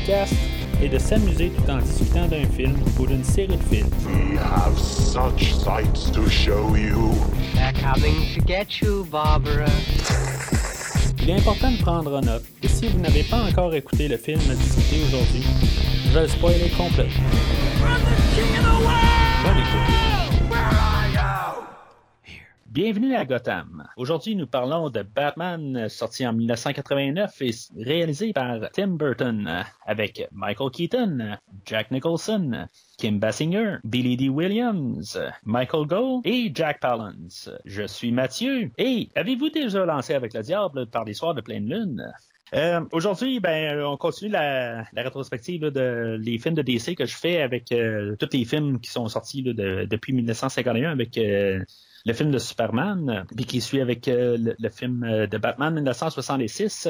podcast est de s'amuser tout en discutant d'un film ou d'une série de films. We have such sights to show you. They're coming to get you, Barbara. Il est important de prendre en note que si vous n'avez pas encore écouté le film à discuter aujourd'hui, je vais le spoiler complètement. Bonne écoute. Bienvenue à Gotham. Aujourd'hui, nous parlons de Batman, sorti en 1989 et réalisé par Tim Burton, avec Michael Keaton, Jack Nicholson, Kim Basinger, Billy D. Williams, Michael Goh et Jack Palance. Je suis Mathieu. Et avez-vous déjà lancé avec le diable par les soirs de pleine lune? Euh, Aujourd'hui, ben, on continue la, rétrospective de les films de DC que je fais avec euh, tous les films qui sont sortis depuis 1951 avec euh, le film de Superman, puis qui suit avec euh, le, le film euh, de Batman 1966.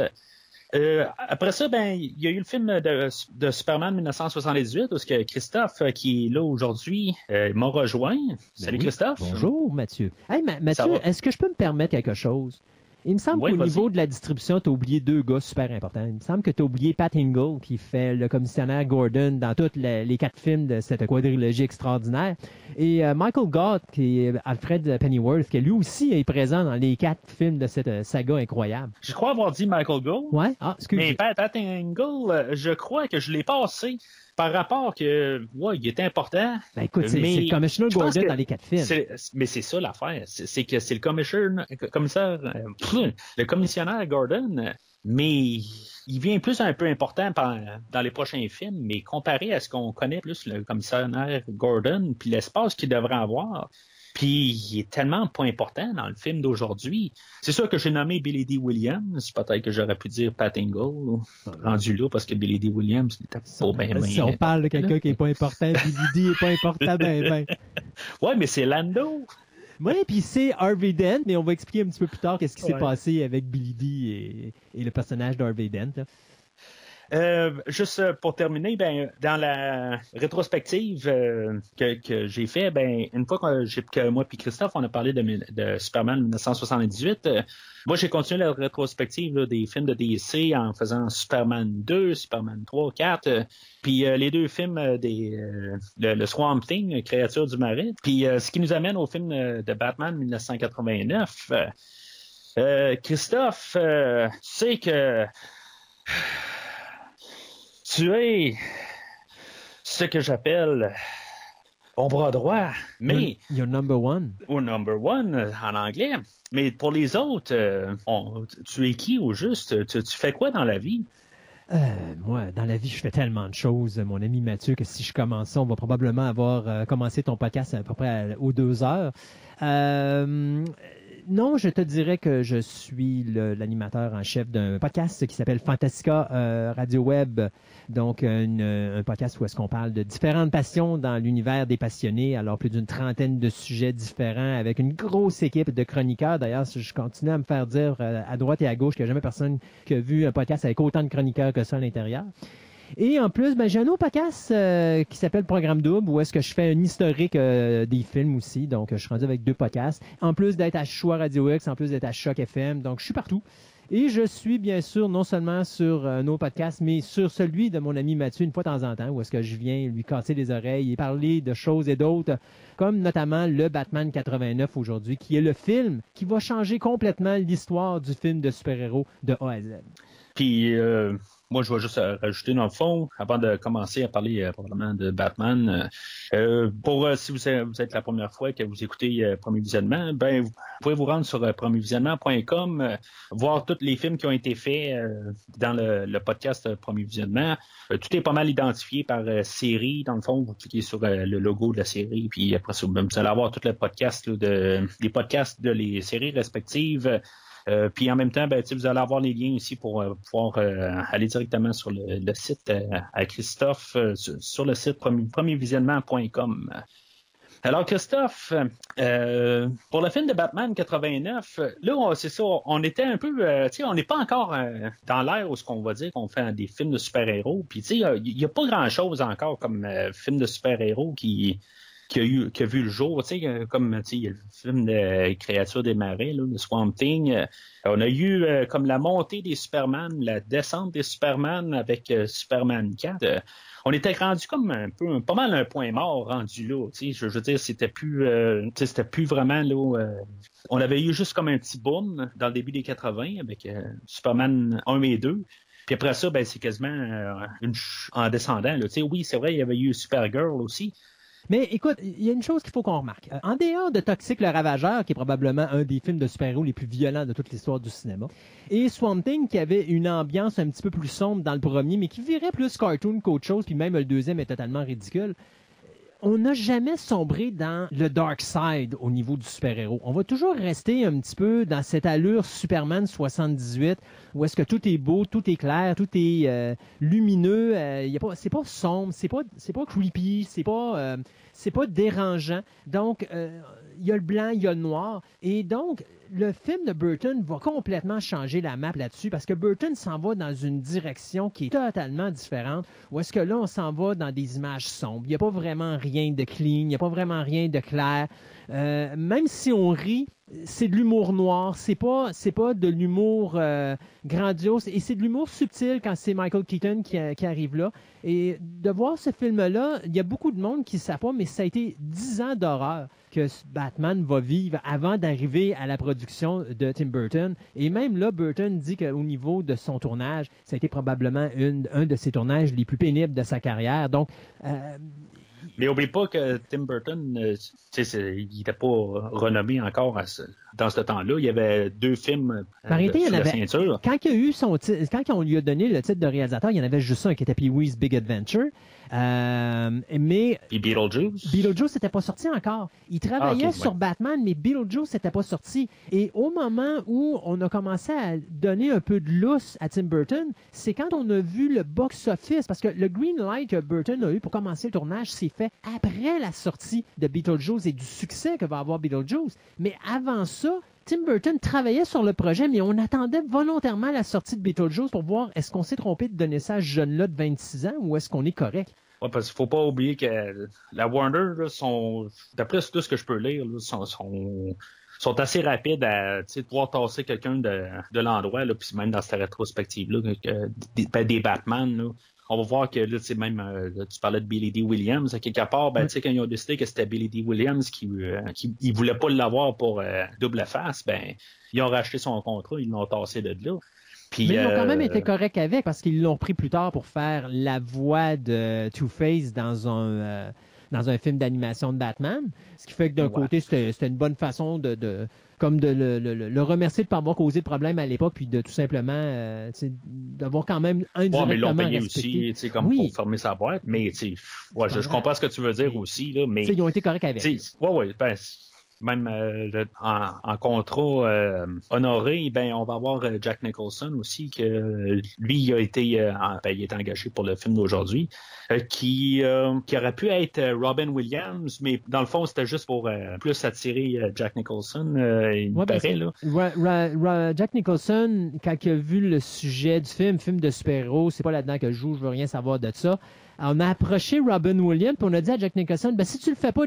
Euh, après ça, ben, il y a eu le film de, de Superman 1978, où ce que Christophe, qui est là aujourd'hui, euh, m'a rejoint. Salut Ben oui. Christophe. Bonjour, Mathieu. Hey, Ma- Mathieu, est-ce que je peux me permettre quelque chose? Il me semble Oui, qu'au niveau de la distribution, tu as oublié deux gars super importants. Il me semble que tu as oublié Pat Hingle, qui fait le commissionnaire Gordon dans tous les, les quatre films de cette quadrilogie extraordinaire. Et euh, Michael Gott, qui est Alfred Pennyworth, qui lui aussi est présent dans les quatre films de cette euh, saga incroyable. Je crois avoir dit Michael Gould. Ouais? Ah, excuse Mais Pat, Pat Engel, euh, je crois que je l'ai passé par rapport que, ouais, il est important. Ben, écoute, c'est le commissionnaire Gordon dans les quatre films. Mais c'est ça l'affaire. C'est c'est que c'est le commissaire, commissaire euh, le commissionnaire Gordon, mais il vient plus un peu important par- dans les prochains films, mais comparé à ce qu'on connaît plus le commissaire Gordon, puis l'espace qu'il devrait avoir. Puis il est tellement pas important dans le film d'aujourd'hui. C'est sûr que j'ai nommé Billy D. Williams. Peut-être que j'aurais pu dire Pat Engel, rendu là, parce que Billy D. Williams, il était pas bien. si on parle de quelqu'un qui est pas important, Billy D est pas important, ben, ben. Ouais, mais c'est Lando. Oui, puis c'est Harvey Dent, mais on va expliquer un petit peu plus tard qu'est-ce qui s'est Ouais. passé avec Billy D et, et le personnage d'Harvey Dent. là. Euh, juste pour terminer, ben, dans la rétrospective euh, que, que j'ai fait, ben, une fois que, que moi et Christophe, on a parlé de, Superman 1978, euh, moi j'ai continué la rétrospective là, des films de DC en faisant Superman 2, Superman 3, 4, euh, puis les deux films des le, Swamp Thing, Créature du marais, puis ce qui nous amène au film de Batman 1989. euh, euh, Christophe, tu sais que tu es ce que j'appelle mon bras droit, mais Your number one. au number one euh, en anglais. Mais pour les autres, euh, on- tu es qui au juste? Tu, tu fais quoi dans la vie? Euh, moi, dans la vie, je fais tellement de choses, mon ami Mathieu, que si je commence ça, on va probablement avoir euh, commencé ton podcast à peu près à- aux deux heures. Euh, non, je te dirais que je suis l'animateur en chef d'un podcast qui s'appelle Fantastica euh, Radio Web. Donc, un podcast où est-ce qu'on parle de différentes passions dans l'univers des passionnés. Alors, plus d'une trentaine de sujets différents avec une grosse équipe de chroniqueurs. D'ailleurs, je continue à me faire dire euh, à droite et à gauche qu'il n'y a jamais personne qui a vu un podcast avec autant de chroniqueurs que ça à l'intérieur. Et en plus, ben, j'ai un autre podcast euh, qui s'appelle Programme Double, où est-ce que je fais un historique euh, des films aussi. Donc, je suis rendu avec deux podcasts. En plus d'être à Choix Radio X, en plus d'être à Choc FM. Donc, je suis partout. Et je suis bien sûr non seulement sur euh, nos podcasts, mais sur celui de mon ami Mathieu une fois de temps en temps, où est-ce que je viens lui casser les oreilles et parler de choses et d'autres, comme notamment le Batman 89 aujourd'hui, qui est le film qui va changer complètement l'histoire du film de super-héros de A à Z. Puis euh, moi, je vais juste rajouter dans le fond, avant de commencer à parler euh, probablement de Batman, euh, pour si vous êtes, la première fois que vous écoutez Premier Visionnement, ben vous pouvez vous rendre sur premiervisionnement.com, voir tous les films qui ont été faits dans le, podcast Premier Visionnement. Tout est pas mal identifié par série. Dans le fond, vous cliquez sur le logo de la série, puis après vous allez avoir de les podcasts de les séries respectives. Euh, puis en même temps, ben, vous allez avoir les liens ici pour euh, pouvoir euh, aller directement sur le, site à Christophe, sur, le site premier- premiervisionnement.com. Alors Christophe, pour le film de Batman 89, euh, là c'est ça, on était un peu, tu sais, on n'est pas encore dans l'ère où ce qu'on va dire qu'on fait des films de super-héros. Puis tu sais, il n'y a pas grand-chose encore comme film de super-héros qui qui a, eu, vu le jour. Tu sais, euh, comme tu sais, il y a le film de Créature des marais, là, de Swamp Thing. Euh, on a eu euh, comme la montée des Superman, la descente des Superman avec Superman 4. Euh, on était rendu comme un peu, pas mal un point mort rendu là. Tu sais, je, veux dire, c'était plus, c'était plus vraiment là. on avait eu juste comme un petit boom dans le début des 80 avec Superman 1 et 2. Puis après ça, ben, c'est quasiment une ch- en descendant. Là. Oui, c'est vrai, il y avait eu Supergirl aussi. Mais écoute, il y a une chose qu'il faut qu'on remarque. Euh, En dehors de Toxic le Ravageur, qui est probablement un des films de super-héros les plus violents de toute l'histoire du cinéma, et Swamp qui avait une ambiance un petit peu plus sombre dans le premier, mais qui virait plus cartoon qu'autre chose, puis même le deuxième est totalement ridicule, on n'a jamais sombré dans le dark side au niveau du super-héros. On va toujours rester un petit peu dans cette allure Superman 78, où est-ce que tout est beau, tout est clair, tout est euh, lumineux. euh, y a pas, c'est pas sombre, c'est pas, c'est pas creepy, c'est pas, euh, c'est pas dérangeant. Donc, euh, il y a le blanc, il y a le noir. Et donc, le film de Burton va complètement changer la map là-dessus parce que Burton s'en va dans une direction qui est totalement différente. Où est-ce que là, on s'en va dans des images sombres. Il n'y a pas vraiment rien de clean, il n'y a pas vraiment rien de clair. Euh, même si on rit, c'est de l'humour noir, c'est pas c'est pas de l'humour euh, grandiose et c'est de l'humour subtil quand c'est Michael Keaton qui, qui arrive là. Et de voir ce film-là, il y a beaucoup de monde qui ne savent pas, mais ça a été dix ans d'horreur que Batman va vivre avant d'arriver à la production de Tim Burton. Et même là, Burton dit qu'au niveau de son tournage, ça a été probablement une, un de ses tournages les plus pénibles de sa carrière. Donc, euh, Mais oublie pas que Tim Burton, euh, il n'était pas renommé encore à ce- dans ce temps-là. Il y avait deux films euh, réalité, de- il y en sur la avait- ceinture. quand il a eu son quand on lui a donné le titre de réalisateur, il y en avait juste un qui était Pee-wee's Big Adventure. Euh, mais Puis Beetlejuice? Beetlejuice n'était pas sorti encore. Il travaillait Ah, ok, sur ouais. Batman, mais Beetlejuice n'était pas sorti. Et au moment où on a commencé à donner un peu de lousse à Tim Burton, c'est quand on a vu le box-office, parce que le green light que Burton a eu pour commencer le tournage s'est fait après la sortie de Beetlejuice et du succès que va avoir Beetlejuice. Mais avant ça, Tim Burton travaillait sur le projet, mais on attendait volontairement la sortie de Beetlejuice pour voir est-ce qu'on s'est trompé de donner ça à ce jeune-là de 26 ans ou est-ce qu'on est correct? Ouais, parce qu'il faut pas oublier que la Warner, là, sont, d'après tout ce que je peux lire, sont, assez rapides à pouvoir tasser quelqu'un de, l'endroit, puis même dans cette rétrospective-là, des, ben, des Batman, là, on va voir que là, tu sais, même, euh, là, tu parlais de Billy D. Williams, à quelque part, ben, tu sais, quand ils ont décidé que c'était Billy D. Williams qui, euh, qui ils voulaient pas l'avoir pour euh, double face, ben, ils ont racheté son contrat, ils l'ont tassé de là. Puis, Mais ils ont quand même euh, été corrects avec parce qu'ils l'ont pris plus tard pour faire la voix de Two-Face dans un, dans un film d'animation de Batman. Ce qui fait que d'un Ouais. côté, c'était c'était une bonne façon de, de comme de le, le- le- remercier de ne pas avoir causé de problème à l'époque, puis de tout simplement euh, d'avoir quand même Ouais, mais ils l'ont payé respecté. aussi, comme Oui. pour fermer sa boîte. Mais, ouais, je, je comprends ce que tu veux dire aussi, là, mais, Ils ont été corrects avec. ouais, ouais, ben, même euh, le- en, en contrat euh, honoré, ben, on va avoir euh, Jack Nicholson aussi, que lui, il a été, en- ben, il est engagé pour le film d'aujourd'hui, qui, qui aurait pu être Robin Williams, mais dans le fond, c'était juste pour plus attirer Jack Nicholson, il Ouais, paraît, là. Ra- Ra- Ra- Jack Nicholson, quand il a vu le sujet du film, film de super-héros, c'est pas là-dedans que je joue, je veux rien savoir de ça. On a approché Robin Williams, puis on a dit à Jack Nicholson, ben, si tu le fais pas,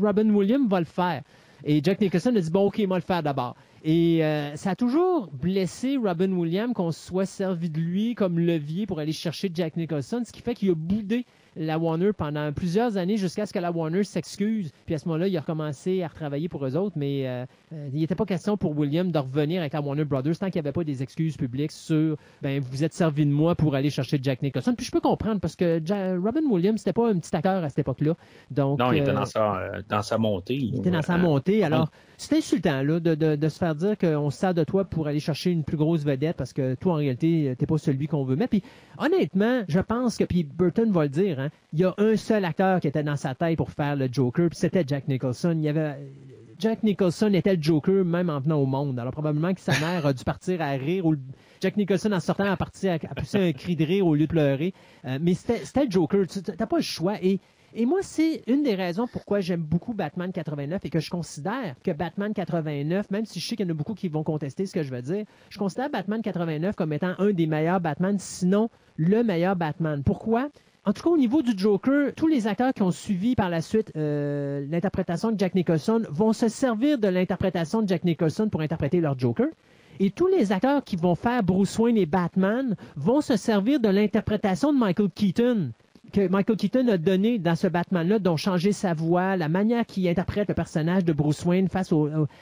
Robin Williams va le faire. Et Jack Nicholson a dit, bon, ok, moi le faire d'abord. Et euh, ça a toujours blessé Robin Williams qu'on soit servi de lui comme levier pour aller chercher Jack Nicholson, ce qui fait qu'il a boudé la Warner pendant plusieurs années jusqu'à ce que la Warner s'excuse. Puis à ce moment-là, il a recommencé à retravailler pour eux autres, mais euh, il n'était pas question pour William de revenir avec la Warner Brothers tant qu'il n'y avait pas des excuses publiques sur ben vous êtes servi de moi pour aller chercher Jack Nicholson. Puis je peux comprendre parce que Ja- Robin Williams c'était pas un petit acteur à cette époque-là. Donc Non, il était euh, dans sa, euh, dans sa montée. il était dans sa montée. Alors, c'est insultant là, de, de, de se faire dire qu'on se sert de toi pour aller chercher une plus grosse vedette parce que toi, en réalité, t'es pas celui qu'on veut mettre. Puis, honnêtement, je pense que, puis Burton va le dire, hein, il y a un seul acteur qui était dans sa tête pour faire le Joker, puis c'était Jack Nicholson. Il y avait... Jack Nicholson était le Joker même en venant au monde. Alors, probablement que sa mère a dû partir à rire ou Jack Nicholson, en sortant, a parti à, pousser un cri de rire au lieu de pleurer. Euh, mais c'était c'était le Joker. Tu n'as pas le choix. Et et moi, c'est une des raisons pourquoi j'aime beaucoup Batman 89 et que je considère que Batman 89, même si je sais qu'il y en a beaucoup qui vont contester ce que je veux dire, je considère Batman 89 comme étant un des meilleurs Batman, sinon le meilleur Batman. Pourquoi? En tout cas, au niveau du Joker, tous les acteurs qui ont suivi par la suite euh, l'interprétation de Jack Nicholson vont se servir de l'interprétation de Jack Nicholson pour interpréter leur Joker. Et tous les acteurs qui vont faire Bruce Wayne et Batman vont se servir de l'interprétation de Michael Keaton Michael Keaton a donné dans ce Batman-là, dont changer sa voix, la manière qu'il interprète le personnage de Bruce Wayne face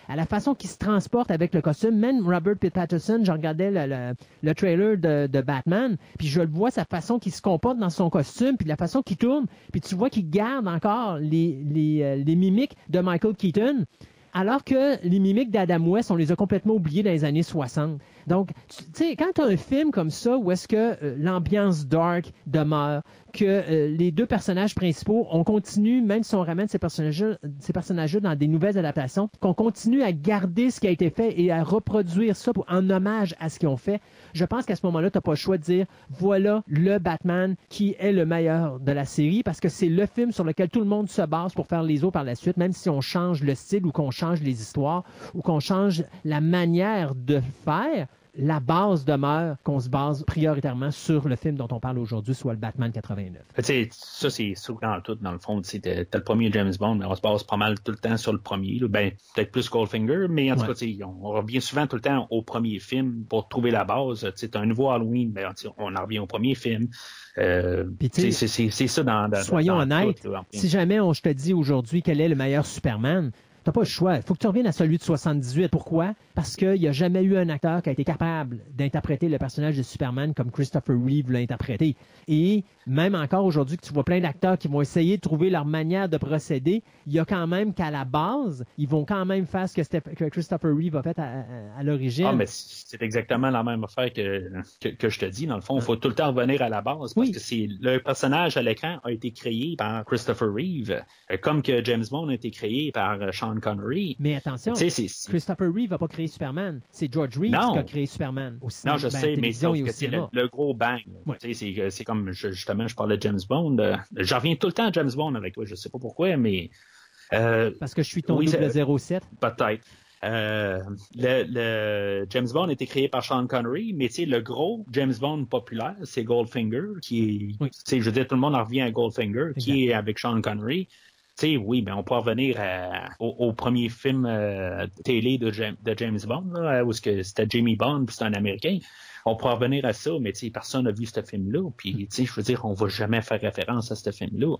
à la façon qu'il se transporte avec le costume. Même Robert Pitt Patterson, je regardais le, le- le trailer de, Batman, puis je le vois, sa façon qu'il se comporte dans son costume, puis la façon qu'il tourne, puis tu vois qu'il garde encore les, euh, mimiques de Michael Keaton. Alors que les mimiques d'Adam West, on les a complètement oubliés dans les années 60. Donc, tu sais, quand tu as un film comme ça où est-ce que euh, l'ambiance dark demeure, que euh, les deux personnages principaux, on continue, même si on ramène ces personnages-là ces personnages dans des nouvelles adaptations, qu'on continue à garder ce qui a été fait et à reproduire ça pour, en hommage à ce qu'ils ont fait, je pense qu'à ce moment-là, tu n'as pas le choix de dire, voilà le Batman qui est le meilleur de la série, parce que c'est le film sur lequel tout le monde se base pour faire les autres par la suite, même si on change le style ou qu'on change les histoires ou qu'on change la manière de faire la base demeure qu'on se base prioritairement sur le film dont on parle aujourd'hui, soit le Batman 89. Tu sais, ça, c'est dans tout, dans le fond. Tu t'as le premier James Bond, mais on se base pas mal tout le temps sur le premier. là. Ben, peut-être plus Goldfinger, mais en tout Ouais. cas, on, on revient souvent tout le temps au premier film pour trouver la base. Tu un nouveau Halloween, ben, on en revient au premier film. Euh, c'est ça dans, dans Soyons dans honnêtes, tout, si jamais on, je te dis aujourd'hui quel est le meilleur Superman, t'as pas le choix. Il faut que tu reviennes à celui de 78. Pourquoi? Parce qu'il n'y a jamais eu un acteur qui a été capable d'interpréter le personnage de Superman comme Christopher Reeve l'a interprété. Et même encore aujourd'hui, que tu vois plein d'acteurs qui vont essayer de trouver leur manière de procéder, il y a quand même qu'à la base, ils vont quand même faire ce que, Steph- que Christopher Reeve a fait à, à- à l'origine. Ah, mais c'est exactement la même affaire que, que, que je te dis. Dans le fond, il faut tout le temps revenir à la base parce Oui. que c'est le personnage à l'écran a été créé par Christopher Reeve, euh, comme que James Bond a été créé par euh, Sean Connery. Mais attention, Christopher Reeve n'a pas créé Superman. C'est George Reeves Non. qui a créé Superman. Au cinéma, Non, je ben, sais, mais c'est le, gros bang. Ouais. C'est comme je- justement, je parlais de James Bond. euh, J'en reviens tout le temps à James Bond avec toi. Je sais pas pourquoi, mais euh, Parce que je suis ton Oui, double c'est- 07. peut-être. Euh, le, le James Bond a été créé par Sean Connery, mais tu sais, le gros James Bond populaire, c'est Goldfinger, qui est, Oui. tu sais, je veux dire, tout le monde en revient à Goldfinger, qui est avec Sean Connery. Tu sais, oui, ben on peut revenir à- au, au premier film euh, télé de, Jam- de James Bond, là, où c'était Jamie Bond, puis c'est un Américain. On pourrait revenir à ça, mais personne n'a vu ce film-là. Puis, je veux dire, on va jamais faire référence à ce film-là.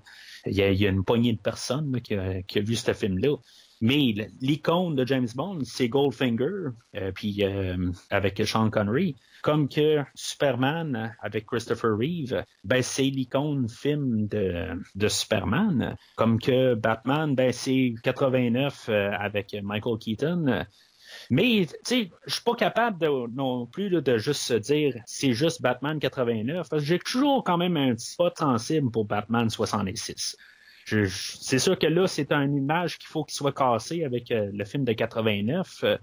Il y a, une poignée de personnes qui, a, vu ce film-là. Mais l'icône de James Bond, c'est Goldfinger, euh, puis euh, avec Sean Connery. Comme que Superman avec Christopher Reeve, ben c'est l'icône film de, de Superman. Comme que Batman, ben c'est 89 euh, avec Michael Keaton. Mais, tu sais, je suis pas capable de, non plus de juste se dire c'est juste Batman 89, parce que j'ai toujours quand même un petit spot sensible pour Batman 66. Je- je- c'est sûr que là, c'est une image qu'il faut qu'il soit cassé avec euh, le film de 89. Euh,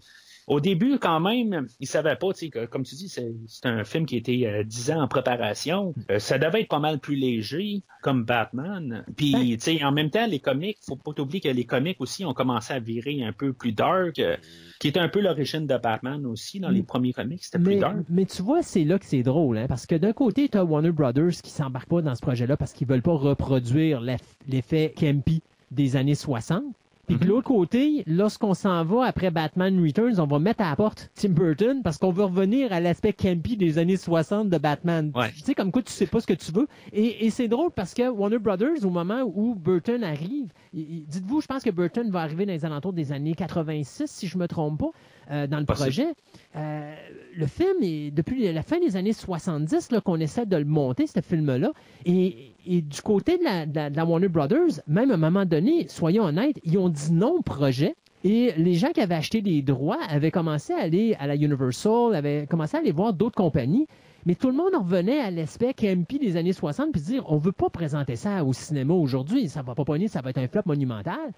au début, quand même, ils savaient pas, tu sais, que, comme tu dis, c'est, un film qui était euh, 10 ans en préparation. Euh, ça devait être pas mal plus léger, comme Batman. Puis, tu sais, en même temps, les comics, faut pas oublier que les comics aussi ont commencé à virer un peu plus dark, euh, qui était un peu l'origine de Batman aussi. Dans les Mm. premiers comics, c'était plus dark. mais tu vois, c'est là que c'est drôle, hein, parce que d'un côté, tu as Warner Brothers qui s'embarque pas dans ce projet-là parce qu'ils veulent pas reproduire l'eff- l'effet Campy des années 60. Puis de Mhm. l'autre côté, lorsqu'on s'en va après Batman Returns, on va mettre à la porte Tim Burton parce qu'on veut revenir à l'aspect campy des années 60 de Batman. Ouais. Tu sais, comme quoi tu sais pas ce que tu veux. Et, et c'est drôle parce que Warner Brothers, au moment où Burton arrive, dites-vous, je pense que Burton va arriver dans les alentours des années 86, si je me trompe pas, euh, dans le projet. Euh, le film est depuis la fin des années 70 là, qu'on essaie de le monter, ce film-là. Et, et du côté de la, de Warner Brothers, même à un moment donné, soyons honnêtes, ils ont dit non au projet. Et les gens qui avaient acheté des droits avaient commencé à aller à la Universal, avaient commencé à aller voir d'autres compagnies. Mais tout le monde en revenait à l'aspect campy des années 60 puis dire on veut pas présenter ça au cinéma aujourd'hui, ça va pas pogner, ça va être un flop monumental.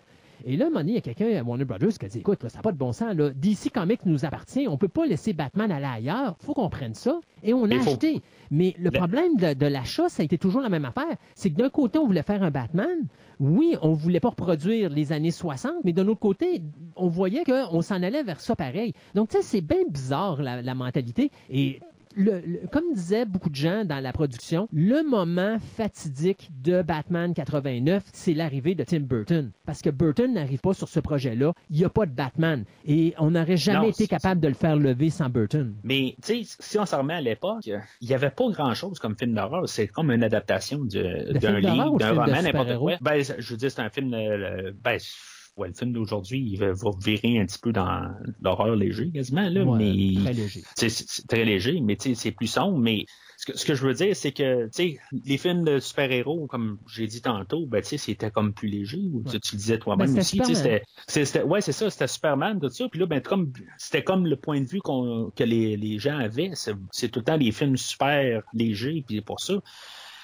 Et là, à un moment donné, il y a quelqu'un à Warner Brothers qui a dit Écoute, là, ça n'a pas de bon sens. Là. DC Comics nous appartient. On peut pas laisser Batman aller ailleurs. faut qu'on prenne ça. Et on a faut- acheté. Mais le problème de, de l'achat, ça a été toujours la même affaire. C'est que d'un côté, on voulait faire un Batman. Oui, on voulait pas reproduire les années 60, mais d'un autre côté, on voyait qu'on s'en allait vers ça pareil. Donc, tu sais, c'est bien bizarre, la, la mentalité. Et le- le- comme disaient beaucoup de gens dans la production, le moment fatidique de Batman 89, c'est l'arrivée de Tim Burton. Parce que Burton n'arrive pas sur ce projet-là, il n'y a pas de Batman. Et on n'aurait jamais Non, été capable de le faire lever sans Burton. Mais, tu sais, si on s'en remet à l'époque, il n'y avait pas grand-chose comme film d'horreur. C'est comme une adaptation d'un livre, d'un roman, n'importe quoi. Ben, je veux dire, c'est un film, euh, ben, ouais, le film d'aujourd'hui, il va, va virer un petit peu dans l'horreur léger, quasiment, là, Ouais, mais Très léger. c'est très léger, mais tu sais, c'est plus sombre. Mais ce que, ce que je veux dire, c'est que tu sais, les films de super-héros, comme j'ai dit tantôt, ben, tu sais, c'était comme plus léger. Ou, tu- Tu le disais toi-même Ben, aussi. c'était ouais, c'est ça, c'était Superman, tout ça. Puis là, ben, comme, c'était comme le point de vue qu'on, que les, les gens avaient. C'est, c'est tout le temps des films super légers, puis pour ça.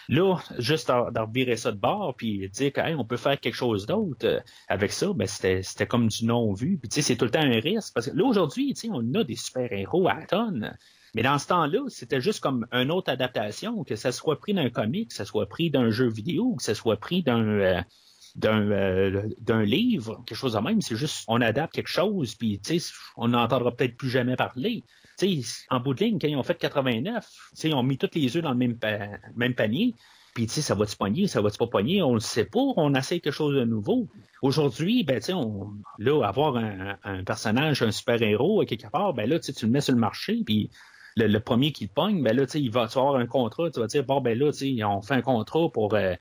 Là, juste d'en revirer ça de bord, puis dire qu'on peut faire quelque chose d'autre euh, avec ça, ben c'était comme du non-vu. Puis tu sais, c'est tout le temps un risque. Parce que là, aujourd'hui, on a des super-héros à tonnes. Mais dans ce temps-là, c'était juste comme une autre adaptation, que ça soit pris d'un comic, que ça soit pris d'un jeu vidéo, que ça soit pris d'un euh, euh, d'un livre, quelque chose de même. C'est juste, on adapte quelque chose, puis on n'entendra peut-être plus jamais parler. En bout de ligne, quand ils ont fait 89, tu sais, ils ont mis tous les œufs dans le même, pa- même panier. Puis, tu sais, ça va-tu pogner, ça va-tu pas pogner? On le sait pas, on essaie quelque chose de nouveau. Aujourd'hui, ben, là, avoir un, personnage, un super-héros, quelque part, ben là, tu le mets sur le marché, puis le, premier qui le pogne, ben là, tu il va avoir un contrat, tu vas dire, bon, ben là, on fait un contrat pour, euh,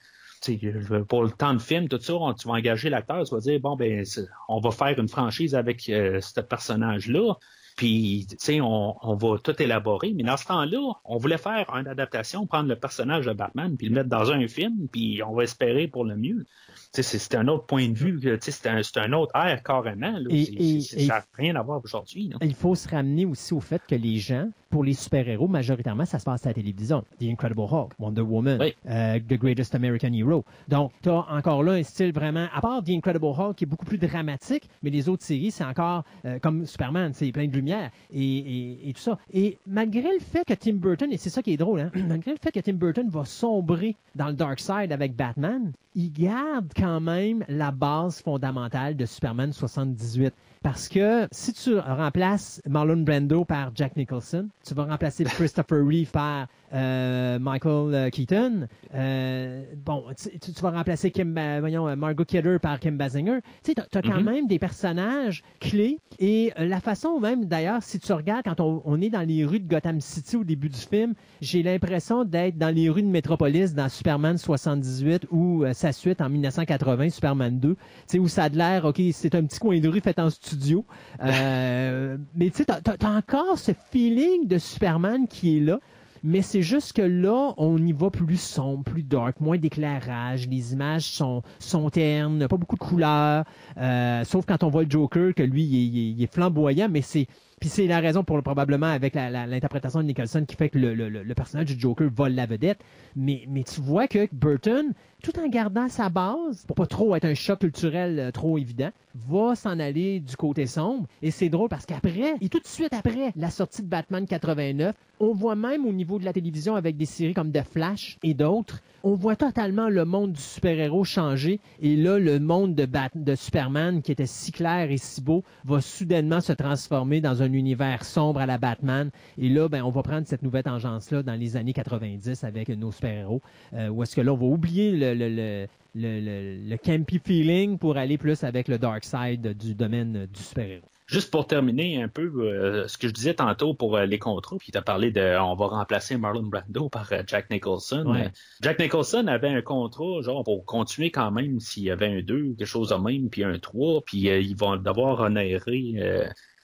pour le temps de film, tout ça, tu vas engager l'acteur, tu vas dire, bon, ben, on va faire une franchise avec euh, ce personnage-là. Puis, tu sais, on, on va tout élaborer. Mais dans ce temps-là, on voulait faire une adaptation, prendre le personnage de Batman, puis le mettre dans un film, puis on va espérer pour le mieux. C'est- un autre point de vue, c'est un, autre air carrément. là. Et- ça n'a rien à voir aujourd'hui. Il faut se ramener aussi au fait que les gens, pour les super-héros, majoritairement, ça se passe à la télévision. The Incredible Hulk, Wonder Woman, Oui. euh, The Greatest American Hero. Donc, tu as encore là un style vraiment, à part The Incredible Hulk, qui est beaucoup plus dramatique, mais les autres séries, c'est encore euh, comme Superman, c'est plein de lumière et, et- et tout ça. Et malgré le fait que Tim Burton, et c'est ça qui est drôle, hein, malgré le fait que Tim Burton va sombrer dans le dark side avec Batman, il garde quand même la base fondamentale de Superman 78. Parce que si tu remplaces Marlon Brando par Jack Nicholson, tu vas remplacer Christopher Reeve par euh, Michael euh, Keaton, euh, bon, tu, vas remplacer Kim, voyons, Margot Kidder par Kim Basinger. Tu sais, t'as, t'as quand Mhm. même des personnages clés et la façon même, d'ailleurs, si tu regardes quand on, on est dans les rues de Gotham City au début du film, j'ai l'impression d'être dans les rues de Metropolis dans Superman 78 ou euh, sa suite en 1980, Superman 2, tu sais, où ça a l'air, OK, c'est un petit coin de rue fait en studio. Mais tu sais, t'as encore ce feeling de Superman qui est là. Mais c'est juste que là, on y va plus sombre, plus dark, moins d'éclairage. Les images sont, sont ternes, pas beaucoup de couleurs. euh, sauf quand on voit le Joker, que lui, il est, il est- flamboyant, mais c'est. Puis c'est la raison pour probablement avec l'interprétation de Nicholson qui fait que le, le- le- le personnage du Joker vole la vedette. Mais, mais tu vois que Burton, tout en gardant sa base, pour pas trop être un choc culturel euh, trop évident, va s'en aller du côté sombre. Et c'est drôle parce qu'après, et tout de suite après la sortie de Batman 89, on voit même au niveau de la télévision avec des séries comme The Flash et d'autres, on voit totalement le monde du super-héros changer. Et là, le monde de, de Superman, qui était si clair et si beau, va soudainement se transformer dans un univers sombre à la Batman. Et là, ben, on va prendre cette nouvelle tangence-là dans les années 90 avec nos super-héros. Euh, où est-ce que là, on va oublier le, le, le- le campy feeling pour aller plus avec le dark side du domaine du super-héros. Juste pour terminer un peu euh, ce que je disais tantôt pour euh, les contrats, puis tu as parlé de on va remplacer Marlon Brando par euh, Jack Nicholson. Ouais. Jack Nicholson avait un contrat, genre pour continuer quand même s'il y avait un 2, quelque chose de même, puis un 3, puis ils vont devoir honorer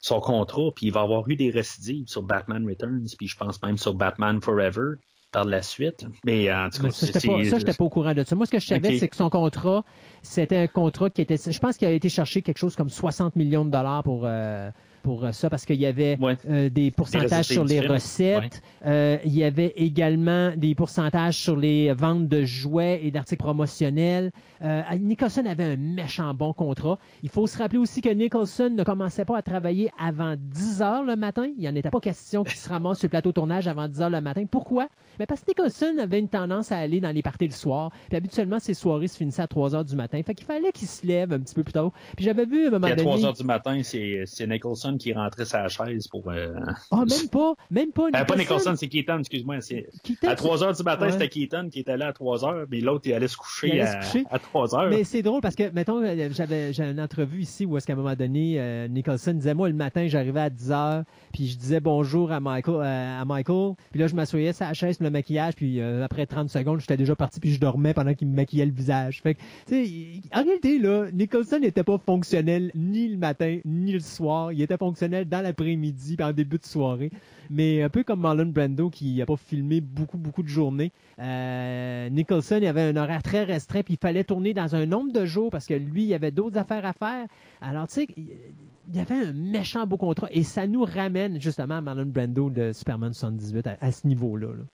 son contrat, puis il va avoir eu des récidives sur Batman Returns, puis je pense même sur Batman Forever par la suite. Mais en tout cas, Mais ça, j'étais pas, ça, j'étais pas au courant de ça. Moi, ce que je savais, c'est que son contrat, c'était un contrat qui était, je pense qu'il a été cherché quelque chose comme 60 millions de dollars pour, euh, pour euh, ça, parce qu'il y avait Ouais. euh, des pourcentages sur les recettes. Euh, il y avait également des pourcentages sur les ventes de jouets et d'articles promotionnels. Euh, Nicholson avait un méchant bon contrat. Il faut se rappeler aussi que Nicholson ne commençait pas à travailler avant 10 heures le matin. Il n'y en était pas question qu'il se ramasse sur le plateau de tournage avant 10 heures le matin. Pourquoi? Mais parce que Nicholson avait une tendance à aller dans les parties le soir. Puis habituellement, ses soirées se finissaient à 3 heures du matin. Fait qu'il fallait qu'il se lève un petit peu plus tôt. Puis j'avais vu à un moment Puis à donné... 3 heures du matin, c'est Nicholson Nicholson qui rentrait sa chaise pour. Euh... Ah, même pas, même pas. Euh, pas Nicholson, c'est Keaton, excuse-moi. C'est... Keaton, à 3 heures du matin, Ouais. c'était Keaton qui était là à 3 heures, mais l'autre, il allait se coucher, allait à, se coucher. à 3 heures. Mais c'est drôle parce que, mettons, euh, j'avais, une entrevue ici où est-ce qu'à un moment donné, euh, Nicholson disait, moi, le matin, j'arrivais à 10 heures, puis je disais bonjour à Michael, à Michael, puis là, je m'assoyais la chaise, le maquillage, puis après 30 secondes, j'étais déjà parti, puis je dormais pendant qu'il me maquillait le visage. Fait que, tu sais, en réalité, là, Nicholson n'était pas fonctionnel ni le matin, ni le soir. Il était fonctionnel dans l'après-midi, en début de soirée. Mais un peu comme Marlon Brando, qui n'a pas filmé beaucoup, beaucoup de journées. Euh, Nicholson, il avait un horaire très restreint, puis il fallait tourner dans un nombre de jours parce que lui, il avait d'autres affaires à faire. Alors, tu sais, il y avait un méchant beau contrat. Et ça nous ramène justement à Marlon Brando de Superman 78 à, à ce niveau-là. là.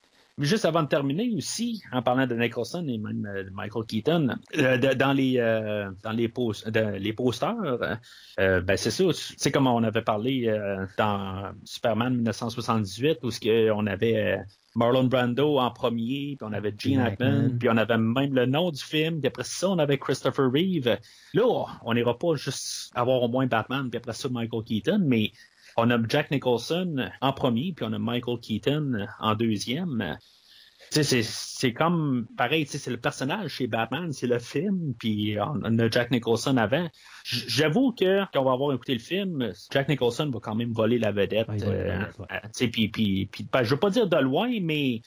Mais juste avant de terminer aussi, en parlant de Nicholson et même euh, de Michael Keaton, euh, de- dans les euh, dans les, de- les posters, ben c'est ça, c'est comme on avait parlé dans Superman 1978 où ce on avait Marlon Brando en premier, puis on avait Gene Hackman. puis on avait même le nom du film, puis après ça on avait Christopher Reeve. Là, on n'ira pas juste avoir au moins Batman, puis après ça Michael Keaton, mais on a Jack Nicholson en premier, puis on a Michael Keaton en deuxième. Tu sais, c'est, c'est comme pareil, tu sais, c'est le personnage chez Batman, c'est le film, puis on, on a Jack Nicholson avant. J'avoue que quand on va avoir écouté le film, Jack Nicholson va quand même voler la vedette. Ouais, la euh, ouais. euh, tu sais, puis, puis, puis, ben, je veux pas dire de loin, mais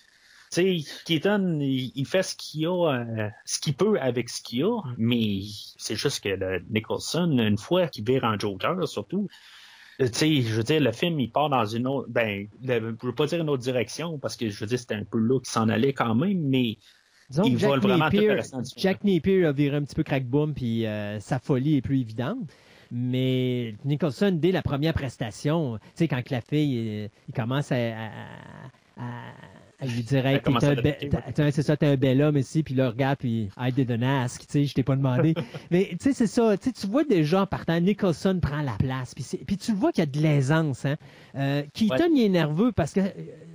tu sais, Keaton, il, fait ce qu'il a, euh, ce qu'il peut avec ce qu'il a, Mm. mais c'est juste que le Nicholson, une fois qu'il vire en Joker, surtout, tu sais, je veux dire, le film, il part dans une autre, ben, le- je veux pas dire une autre direction, parce que je veux dire, c'était un peu là qu'il s'en allait quand même, mais Disons Il Jack Napier. Jack Napier a viré un petit peu crack-boom, puis euh, sa folie est plus évidente. Mais Nicholson, dès la première prestation, tu sais, quand que la fille, euh, il commence à, à- à- à lui dire hey, t'es un, be- ouais. un bel homme ici, puis là, regarde, puis I didn't ask, tu sais, je t'ai pas demandé. Mais tu sais, c'est ça, tu sais, tu vois déjà en partant, Nicholson prend la place, puis, tu le vois qu'il y a de l'aisance. Hein. Euh, Keaton, il est nerveux parce que, euh,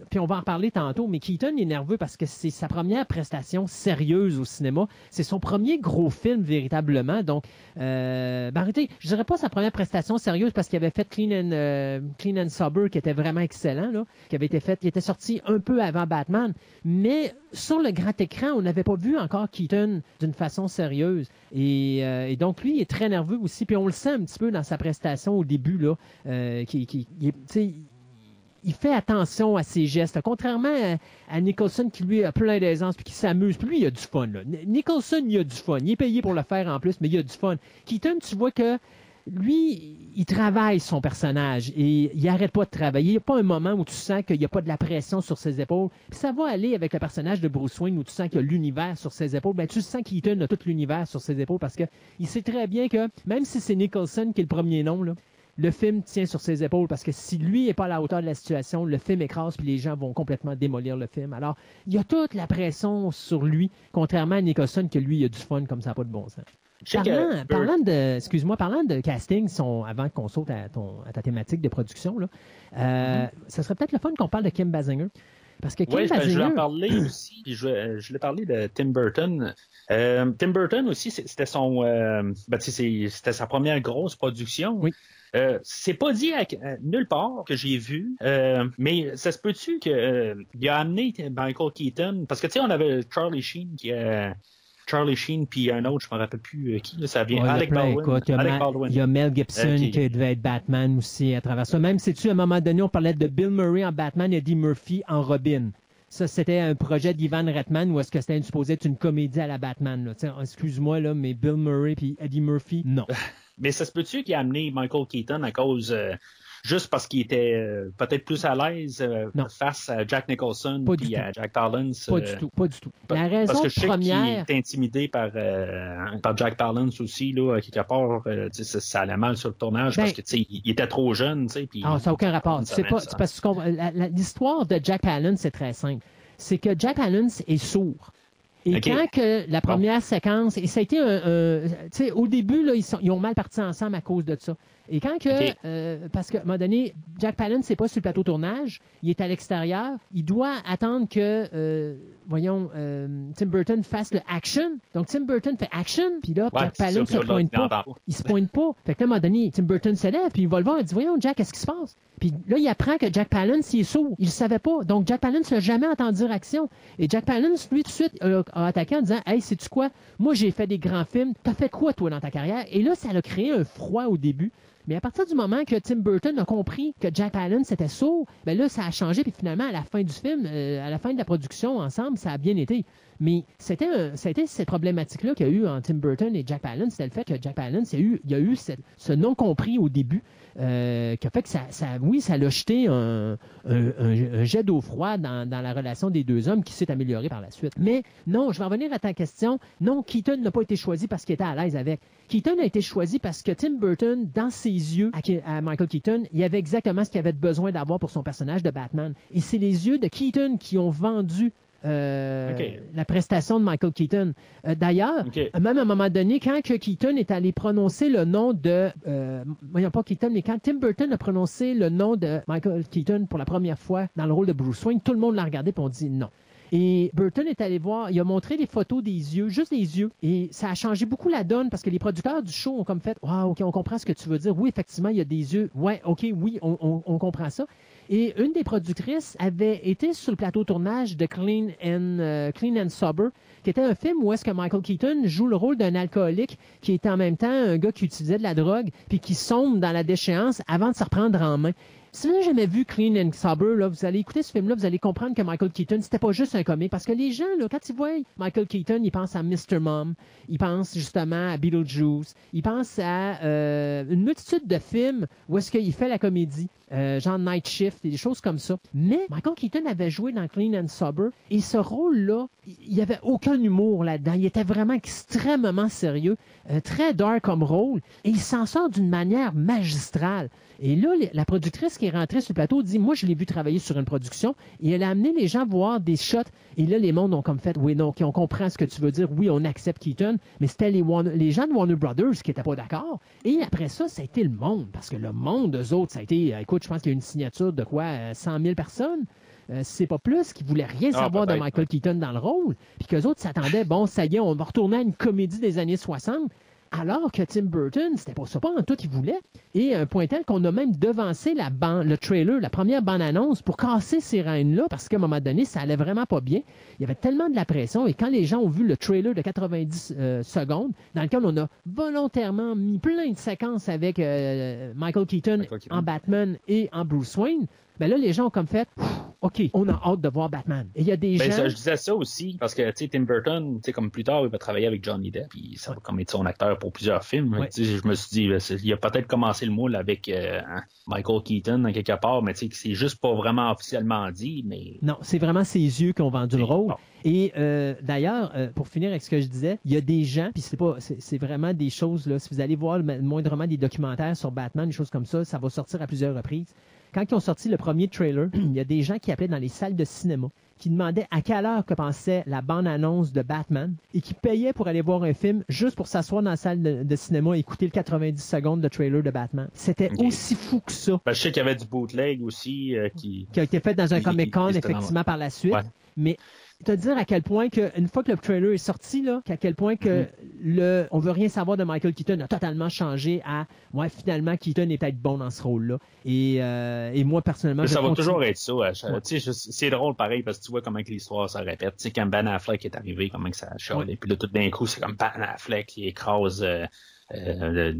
puis on va en parler tantôt, mais Keaton est nerveux parce que c'est sa première prestation sérieuse au cinéma. C'est son premier gros film véritablement. Donc, euh, ben arrêtez, je dirais pas sa première prestation sérieuse parce qu'il avait fait Clean and, euh, Clean and Sober qui était vraiment excellent, qui avait été fait, qui était sorti un peu avant Batman. Mais sur le grand écran, on n'avait pas vu encore Keaton d'une façon sérieuse. Et, euh, donc, lui, est très nerveux aussi. Puis on le sent un petit peu dans sa prestation au début, là, euh, qui, qui, il il fait attention à ses gestes. Contrairement à, Nicholson qui lui a plein d'aisance puis qui s'amuse. Puis lui, il a du fun. Nicholson, il a du fun. Il est payé pour le faire en plus, mais il a du fun. Keaton, tu vois que lui, il travaille son personnage et il arrête pas de travailler. Il n'y a pas un moment où tu sens qu'il n'y a pas de la pression sur ses épaules. Puis ça va aller avec le personnage de Bruce Wayne où tu sens qu'il y a l'univers sur ses épaules. Ben, tu sens qu'Eaton a tout l'univers sur ses épaules parce qu'il sait très bien que même si c'est Nicholson qui est le premier nom, là, le film tient sur ses épaules parce que si lui n'est pas à la hauteur de la situation, le film écrase puis les gens vont complètement démolir le film. Alors, il y a toute la pression sur lui, contrairement à Nicholson que lui, il a du fun comme ça, pas de bon sens. Parlant, parlant de, excuse-moi, parlant de casting, son- avant qu'on saute à, ton, à ta thématique de production, là, euh, ça serait peut-être le fun qu'on parle de Kim Basinger. Parce que Oui, ben, je vais en parler aussi. puis Je, vais- je voulais parler de Tim Burton. Euh, Tim Burton aussi, c'était son, euh, ben, c'était sa première grosse production. Oui. Euh, c'est pas dit à, à nulle part que j'ai vu, euh, mais ça se peut-tu que euh, il a amené Michael Keaton? Parce que tu sais on avait Charlie Sheen qui a Charlie Sheen puis un autre je me rappelle plus euh, qui là, ça vient Ouais, il y a Alec plein, Baldwin. il y a Alec Ma- Baldwin. il y a Mel Gibson qui devait être Batman aussi à travers ça. Même si tu à un moment donné, on parlait de Bill Murray en Batman et Eddie Murphy en Robin. Ça, c'était un projet d'Ivan Reitman où est-ce que c'était supposé être une comédie à la Batman. Excuse-moi, là, mais Bill Murray puis Eddie Murphy, non. Mais ça se peut-tu qu'il a amené Michael Keaton à cause euh, juste parce qu'il était euh, peut-être plus à l'aise euh, face à Jack Nicholson Pas puis à. Jack Palance. Pas euh, du tout, pas du tout. La raison parce que je sais qu'il est intimidé par, par Jack Palance aussi, là, à quelque part. ça, ça allait mal sur le tournage Ben- parce que tu sais, il, était trop jeune. Puis, Ah, ça n'a aucun rapport. C'est pas, parce que l'histoire de Jack Palance, c'est très simple. C'est que Jack Palance est sourd. Et quand que la première séquence, et ça a été un, au début, là, ils, sont- ils ont mal parti ensemble à cause de ça. Et quand que, euh, parce qu'à un moment donné, Jack Palance, c'est pas sur le plateau tournage, il est à l'extérieur, il doit attendre que, euh, voyons, euh, Tim Burton fasse le action. Donc Tim Burton fait action, puis là, Ouais, Jack Palance se pointe pas. Il se pointe pas. Fait que là, à un moment donné, Tim Burton se lève, puis il va le voir, il dit, voyons, Jack, qu'est-ce qui se passe? Puis là, il apprend que Jack Palance, il est sourd. Il le savait pas. Donc, Jack Palance n'a jamais entendu dire action. Et Jack Palance, lui, tout de suite, a, a attaqué en disant, hey, sais-tu quoi? Moi, j'ai fait des grands films. T'as fait quoi, toi, dans ta carrière? Et là, ça a créé un froid au début. Mais à partir du moment que Tim Burton a compris que Jack Palance était sourd, ben là, ça a changé. Puis finalement, à la fin du film, euh, à la fin de la production, ensemble, ça a bien été. Mais c'était c'était cette problématique-là qu'il y a eu entre Tim Burton et Jack Palance, c'était le fait que Jack Palance, il y a eu, ce non-compris au début, euh, qui a fait que ça, ça- oui, ça l'a jeté un, jet d'eau froide dans, la relation des deux hommes qui s'est améliorée par la suite. Mais non, je vais revenir à ta question. Non, Keaton n'a pas été choisi parce qu'il était à l'aise avec. Keaton a été choisi parce que Tim Burton, dans ses yeux, à Michael Keaton, il y avait exactement ce qu'il avait besoin d'avoir pour son personnage de Batman. Et c'est les yeux de Keaton qui ont vendu euh, la prestation de Michael Keaton. Euh, D'ailleurs, Ok. même à un moment donné, quand que Keaton est allé prononcer le nom de... Euh, voyons pas Keaton, mais quand Tim Burton a prononcé le nom de Michael Keaton pour la première fois dans le rôle de Bruce Wayne, tout le monde l'a regardé et on dit non. Et Burton est allé voir, il a montré des photos des yeux, juste des yeux, et ça a changé beaucoup la donne parce que les producteurs du show ont comme fait, wow, ok, on comprend ce que tu veux dire. Oui, effectivement, il y a des yeux. Ouais, ok, oui, on, on- on comprend ça. Et une des productrices avait été sur le plateau tournage de Clean and, euh, Clean and Sober, qui était un film où est-ce que Michael Keaton joue le rôle d'un alcoolique qui est en même temps un gars qui utilisait de la drogue puis qui sombre dans la déchéance avant de se reprendre en main. Si vous n'avez jamais vu Clean and Sober, là, vous allez écouter ce film-là, vous allez comprendre que Michael Keaton, c'était pas juste un comique. Parce que les gens, là, quand ils voient Michael Keaton, ils pensent à Mr. Mom, ils pensent justement à Beetlejuice, ils pensent à euh, une multitude de films où est-ce qu'il fait la comédie, euh, genre Night Shift et des choses comme ça. Mais Michael Keaton avait joué dans Clean and Sober et ce rôle-là, il n'y avait aucun humour là-dedans. Il était vraiment extrêmement sérieux, euh, très dark comme rôle et il s'en sort d'une manière magistrale. Et là, la productrice qui est rentrée sur le plateau dit Moi, je l'ai vu travailler sur une production et elle a amené les gens voir des shots. Et là, les mondes ont comme fait Oui, non, OK, on comprend ce que tu veux dire. Oui, on accepte Keaton, mais c'était les, Warner- les gens de Warner Brothers qui n'étaient pas d'accord. Et après ça, ça a été le monde. Parce que le monde, eux autres, ça a été euh, Écoute, je pense qu'il y a une signature de quoi euh, 100 000 personnes. Euh, c'est pas plus, qui voulaient rien Ah, savoir de Michael Keaton dans le rôle, puis qu'eux autres s'attendaient, bon, ça y est, on va retourner à une comédie des années 60, alors que Tim Burton, c'était pas ça, pas en tout qu'il voulait. Et un point tel qu'on a même devancé la ban- le trailer, la première bande-annonce, pour casser ces reines-là, parce qu'à un moment donné, ça allait vraiment pas bien. Il y avait tellement de la pression, et quand les gens ont vu le trailer de 90 euh, secondes, dans lequel on a volontairement mis plein de séquences avec euh, Michael Keaton Michael Keaton. en Batman et en Bruce Wayne, ben là, les gens ont comme fait, OK, on a hâte de voir Batman. Et il y a des Ben, gens... ça, je disais ça aussi, parce que, tu sais, Tim Burton, tu sais, comme plus tard, il va travailler avec Johnny Depp, puis ça va comme être son acteur pour plusieurs films. Ouais. Je me suis dit, il a peut-être commencé le moule avec euh, hein, Michael Keaton, en quelque part, mais tu sais, que c'est juste pas vraiment officiellement dit, mais... Non, c'est vraiment ses yeux qui ont vendu le rôle. bon. Et euh, d'ailleurs, euh, pour finir avec ce que je disais, il y a des gens, puis c'est pas, c'est c'est vraiment des choses là. Si vous allez voir le- moindrement des documentaires sur Batman, des choses comme ça, ça va sortir à plusieurs reprises. Quand ils ont sorti le premier trailer, il y a des gens qui appelaient dans les salles de cinéma, qui demandaient à quelle heure que pensait la bande-annonce de Batman et qui payaient pour aller voir un film juste pour s'asseoir dans la salle de, de cinéma et écouter le 90 secondes de trailer de Batman. C'était aussi fou que ça Ben, je sais qu'il y avait du bootleg aussi, euh, qui... qui a été fait dans un Il- Comic Con, il- il- effectivement, par la suite. Ouais. Mais te dire à quel point que une fois que le trailer est sorti là, qu'à quel point que Mm-hmm. le on veut rien savoir de Michael Keaton a totalement changé à ouais finalement Keaton est peut-être bon dans ce rôle là et, euh, et moi personnellement ça va continue- toujours être ça. Ouais. je- C'est drôle pareil parce que tu vois comment que l'histoire se répète. Tu sais, quand Ben Affleck est arrivé, comment que ça a. Ouais. Puis là, tout d'un coup, c'est comme Ben Affleck qui écrase euh, euh,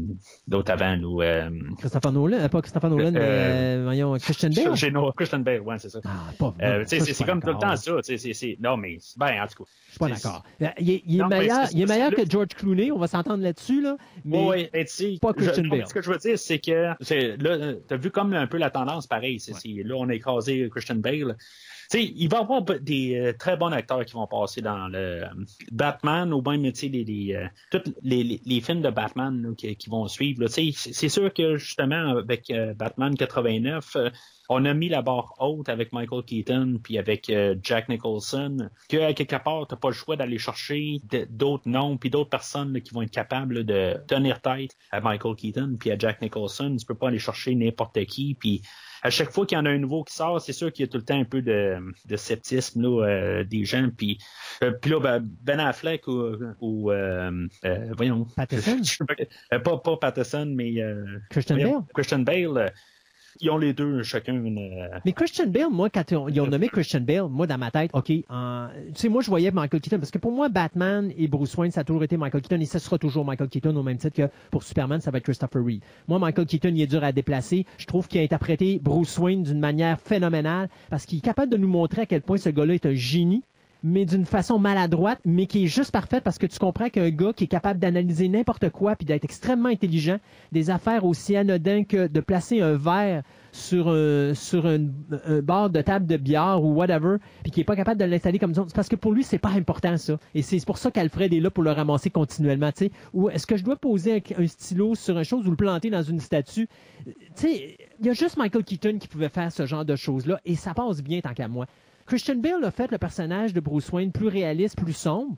d'autres avant nous. Euh, Christopher Nolan euh, pas Christopher Nolan mais euh, voyons Christian Bale Chez Christian Bale, ouais, c'est ça. ah, pas, c'est comme tout le temps ça. c'est- Non, mais ben, en tout cas. je suis pas d'accord il est, il Non, meilleur il meilleur que George Clooney on va s'entendre là-dessus là mais Oui, ouais, tu sais, pas Christian Bale. Ce que je veux dire, c'est que là, t'as vu comme un peu la tendance pareil. C'est, c'est- là, on a écrasé Christian Bale. Il va y avoir des euh, très bons acteurs qui vont passer dans le euh, Batman ou même, les, les, euh, tous les, les, les films de Batman là, qui, qui vont suivre. c'est, sûr que justement, avec euh, Batman 89, euh, on a mis la barre haute avec Michael Keaton puis avec Jack Nicholson, que quelque part, t'as pas le choix d'aller chercher d'autres noms puis d'autres personnes là, qui vont être capables de tenir tête à Michael Keaton puis à Jack Nicholson. Tu peux pas aller chercher n'importe qui puis à chaque fois qu'il y en a un nouveau qui sort, c'est sûr qu'il y a tout le temps un peu de, de sceptisme là, euh, des gens. Puis, euh, puis là, ben, Ben Affleck ou, ou euh, euh, voyons. Patterson? Euh, pas, pas Patterson, mais euh, Christian voyons, Bale? Christian Bale. Euh, ils ont les deux chacun une. euh, Mais Christian Bale, moi, quand ils ont, ont nommé Christian Bale, moi, dans ma tête, OK, tu sais, moi, je voyais Michael Keaton, parce que pour moi, Batman et Bruce Wayne, ça a toujours été Michael Keaton, et ça sera toujours Michael Keaton, au même titre que pour Superman, ça va être Christopher Reeve. Moi, Michael Keaton, il est dur à déplacer. Je trouve qu'il a interprété Bruce Wayne d'une manière phénoménale, parce qu'il est capable de nous montrer à quel point ce gars-là est un génie, mais d'une façon maladroite, mais qui est juste parfaite parce que tu comprends qu'un gars qui est capable d'analyser n'importe quoi puis d'être extrêmement intelligent, des affaires aussi anodins que de placer un verre sur un, sur un, un bar de table de bière ou whatever, puis qui est pas capable de l'installer comme ça. Parce que pour lui, c'est pas important ça. Et c'est pour ça qu'Alfred est là pour le ramasser continuellement. Ou est-ce que je dois poser un, un stylo sur une chose ou le planter dans une statue? Tu sais, il y a juste Michael Keaton qui pouvait faire ce genre de choses-là, et ça passe bien tant qu'à moi. Christian Bale a fait le personnage de Bruce Wayne plus réaliste, plus sombre.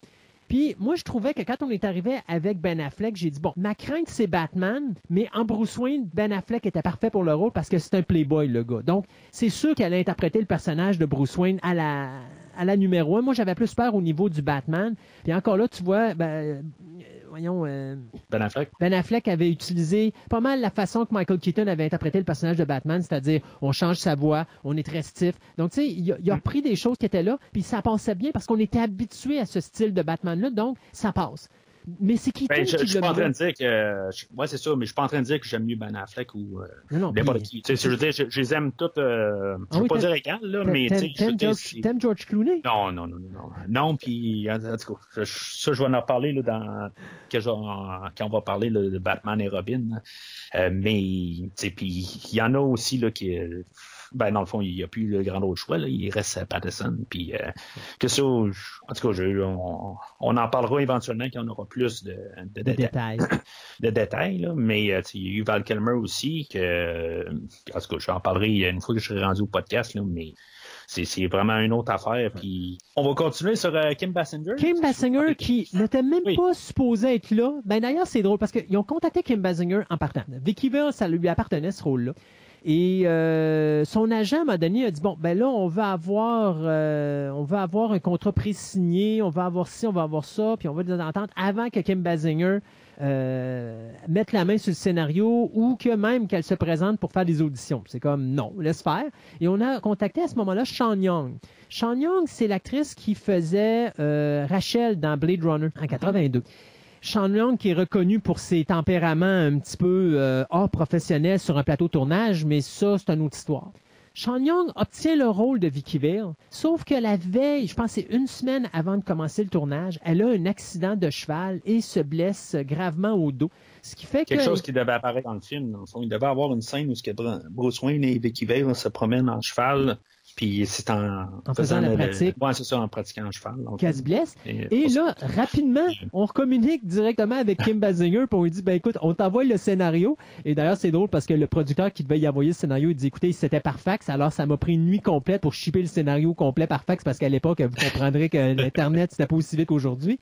Puis moi, je trouvais que quand on est arrivé avec Ben Affleck, j'ai dit, bon, ma crainte, c'est Batman, mais en Bruce Wayne, Ben Affleck était parfait pour le rôle parce que c'est un playboy, le gars. Donc, c'est sûr qu'elle a interprété le personnage de Bruce Wayne à la, à la numéro un. Moi, j'avais plus peur au niveau du Batman. Puis encore là, tu vois, ben, voyons... euh, Ben Affleck. ben Affleck avait utilisé pas mal la façon que Michael Keaton avait interprété le personnage de Batman, c'est-à-dire on change sa voix, on est très stiff. Donc, tu sais, il, a- il a repris des choses qui étaient là, puis ça passait bien parce qu'on était habitué à ce style de Batman-là, donc ça passe. Mais c'est Keaton Ben, je, qui je suis pas en train de dire que. je- Ouais, c'est ça, mais je suis pas en train de dire que j'aime mieux Ben Affleck ou euh, n'importe qui. Tu sais, je veux dire, je, je les aime toutes. Euh, je Ah veux oui, pas dire égales, là, mais tu sais, T'aimes George, George Clooney? Non, non, non, non, non. Non, puis en, en tout cas, ça, je vais en reparler là, dans que genre, quand on va parler là, de Batman et Robin. là. Euh, mais, tu sais, puis il y en a aussi là qui, ben dans le fond, il n'y a plus le grand autre choix. Là, il reste à Patterson. Puis euh, que ça, je- en tout cas, je- on, on en parlera éventuellement quand on aura plus de, de, De détails de détails, là, mais euh, il y a eu Val Kilmer aussi, que, en tout cas, j'en parlerai une fois que je serai rendu au podcast, là, mais c'est, c'est vraiment une autre affaire. Puis on va continuer sur euh, Kim Basinger. Kim Basinger qui n'était même Oui. pas supposé être là. Ben d'ailleurs, c'est drôle parce qu'ils ont contacté Kim Basinger en partant. Vicky Vale, ça lui appartenait ce rôle-là. Et euh, son agent m'a donné a dit bon ben là on va avoir euh, on va avoir un contrat pré-signé, on va avoir ci, on va avoir ça, puis on va des ententes avant que Kim Basinger euh, mette la main sur le scénario ou que même qu'elle se présente pour faire des auditions. C'est comme non, laisse faire. Et on a contacté à ce moment-là Sean Young. Sean Young, c'est l'actrice qui faisait euh, Rachel dans Blade Runner en 82. Sean Young qui est reconnu pour ses tempéraments un petit peu euh, hors professionnels sur un plateau de tournage, mais ça, c'est une autre histoire. Sean Young obtient le rôle de Vicky Vale, sauf que la veille, je pense que c'est une semaine avant de commencer le tournage, elle a un accident de cheval et se blesse gravement au dos. Ce qui fait Quelque que... chose qui devait apparaître dans le film. Dans le fond. Il devait avoir une scène où ce que Bruce Wayne et Vicky Vale se promènent en cheval. Puis c'est en, En faisant la le- pratique. Ouais, c'est ça, en pratiquant en cheval. qu'elle se blesse. Et, Et là, rapidement, on communique directement avec Kim Basinger, on lui dit, ben écoute, on t'envoie le scénario. Et d'ailleurs, c'est drôle parce que le producteur qui devait y envoyer le scénario, il dit, écoutez, c'était par fax, alors ça m'a pris une nuit complète pour shipper le scénario complet par fax, parce qu'à l'époque, vous comprendrez que l'Internet, c'était pas aussi vite qu'aujourd'hui.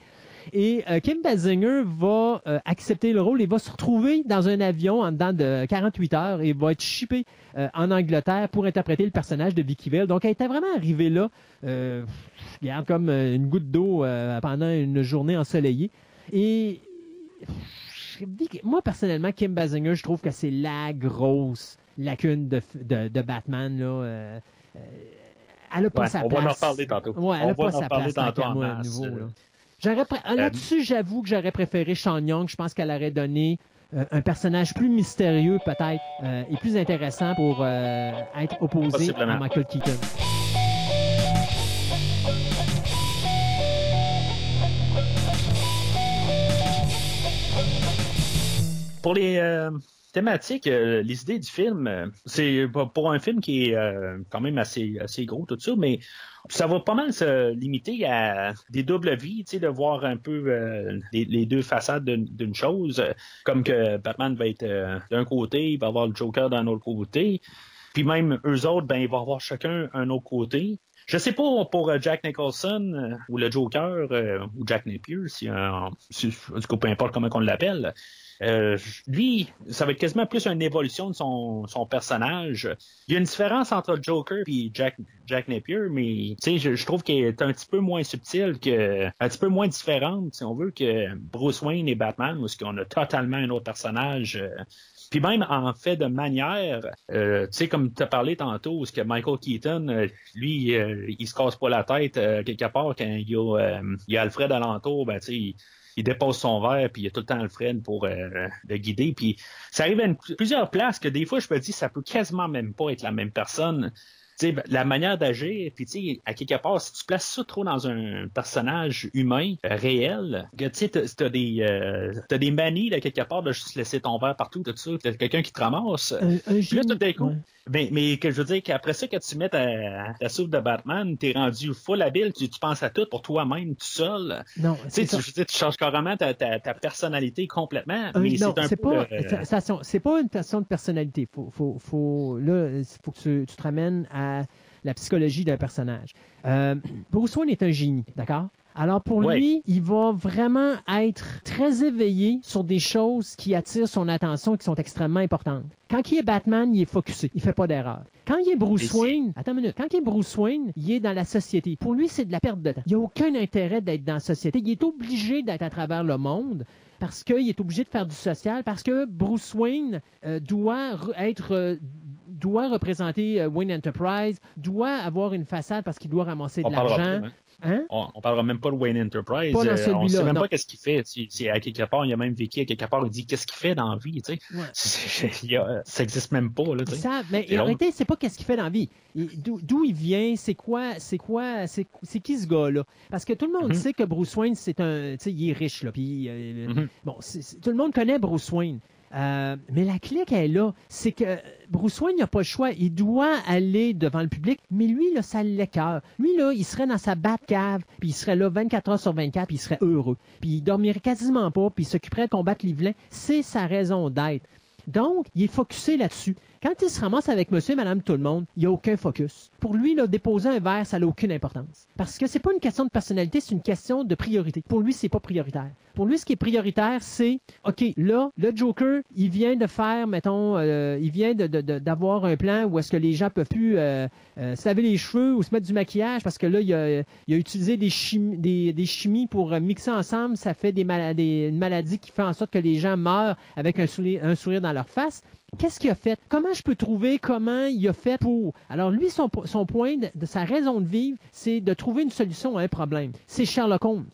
Et euh, Kim Basinger va euh, accepter le rôle et va se retrouver dans un avion en dedans de 48 heures et va être shippé euh, en Angleterre pour interpréter le personnage de Vicky Vale. Donc, elle était vraiment arrivée là, euh, regarde, comme euh, une goutte d'eau euh, pendant une journée ensoleillée. Et moi, personnellement, Kim Basinger, je trouve que c'est la grosse lacune de, de, de Batman. Là, euh, euh, elle a pas Ouais, sa on place. va en reparler tantôt. Ouais, elle On a va pas en sa parler place tant tantôt en masse, nouveau, euh. là. J'aurais pré- Là-dessus, j'avoue que j'aurais préféré Sean Young. Je pense qu'elle aurait donné euh, un personnage plus mystérieux, peut-être, euh, et plus intéressant pour euh, être opposé à Michael Keaton. Pour les euh, thématiques, euh, les idées du film, euh, c'est pour- un film qui est euh, quand même assez, assez gros, tout ça, mais ça va pas mal se limiter à des doubles vies, tu sais, de voir un peu euh, les, deux façades d'une chose, comme que Batman va être euh, d'un côté, il va avoir le Joker d'un autre côté. Puis même eux autres, ben, ils vont avoir chacun un autre côté. Je sais pas pour euh, Jack Nicholson ou le Joker ou Jack Napier, si, en tout cas, peu importe comment on l'appelle. Euh, lui, ça va être quasiment plus une évolution de son, son personnage. Il y a une différence entre Joker et Jack, Jack Napier, mais je, je trouve qu'il est un petit peu moins subtil, que, un petit peu moins différente, si on veut, que Bruce Wayne et Batman, où qu'on a totalement un autre personnage. Euh, puis même en fait de manière, euh, tu sais, comme tu as parlé tantôt, ce que Michael Keaton, euh, lui, euh, il se casse pas la tête euh, quelque part quand il y a, il y a Alfred alentour, ben tu sais, il, dépose son verre, puis il y a tout le temps Alfred pour euh, le guider. Puis ça arrive à plusieurs places que des fois, je me dis, ça peut quasiment même pas être la même personne. Sais, la manière d'agir, puis tu sais, à quelque part, si tu places ça trop dans un personnage humain, euh, réel, que tu sais, t'as des, euh, t'as des manies, là, quelque part, de juste laisser ton verre partout, tout ça, t'as quelqu'un qui te ramasse. Un, un Puis là, génie. tout d'un coup, Ouais. ben, mais que je veux dire qu'après ça, que tu mets ta, ta soupe de Batman, t'es rendu full habile, tu, tu penses à tout pour toi-même, tout seul. Non, Tu sais, tu, ça. je veux dire, tu changes carrément ta, ta, ta personnalité complètement. Euh, mais non, c'est pas, euh, c'est pas une question de personnalité. Faut, faut, faut, là, il faut que tu, tu te ramènes à la psychologie d'un personnage. Euh, Bruce Wayne est un génie, d'accord? Alors pour Ouais. lui, il va vraiment être très éveillé sur des choses qui attirent son attention et qui sont extrêmement importantes. Quand il est Batman, il est focusé, il fait pas d'erreur. Quand il est Bruce Wayne, attends une minute, quand il est Bruce Wayne, il est dans la société. Pour lui, c'est de la perte de temps. Il n'y a aucun intérêt d'être dans la société. Il est obligé d'être à travers le monde parce qu'il est obligé de faire du social, parce que Bruce Wayne euh, doit re- être euh, doit représenter euh, Wayne Enterprise, doit avoir une façade parce qu'il doit ramasser de on l'argent. hein? Hein? On, on parlera même pas de Wayne Enterprise. Pas Euh, on celui-là, sait même non. pas qu'est-ce qu'il fait. À quelque part, il y a même Vicky, à quelque part, il dit qu'est-ce qu'il fait dans la vie, tu sais? Ouais. A- ça existe même pas, là, tu savent, mais en drôle. réalité, c'est pas qu'est-ce qu'il fait dans la vie. D'où il vient, c'est quoi, c'est quoi, c'est qui ce gars-là? Parce que tout le monde Mhm. sait que Bruce Wayne, c'est un, tu sais, il est riche là, euh, Mhm. bon, tout le monde connaît Bruce Wayne. Euh, mais la clé qu'elle est là, c'est que Bruce Wayne n'a pas le choix. Il doit aller devant le public, mais lui, là, ça l'écœure. Lui, là, il serait dans sa cave, puis il serait là 24 heures sur 24, puis il serait heureux. Puis il dormirait quasiment pas, puis il s'occuperait de combattre Livlin. C'est sa raison d'être. Donc, il est focusé là-dessus. Quand il se ramasse avec monsieur et madame tout le monde, il n'y a aucun focus. Pour lui, là, déposer un verre, ça n'a aucune importance. Parce que c'est pas une question de personnalité, c'est une question de priorité. Pour lui, c'est pas prioritaire. Pour lui, ce qui est prioritaire, c'est, OK, là, le Joker, il vient de faire, mettons, euh, il vient d'avoir un plan où est-ce que les gens peuvent plus euh, euh, se laver les cheveux ou se mettre du maquillage parce que là, il a, il a utilisé des, chimies, pour mixer ensemble. Ça fait une maladie qui fait en sorte que les gens meurent avec un sourire dans leur face. Qu'est-ce qu'il a fait? Comment je peux trouver comment il a fait pour... Alors lui, son, point de, sa raison de vivre, c'est de trouver une solution à un problème. C'est Sherlock Holmes.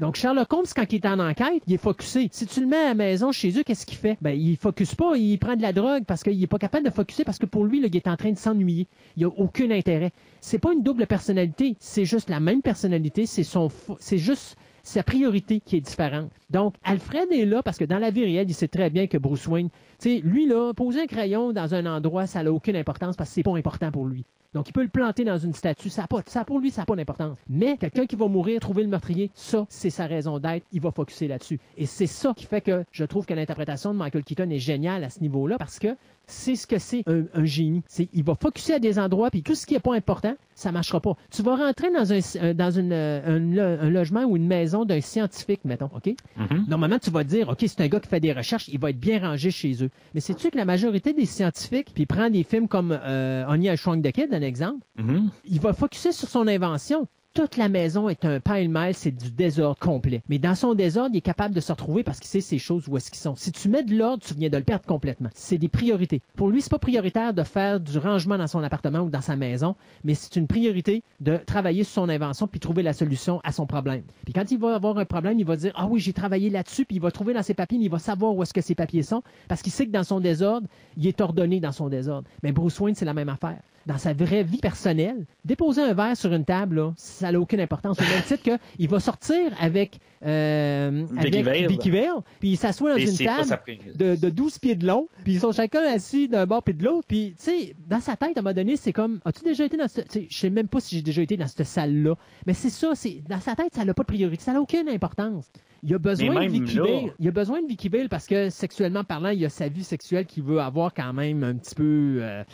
Donc, Sherlock Holmes, quand il est en enquête, il est focusé. Si tu le mets à la maison chez eux, qu'est-ce qu'il fait? Ben, il focus pas, il prend de la drogue parce qu'il est pas capable de focuser parce que pour lui, il est en train de s'ennuyer. Il a aucun intérêt. C'est pas une double personnalité, c'est juste la même personnalité, c'est son, c'est juste sa priorité qui est différente. Donc, Alfred est là parce que dans la vie réelle, il sait très bien que Bruce Wayne, tu sais, lui, là, poser un crayon dans un endroit, ça n'a aucune importance parce que c'est pas important pour lui. Donc, il peut le planter dans une statue. Ça, a pas, ça pour lui, ça n'a pas d'importance. Mais quelqu'un qui va mourir, trouver le meurtrier, ça, c'est sa raison d'être. Il va focuser là-dessus. Et c'est ça qui fait que je trouve que l'interprétation de Michael Keaton est géniale à ce niveau-là parce que c'est ce que c'est un, un génie. C'est, il va focuser à des endroits, puis tout ce qui n'est pas important, ça marchera pas. Tu vas rentrer dans un, dans une, euh, un, lo- un logement ou une maison d'un scientifique, mettons, OK? Mhm. Normalement, tu vas te dire, OK, c'est un gars qui fait des recherches, il va être bien rangé chez eux. Mais sais-tu que la majorité des scientifiques, puis prend des films comme euh, Onion I Shrunk the Kid, un exemple, Mhm. il va focuser sur son invention. Toute la maison est un pile-mêle, c'est du désordre complet. Mais dans son désordre, il est capable de se retrouver parce qu'il sait ces choses où est-ce qu'ils sont. Si tu mets de l'ordre, tu viens de le perdre complètement. C'est des priorités. Pour lui, c'est pas prioritaire de faire du rangement dans son appartement ou dans sa maison, mais c'est une priorité de travailler sur son invention puis trouver la solution à son problème. Puis quand il va avoir un problème, il va dire ah oui, j'ai travaillé là-dessus, puis il va trouver dans ses papiers, mais il va savoir où est-ce que ses papiers sont parce qu'il sait que dans son désordre, il est ordonné dans son désordre. Mais Bruce Wayne, c'est la même affaire dans sa vraie vie personnelle, déposer un verre sur une table, là, ça n'a aucune importance. Au même titre qu'il va sortir avec, euh, avec. Vicky Vale, puis il s'assoit dans Et une table de, de 12 pieds de long, puis ils sont chacun assis d'un bord puis de l'autre, puis tu sais, dans sa tête, à un moment donné, c'est comme, as-tu déjà été dans ce, je sais même pas si j'ai déjà été dans cette salle-là, mais c'est ça, c'est, dans sa tête, ça n'a pas de priorité, ça n'a aucune importance. Il a besoin de Vicky Vale. Il a besoin de Vicky Vale parce que sexuellement parlant, il a sa vie sexuelle qu'il veut avoir quand même un petit peu. euh,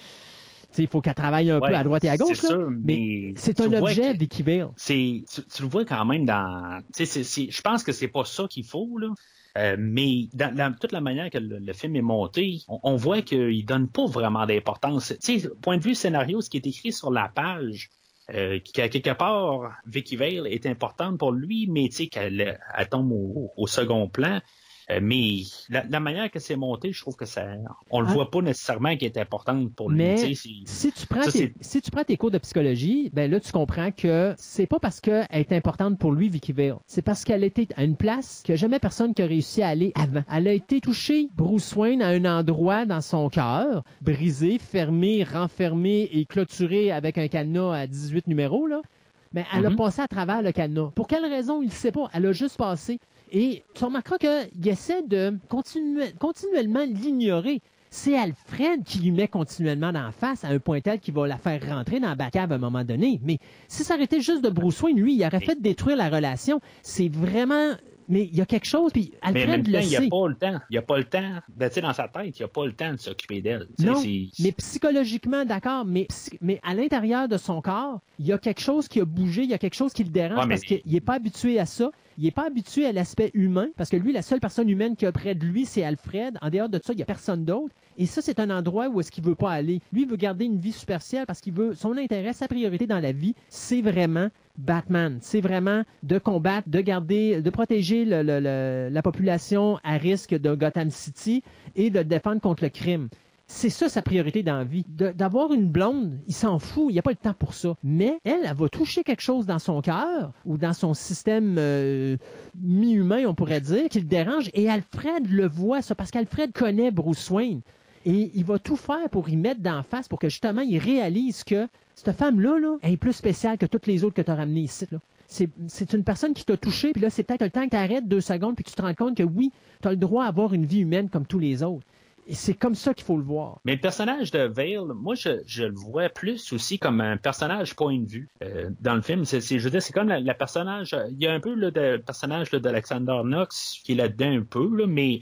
il faut qu'elle travaille un Ouais, peu à droite et à gauche. là. sûr, mais c'est un objet, que- Vicky Vale. c'est tu, tu le vois quand même dans je pense que c'est pas ça qu'il faut là Euh, mais dans, dans toute la manière que le, le film est monté, on, on voit qu'il donne pas vraiment d'importance. Tu sais, point de vue scénario, ce qui est écrit sur la page, euh, qu'à quelque part, Vicky Vale est importante pour lui, mais tu sais qu'elle elle tombe au, au second plan. Euh, mais la, la manière que c'est monté, je trouve que ça, on le Ah. voit pas nécessairement qui est importante pour lui. Mais si tu prends Ça, tes, si tu prends tes cours de psychologie, ben là tu comprends que c'est pas parce qu'elle est importante pour lui Vicky Vale, c'est parce qu'elle était à une place que jamais personne qui a réussi à aller avant. Elle a été touchée Bruce Wayne à un endroit dans son cœur, brisé, fermé, renfermé et clôturé avec un cadenas à 18 numéros là. Mais elle a Mhm. passé à travers le cadenas. Pour quelle raison, il ne sait pas. Elle a juste passé. Et tu remarqueras qu'il essaie de continue- continuellement l'ignorer. C'est Alfred qui lui met continuellement d'en face à un point tel qu'il va la faire rentrer dans la back-cave à un moment donné. Mais si ça arrêtait juste de Bruce Wayne, lui, il aurait fait détruire la relation. C'est vraiment... Mais il y a quelque chose, puis Mais en même Alfred temps, le il n'y a sait. pas le temps. Il n'y a pas le temps. Ben, dans sa tête, il n'y a pas le temps de s'occuper d'elle. Non, mais psychologiquement, d'accord, mais, mais à l'intérieur de son corps, il y a quelque chose qui a bougé, il y a quelque chose qui le dérange Ouais, mais- parce qu'il n'est pas habitué à ça. Il n'est pas habitué à l'aspect humain parce que lui, la seule personne humaine qu'il y a près de lui, c'est Alfred. En dehors de ça, il n'y a personne d'autre. Et ça, c'est un endroit où est-ce qu'il veut pas aller. Lui, il veut garder une vie superficielle parce qu'il veut, son intérêt, sa priorité dans la vie, c'est vraiment Batman. C'est vraiment de combattre, de garder, de protéger la population à risque de Gotham City et de défendre contre le crime. C'est ça sa priorité dans la vie. D'avoir une blonde, il s'en fout, il n'y a pas le temps pour ça. Mais elle, elle va toucher quelque chose dans son cœur ou dans son système euh, mi-humain, on pourrait dire, qui le dérange. Et Alfred le voit, ça, parce qu'Alfred connaît Bruce Wayne. Et il va tout faire pour y mettre d'en face, pour que justement il réalise que cette femme-là, là, elle est plus spéciale que toutes les autres que tu as ramenées ici. C'est, c'est une personne qui t'a touché, puis là, c'est peut-être le temps que tu arrêtes deux secondes, puis tu te rends compte que oui, tu as le droit à avoir une vie humaine comme tous les autres. Et c'est comme ça qu'il faut le voir. Mais le personnage de Vale, moi, je, le vois plus aussi comme un personnage point de vue euh, dans le film. C'est, je veux dire, c'est comme la personnage. Il y a un peu le personnage d'Alexander Knox qui est là-dedans un peu, là, mais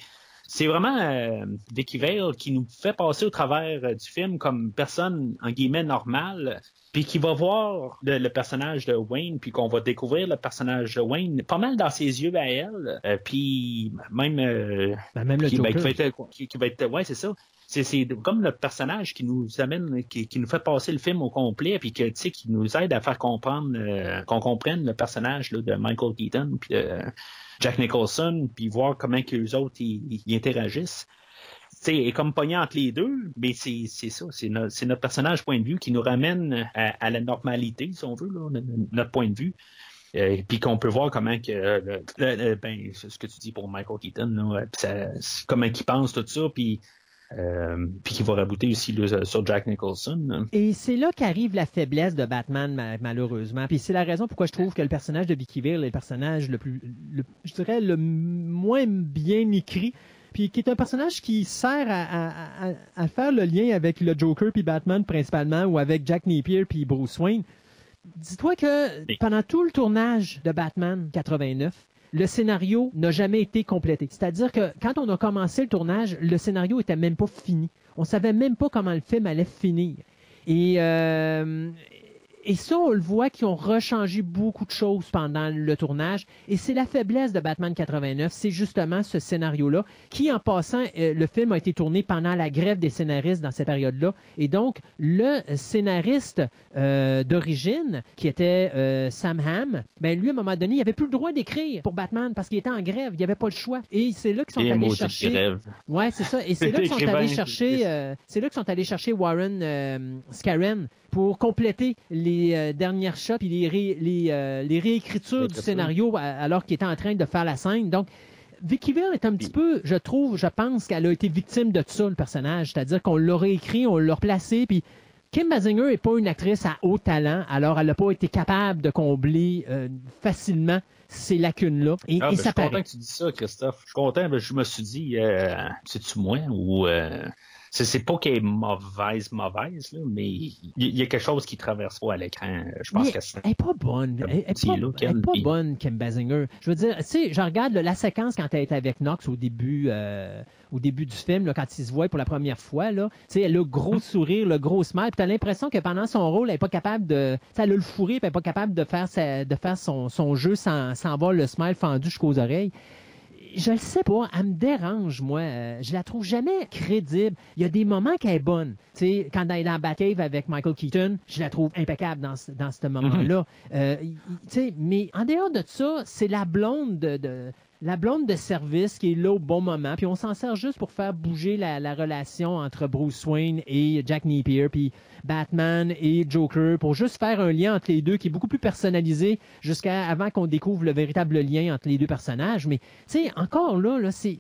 c'est vraiment euh, Vicky Vale qui nous fait passer au travers euh, du film comme personne en guillemets normale, puis qui va voir le, le personnage de Wayne, puis qu'on va découvrir le personnage de Wayne pas mal dans ses yeux à elle, euh, puis même euh, Ben, même le qui, ben, qui va être, qui, qui va être, ouais, c'est ça. C'est, comme le personnage qui nous amène, qui, qui nous fait passer le film au complet, puis que, tu sais, qui nous aide à faire comprendre, euh, qu'on comprenne le personnage là, de Michael Keaton, puis Jack Nicholson, puis voir comment que les autres ils, ils interagissent. Tu sais, est comme pogné entre les deux, mais c'est, ça, c'est, no- c'est notre personnage point de vue qui nous ramène à, à la normalité, si on veut, là, no- no- notre point de vue. Euh, puis qu'on peut voir comment que euh, ben ce que tu dis pour Michael Keaton là, ça- comment qu'il pense tout ça puis euh, puis qu'il va rabouter aussi sur Jack Nicholson. Et c'est là qu'arrive la faiblesse de Batman, ma- malheureusement. Puis c'est la raison pourquoi je trouve que le personnage de Vicky Vale est le personnage le plus, le- je dirais, le moins bien écrit. Puis qui est un personnage qui sert à, à- à- à faire le lien avec le Joker puis Batman principalement, ou avec Jack Napier puis Bruce Wayne. Dis-toi que pendant tout le tournage de Batman 89, le scénario n'a jamais été complété. C'est-à-dire que quand on a commencé le tournage, le scénario était même pas fini. On savait même pas comment le film allait finir. Et, euh, et ça, on le voit qu'ils ont rechangé beaucoup de choses pendant le tournage. Et c'est la faiblesse de Batman 89, c'est justement ce scénario-là, qui, en passant, euh, le film a été tourné pendant la grève des scénaristes dans cette période-là. Et donc, le scénariste euh, d'origine, qui était euh, Sam Hamm, ben lui, à un moment donné, il avait plus le droit d'écrire pour Batman parce qu'il était en grève, il n'y avait pas le choix. Et c'est là qu'ils sont et allés chercher... grève. Ouais, c'est ça. Et c'est là qu'ils sont allés chercher, c'est là qu'ils sont allés chercher Warren Scarron pour compléter les euh, dernières shots et les, ré- les, euh, les réécritures du scénario à- alors qu'il était en train de faire la scène. Donc, Vicky Vale est un petit peu, je trouve, je pense qu'elle a été victime de ça, le personnage. C'est-à-dire qu'on l'a réécrit, on l'a replacé, puis Kim Basinger n'est pas une actrice à haut talent, alors elle n'a pas été capable de combler euh, facilement ces lacunes-là. Et, Ah, et ben, je suis content que tu dis ça Christophe je suis content ben, je me suis dit euh, c'est-tu moi ou euh, c'est, c'est pas qu'elle est mauvaise, mauvaise, là, mais il y, a quelque chose qui traverse pas à l'écran. Je pense Mais que c'est. elle est pas bonne. Elle est pas, look, elle est elle, pas puis- bonne, Kim Basinger. Je veux dire, tu sais, je regarde là, la séquence quand elle est avec Knox au début, euh, au début du film, là, quand ils se voient pour la première fois, là. Tu sais, elle a le gros sourire, le gros smile, puis t'as l'impression que pendant son rôle, elle est pas capable de, tu elle a le fourré, puis elle est pas capable de faire sa- de faire son, son jeu sans, sans avoir le smile fendu jusqu'aux oreilles. Je le sais pas, elle me dérange, moi. Euh, je la trouve jamais crédible. Il y a des moments qu'elle est bonne. Tu sais, quand elle est dans Batcave avec Michael Keaton, je la trouve impeccable dans ce, dans ce moment-là. Sais, mais en dehors de ça, c'est la blonde de, de- la blonde de service qui est là au bon moment. Puis on s'en sert juste pour faire bouger la, la relation entre Bruce Wayne et Jack Napier, puis Batman et Joker, pour juste faire un lien entre les deux qui est beaucoup plus personnalisé jusqu'à avant qu'on découvre le véritable lien entre les deux personnages. Mais tu sais, encore là, là c'est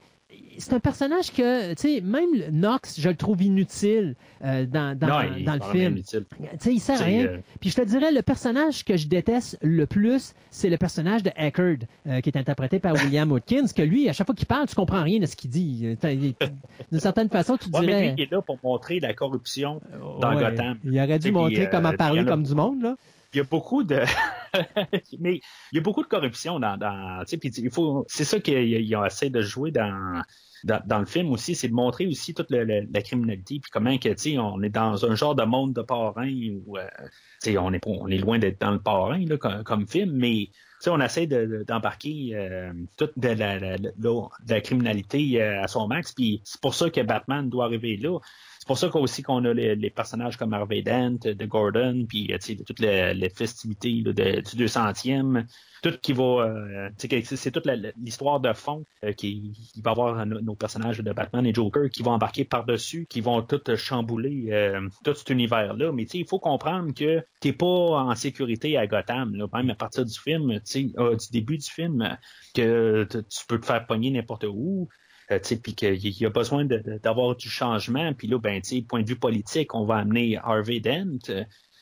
c'est un personnage que, tu sais, même Knox, je le trouve inutile euh, dans, dans, Non, le film. Tu sais, il sert à rien. euh, Puis je te dirais, le personnage que je déteste le plus, c'est le personnage de Eckerd, euh, qui est interprété par William Watkins, que lui, à chaque fois qu'il parle, tu comprends rien de ce qu'il dit. D'une certaine façon, tu Ouais, mais dirais... lui, il est là pour montrer la corruption dans Ouais, Gotham. Il aurait dû montrer comment parler a- comme du monde, là. Il y a beaucoup de mais il y a beaucoup de corruption dans, tu sais il faut c'est ça qu'ils ont essayé de jouer dans dans, le film aussi, c'est de montrer aussi toute le- la criminalité, puis comment que, on est dans un genre de monde de parrain où, euh, on est, on est loin d'être dans le parrain, là, comme, comme film, mais, on essaie de- de- d'embarquer euh, toute de la, la- la- la criminalité euh, à son max, puis c'est pour ça que Batman doit arriver là. C'est pour ça qu'aussi qu'on a les, personnages comme Harvey Dent, de Gordon, puis euh, toutes les, festivités du 200e, tout qui va, euh, c'est toute l'histoire de fond euh, qui il va avoir nos, personnages de Batman et Joker qui vont embarquer par-dessus, qui vont tout chambouler euh, tout cet univers-là. Mais il faut comprendre que t'es pas en sécurité à Gotham, même à partir du film, tu euh, du début du film, que tu peux te faire pogner n'importe où. Euh, puis qu'il y a besoin d'avoir du changement. Puis là, ben, point de vue politique, on va amener Harvey Dent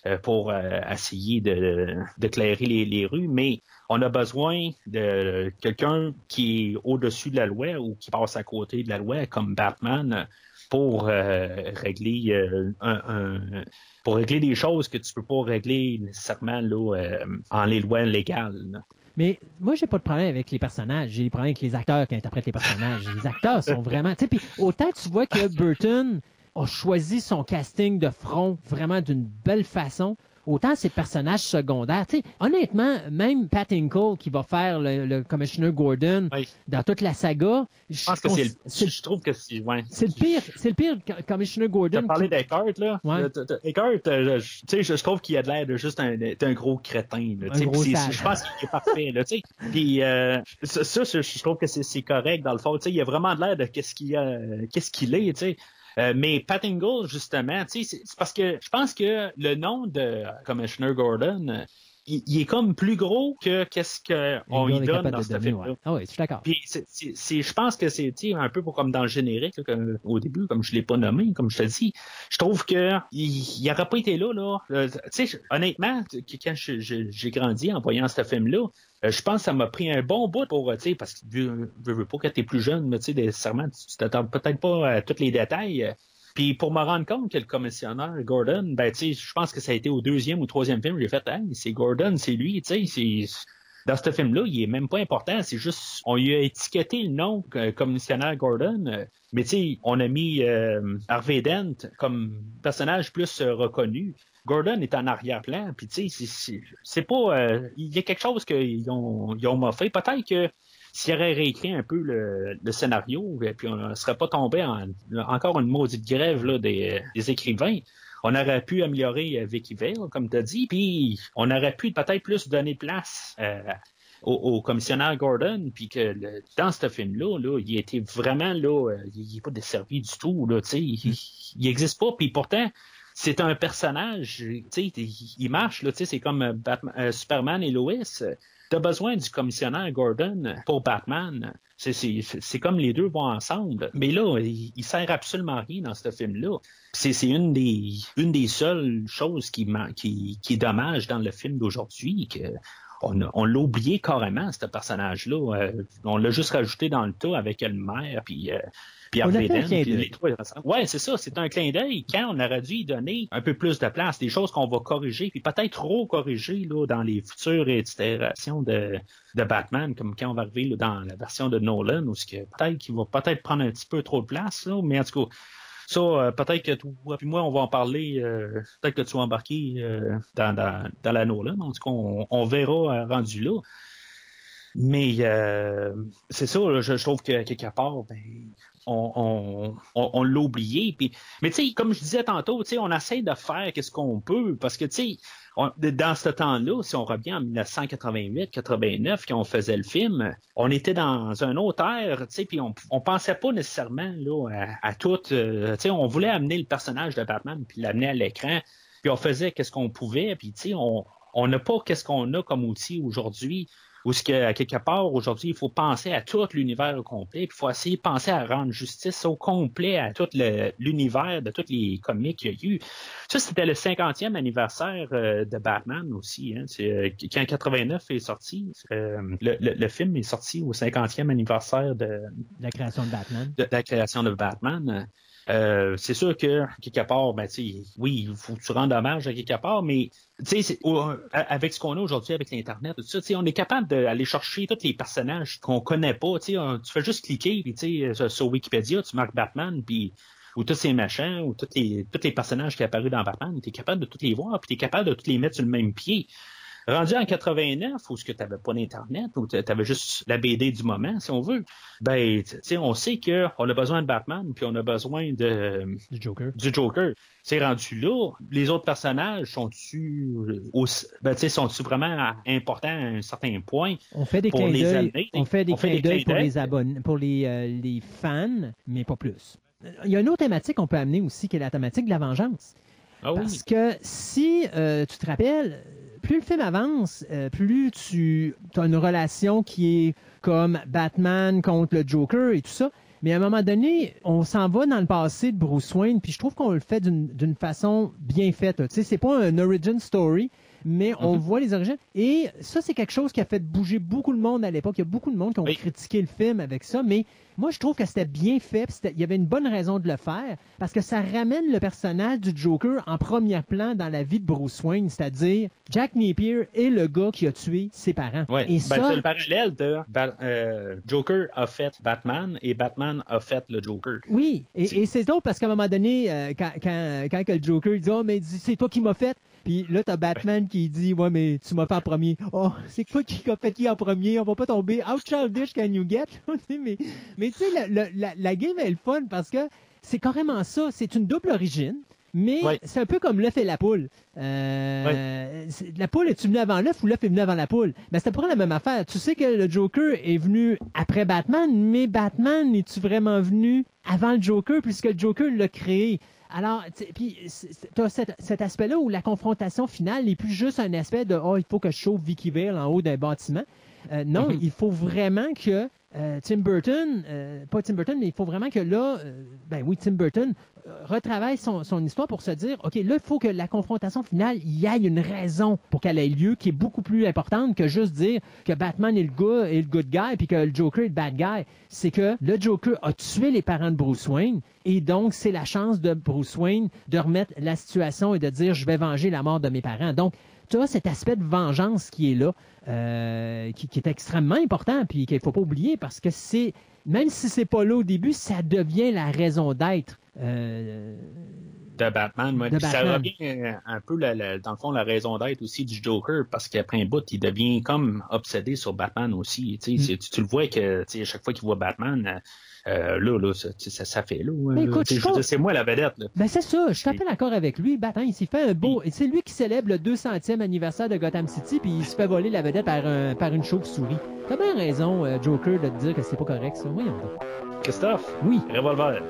euh, pour euh, essayer de d'éclairer les, rues, mais on a besoin de quelqu'un qui est au-dessus de la loi ou qui passe à côté de la loi, comme Batman, pour régler des choses que tu peux pas régler nécessairement en les lois légales. Mais moi, j'ai pas de problème avec les personnages. J'ai des problèmes avec les acteurs qui interprètent les personnages. Les acteurs sont vraiment. Tu sais, puis autant tu vois que Burton a choisi son casting de front vraiment d'une belle façon. Autant ses personnages secondaires. Tu honnêtement, même Pat Inkle qui va faire le, le Commissioner Gordon Oui. dans toute la saga, Je pense que c'est le, je trouve que c'est ouais. c'est le pire, c'est le pire co- Commissioner Tu Gordon. as parlé qui- d'Eckhart, là? Ouais. T- Eckhart, euh, je- tu sais, je, trouve qu'il a de l'air de juste un, d'un gros crétin. Là, Un tu gros sage. je pense qu'il est parfait. Là, tu sais. Puis euh, ça, ça, je, trouve que c'est, correct dans le fond. Tu sais, il a vraiment de l'air de qu'est-ce qu'il, a, qu'est-ce qu'il est. Tu sais. Euh, mais Pat Ingle, justement, c'est, parce que je pense que le nom de Commissioner Gordon, euh, il, il est comme plus gros que qu'est-ce qu'on lui donne dans ce film-là. ouais. Ah oui, je suis d'accord. Puis c'est, c'est, c'est- je pense que c'est tu sais, un peu pour- comme dans le générique, là, comme, au début, comme je l'ai pas nommé, comme je te dis, je trouve que il n'aurait pas été là. là. Euh, tu sais, honnêtement, quand j'ai grandi en voyant ce film-là, euh, je pense que ça m'a pris un bon bout pour, euh, tu sais, parce que je veux pas que t'es plus jeune, mais tu sais, nécessairement, tu tu t'attends peut-être pas à tous les détails. Puis pour me rendre compte que le commissionnaire Gordon, ben tu sais, je pense que ça a été au deuxième ou troisième film, j'ai fait, hey, c'est Gordon, c'est lui, tu sais, dans ce film-là, il est même pas important. C'est juste, on lui a étiqueté le nom euh, commissionnaire Gordon. euh, mais tu sais, on a mis euh, Harvey Dent comme personnage plus euh, reconnu. Gordon est en arrière-plan. Puis tu sais, c'est- pas, il y a quelque chose qu'ils ont, ils ont moffé. Peut-être que s'il aurait réécrit un peu le, le scénario, et puis on ne serait pas tombé en encore une maudite grève là, des, des écrivains. On aurait pu améliorer euh, Vicky Vale, comme tu as dit, puis on aurait pu peut-être plus donner place euh, au, au commissionnaire Gordon, puis que le- dans ce film-là, là, il était vraiment là, euh, il n'est pas desservi du tout, là, il, il existe pas, puis pourtant, c'est un personnage, il, marche, là, c'est comme euh, Batman- euh, Superman et Lois. Tu as besoin du commissionnaire Gordon pour Batman. C'est- comme les deux vont ensemble. Mais là, il, il sert absolument à rien dans ce film-là. C'est une des, une des seules choses qui, qui, est dommage dans le film d'aujourd'hui, que on l'a oublié carrément, ce personnage-là. Euh, on l'a juste rajouté dans le tas avec le maire, puis. Euh, Dent, clin puis. Ouais, c'est ça, c'est un clin d'œil. Quand on aurait dû y donner un peu plus de place, des choses qu'on va corriger, puis peut-être trop corriger là, dans les futures itérations de, de Batman, comme quand on va arriver là, dans la version de Nolan, où ce que peut-être qu'il va peut-être prendre un petit peu trop de place, là, mais en tout cas, ça, euh, peut-être que toi puis moi, on va en parler, euh, peut-être que tu vas embarquer euh, dans, dans, dans la Nolan, en tout cas, on, on verra euh, rendu là. Mais euh, c'est ça, je, trouve que quelque part, ben, on, on, on, l'a oublié. Puis, mais tu sais, comme je disais tantôt, on essaie de faire qu'est-ce qu'on peut parce que tu sais, dans ce temps-là, si on revient en 1988-89 quand on faisait le film, on était dans un autre sais, puis on, on pensait pas nécessairement là à, à tout. euh, on voulait amener le personnage de Batman puis l'amener à l'écran, puis on faisait qu'est-ce qu'on pouvait, puis tu sais, on n'a pas qu'est-ce qu'on a comme outil aujourd'hui. Ou ce que, à quelque part, aujourd'hui, il faut penser à tout l'univers au complet, puis il faut essayer de penser à rendre justice au complet à tout l'univers de tous les comics qu'il y a eu. Ça, c'était le 50e anniversaire euh, de Batman aussi. Hein. C'est, euh, quand 89 est sorti, euh, le, le- le film est sorti au 50e anniversaire de, La création de Batman. de, de la création de Batman. Euh, c'est sûr que quelque part, ben, oui, il faut que tu rendes hommage à quelque part, mais au- avec ce qu'on a aujourd'hui avec l'internet, tout ça, on est capable d'aller chercher tous les personnages qu'on connaît pas. On- tu fais juste cliquer, puis sur- Wikipédia, tu marques Batman, puis ou tous ces machins, ou tous les, les personnages qui apparus dans Batman, tu es capable de tous les voir, puis tu es capable de tous les mettre sur le même pied. Rendu en 89, où ce que tu n'avais pas d'Internet, ou tu avais juste la BD du moment, si on veut, ben, tu on sait qu'on a besoin de Batman, puis on a besoin de, Du Joker. du Joker. C'est rendu là. Les autres personnages sont-tu aussi, ben, tu sais, sont-tu vraiment importants à un certain point? On fait des Pour clins les On fait des clins d'œil pour les abonnés, pour les, euh, les fans, mais pas plus. Il y a une autre thématique qu'on peut amener aussi, qui est la thématique de la vengeance. Ah oui. Parce que si euh, tu te rappelles, plus le film avance, euh, plus tu as une relation qui est comme Batman contre le Joker et tout ça. Mais à un moment donné, on s'en va dans le passé de Bruce Wayne, puis je trouve qu'on le fait d'une façon bien faite. Tu sais, c'est pas un origin story, mais on Mhm. voit les origines. Et ça, c'est quelque chose qui a fait bouger beaucoup de monde à l'époque. Il y a beaucoup de monde qui ont Oui. critiqué le film avec ça, mais moi, je trouve que c'était bien fait. Il y avait une bonne raison de le faire parce que ça ramène le personnage du Joker en premier plan dans la vie de Bruce Wayne, c'est-à-dire Jack Napier est le gars qui a tué ses parents. Ouais. Et Ben, ça, c'est le parallèle de euh, Joker a fait Batman et Batman a fait le Joker. oui, et, C'est- et c'est drôle parce qu'à un moment donné, euh, quand, quand, quand le Joker il dit Oh, mais c'est toi qui m'as fait. Puis là, t'as Batman qui dit Ouais, mais tu m'as fait en premier. Oh, c'est quoi qui a fait qui en premier? On va pas tomber. How childish can you get? Tu Mais, mais tu sais, la, la game est le fun parce que c'est carrément ça. C'est une double origine. Mais Ouais. c'est un peu comme l'œuf et la poule. Euh, La poule est-tu venue avant l'œuf ou l'œuf est venu avant la poule? Ben, c'est pas la même affaire. Tu sais que le Joker est venu après Batman, mais Batman est-tu vraiment venu avant le Joker puisque le Joker l'a créé? Alors, puis tu as cet, cet aspect-là où la confrontation finale n'est plus juste un aspect de Oh, il faut que je sauve Vicky Vale en haut d'un bâtiment. Euh, non, Mhm. il faut vraiment que euh, Tim Burton, euh, pas Tim Burton, mais il faut vraiment que là, ben oui, Tim Burton retravaille son, histoire pour se dire, OK, là, il faut que la confrontation finale, il y ait une raison pour qu'elle ait lieu qui est beaucoup plus importante que juste dire que Batman est le gars est le good guy puis que le Joker est le bad guy. C'est que le Joker a tué les parents de Bruce Wayne et donc c'est la chance de Bruce Wayne de remettre la situation et de dire, je vais venger la mort de mes parents. Donc, tu as cet aspect de vengeance qui est là, euh, qui, est extrêmement important, puis qu'il faut pas oublier parce que c'est, même si c'est pas là au début, ça devient la raison d'être. Euh, de Batman. ouais. De Puis Ça revient euh, un peu, la- la- dans le fond, la raison d'être aussi du Joker, parce qu'après un bout, il devient comme obsédé sur Batman aussi. Tu, Mm. c'est- tu, tu le vois que à chaque fois qu'il voit Batman, euh, là, là, ça, ça, ça fait là. Euh, écoute, je je c'est moi la vedette. Là. ben c'est ça, je suis fait d'accord avec lui. Batman, il s'est fait un beau. C'est lui qui célèbre le 200e anniversaire de Gotham City, puis il se fait voler la vedette par, un- par une chauve-souris. T'as bien raison, Joker, de te dire que c'est pas correct, ça. Voyons donc. Christophe, Oui. revolver.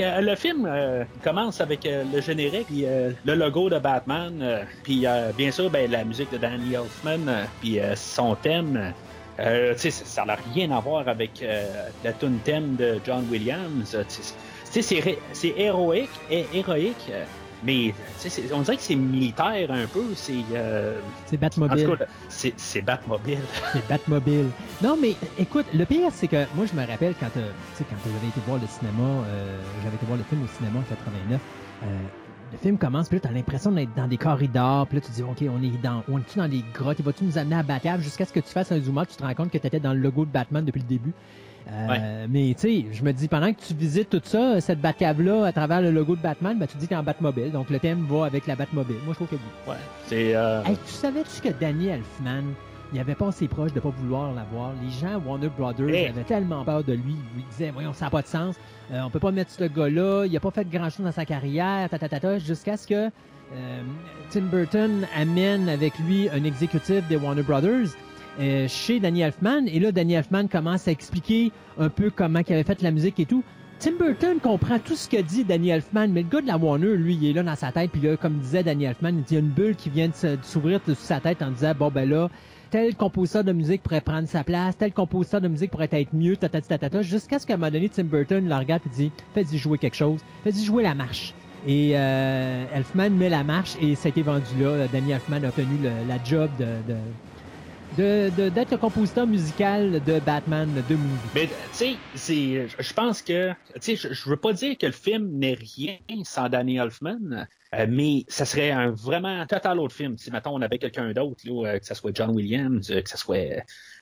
Euh, le film euh, commence avec euh, le générique, le logo de Batman, puis bien sûr ben, la musique de Danny Elfman, puis son thème. Ça n'a rien à voir avec la tune thème de John Williams. C'est héroïque, hé- héroïque, mais on dirait que c'est militaire un peu. C'est euh, en Batmobile. tout cas, c'est c'est Batmobile. C'est Batmobile. Non, mais écoute, le pire, c'est que moi, je me rappelle quand, euh, tu sais, quand j'avais été voir le cinéma, euh, j'avais été voir le film au cinéma en 89. euh, le film commence, puis là, t'as l'impression d'être dans des corridors, puis là, tu te dis, OK, on est dans, on est dans des grottes, il va-tu nous amener à Batcave jusqu'à ce que tu fasses un zoom out, tu te rends compte que t'étais dans le logo de Batman depuis le début? Euh, Mais tu sais, je me dis, pendant que tu visites tout ça, cette Batcave-là, à travers le logo de Batman, ben, tu dis que t'es en Batmobile. Donc, le thème va avec la Batmobile. Moi, je trouve que oui. Ouais, c'est euh, Hey, tu savais-tu que Danny Elfman, il avait pas assez proche de pas vouloir l'avoir. Les gens, Warner Brothers, Hey. avaient tellement peur de lui. Ils lui disaient, voyons, ça n'a pas de sens. Euh, on peut pas mettre ce gars-là. Il a pas fait grand-chose dans sa carrière, ta, ta, ta, ta, jusqu'à ce que euh, Tim Burton amène avec lui un exécutif des Warner Brothers euh, chez Danny Elfman. Et là, Danny Elfman commence à expliquer un peu comment il avait fait la musique et tout. Tim Burton comprend tout ce que dit Danny Elfman, mais le gars de la Warner, lui, il est là dans sa tête, puis là, comme disait Danny Elfman, il dit, y a une bulle qui vient de s'ouvrir sur sa tête en disant, bon, ben là, tel compositeur de musique pourrait prendre sa place, tel compositeur de musique pourrait être mieux, ta, ta, ta, ta, ta, jusqu'à ce qu'à un moment donné, Tim Burton le regarde et dit, fais-y jouer quelque chose, fais-y jouer la marche. Et euh, Elfman met la marche et ça a vendu là. Danny Elfman a obtenu le- la job de, de, de- de- d'être le compositeur musical de Batman de movie. Mais tu sais, c'est, je pense que, tu sais, je, je veux pas dire que le film n'est rien sans Danny Elfman, euh, mais ça serait un vraiment total autre film. Si mettons on avait quelqu'un d'autre, euh, que ce soit John Williams, euh, que ce soit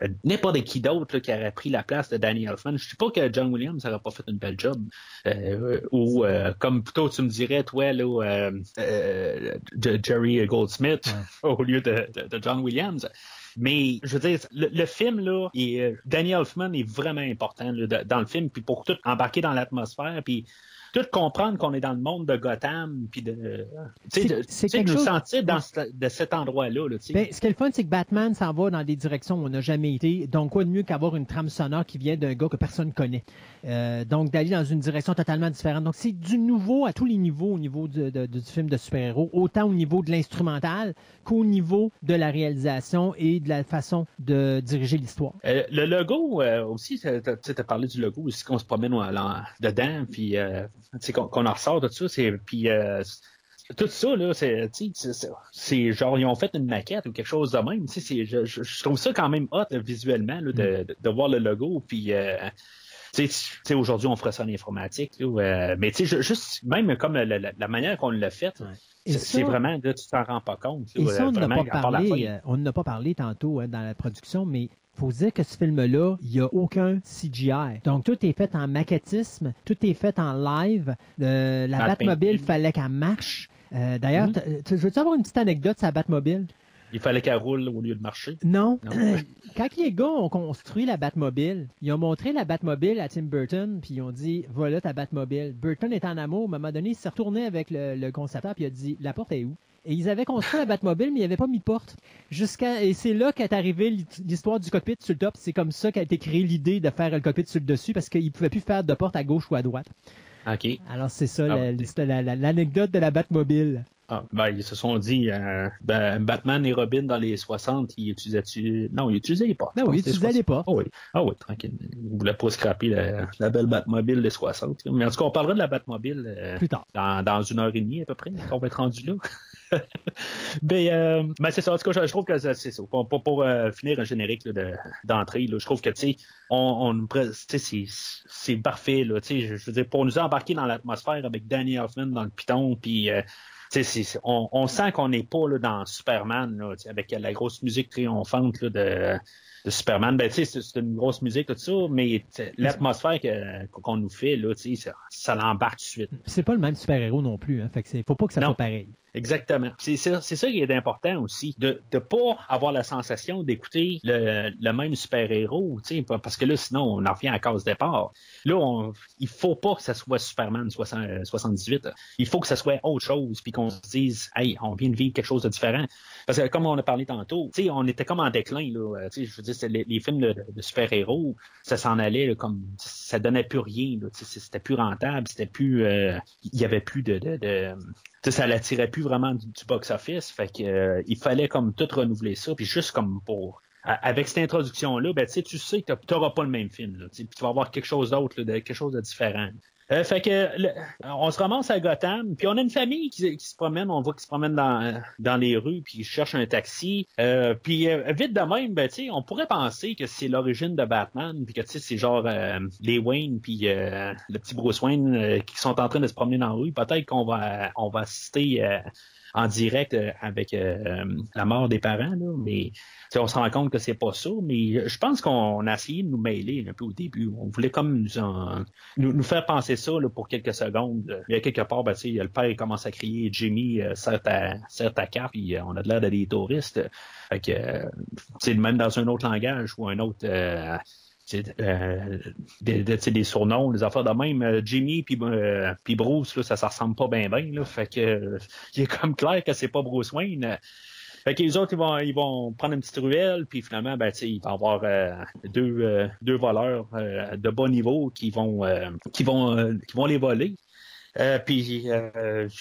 euh, n'importe qui d'autre qui aurait pris la place de Danny Elfman, je dis pas que John Williams n'aurait pas fait une belle job, euh, ou euh, comme plutôt tu me dirais toi là, euh, euh, de Jerry Goldsmith au lieu de, de- de John Williams. Mais je veux dire, le, le film là, et euh, Danny Elfman est vraiment important là, dans le film, puis pour tout embarquer dans l'atmosphère, puis tout comprendre qu'on est dans le monde de Gotham, puis de, tu C'est- quelque nous chose- sentir dans ce- de cet endroit-là. Là. Ben, ce qui est le fun, c'est que Batman s'en va dans des directions où on n'a jamais été. Donc, quoi de mieux qu'avoir une trame sonore qui vient d'un gars que personne connaît? Euh, donc, d'aller dans une direction totalement différente. Donc, c'est du nouveau à tous les niveaux au niveau du, de- du film de super-héros, autant au niveau de l'instrumental qu'au niveau de la réalisation et de la façon de diriger l'histoire. Euh, le logo euh, aussi, tu as parlé du logo aussi qu'on se promène dedans, puis euh, qu'on qu'on en ressort de ça, c'est puis euh, tout ça là, c'est tu sais, c'est- c'est genre ils ont fait une maquette ou quelque chose de même. Tu sais, c'est- je, je- je trouve ça quand même hot là, visuellement là, de, de, de voir le logo, puis euh, aujourd'hui, on ferait ça en informatique, là, euh, mais tu sais, je- juste, même comme la, la- la manière qu'on l'a fait, Ouais. C'est ça- vraiment, là, tu t'en rends pas compte. là, Et ça, euh, on n'a pas parlé, fin. euh, on n'a pas parlé tantôt hein, dans la production, mais faut dire que ce film-là, il n'y a aucun CGI. Donc, tout est fait en maquettisme, tout est fait en live. Euh, la Batmobile, fallait qu'elle marche. Euh, D'ailleurs, tu veux-tu avoir une petite anecdote sur la Batmobile? Il fallait qu'elle roule au lieu de marcher. Non. Non. Quand les gars ont construit la Batmobile, ils ont montré la Batmobile à Tim Burton, puis ils ont dit voilà ta Batmobile. Burton est en amour, à un moment donné, il s'est retourné avec le, le concepteur, puis il a dit la porte est où? Et ils avaient construit la Batmobile, mais ils n'avaient pas mis de porte. Jusqu'à et c'est là qu'est arrivée l'hi- l'histoire du cockpit sur le top. C'est comme ça qu'a été créée l'idée de faire le cockpit sur le dessus, parce qu'ils pouvaient plus faire de porte à gauche ou à droite. OK. Alors c'est ça Ah, la- la- l'anecdote de la Batmobile. Ah, ben, ils se sont dit, euh, ben, Batman et Robin dans les 60, ils utilisaient-tu... Non, ils utilisaient les portes. Ben ils utilisaient les portes. Ah oui, ah oui, tranquille. Ils voulaient pas scraper la, la belle Batmobile des 60. là. Mais en tout cas, on parlera de la Batmobile euh, Plus tard. dans, dans une heure et demie à peu près, qu'on va être rendu là. mais euh, ben, c'est ça. En tout cas, je, je trouve que c'est ça. Pour, pour, pour, finir un générique de- d'entrée, je trouve que tu sais, on, on c'est parfait. Là, je, je veux dire, pour nous embarquer dans l'atmosphère avec Danny Hoffman dans le piton, puis c'est- on, on sent qu'on n'est pas là, dans Superman, là, avec la grosse musique triomphante là, de, de Superman. Ben, tu sais, c'est c'est une grosse musique, tout ça, mais l'atmosphère que- qu'on nous fait, là, ça, ça l'embarque tout de suite. C'est pas le même super-héros non plus, hein, fait que c'est faut pas que ça Non. soit pareil. Exactement. C'est ça, qui est important aussi, de ne pas avoir la sensation d'écouter le, le même super-héros, parce que là, sinon, on en revient à cause départ. Là, on, il faut pas que ça soit Superman 60 euh, 78. Il faut que ça soit autre chose, puis qu'on se dise, hey, on vient de vivre quelque chose de différent. Parce que comme on a parlé tantôt, on était comme en déclin, là. Euh, je veux dire, les, les films de, super-héros, ça s'en allait là, comme ça donnait plus rien. C'était plus rentable, c'était plus euh, il y avait plus de, de, de ça l'attirait plus vraiment du, box-office. Fait que euh, il fallait comme tout renouveler ça, puis juste comme pour avec cette introduction-là, ben, tu sais, que tu n'auras pas le même film. Là, tu vas avoir quelque chose d'autre, quelque chose de différent. Euh, fait que le- on se ramasse à Gotham, puis on a une famille qui, qui se promène, on voit qu'ils se promènent dans, dans les rues, puis ils cherchent un taxi. Euh, puis euh, vite de même, ben, on pourrait penser que c'est l'origine de Batman, puis que c'est genre euh, les Wayne puis euh, le petit Bruce Wayne euh, qui sont en train de se promener dans la rue. Peut-être qu'on va on va assister en direct euh, avec euh, la mort des parents, là, mais on se rend compte que c'est pas ça. Mais je pense qu'on a essayé de nous mêler un peu au début. On voulait comme nous, en- nous, nous faire penser ça là, pour quelques secondes. Il y a quelque part, ben, le père commence à crier Jimmy, euh, serre ta, serre ta carte, puis on a de l'air d'être des touristes. Fait que c'est même dans un autre langage ou un autre. euh, euh, des, surnoms, des affaires de même. Euh, Jimmy puis euh, Bruce, là, ça, ça ressemble pas bien bien. Fait que il est comme clair que c'est pas Bruce Wayne. Fait que les autres, ils vont, ils vont prendre une petite ruelle, puis finalement, ben, il va y avoir euh, deux, euh, deux voleurs de bas niveau qui vont, qui vont, qui vont les voler. Puis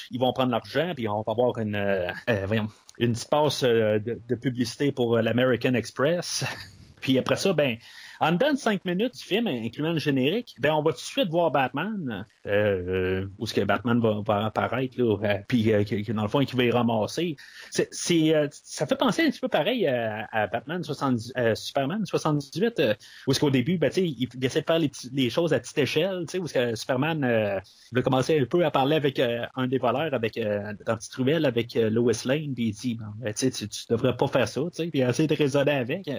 ils vont prendre l'argent, puis on va avoir une, voyons, une petite passe de, de publicité pour l'American Express. puis après ça, ben, en dedans de cinq minutes du film, incluant le générique, ben on va tout de suite voir Batman, euh, euh, où ce que Batman va, apparaître, là, euh, puis euh, dans le fond, qui va y ramasser. C'est, ça fait penser un petit peu pareil à, Batman 70, euh, Superman 78, euh, où est-ce qu'au début, ben, il, il essaie de faire les, choses à petite échelle, où est-ce que Superman euh, va commencer un peu à parler avec un des voleurs, avec dans petite avec Lois Lane, puis il dit, ben, tu tu devrais pas faire ça, puis il essaie de raisonner avec.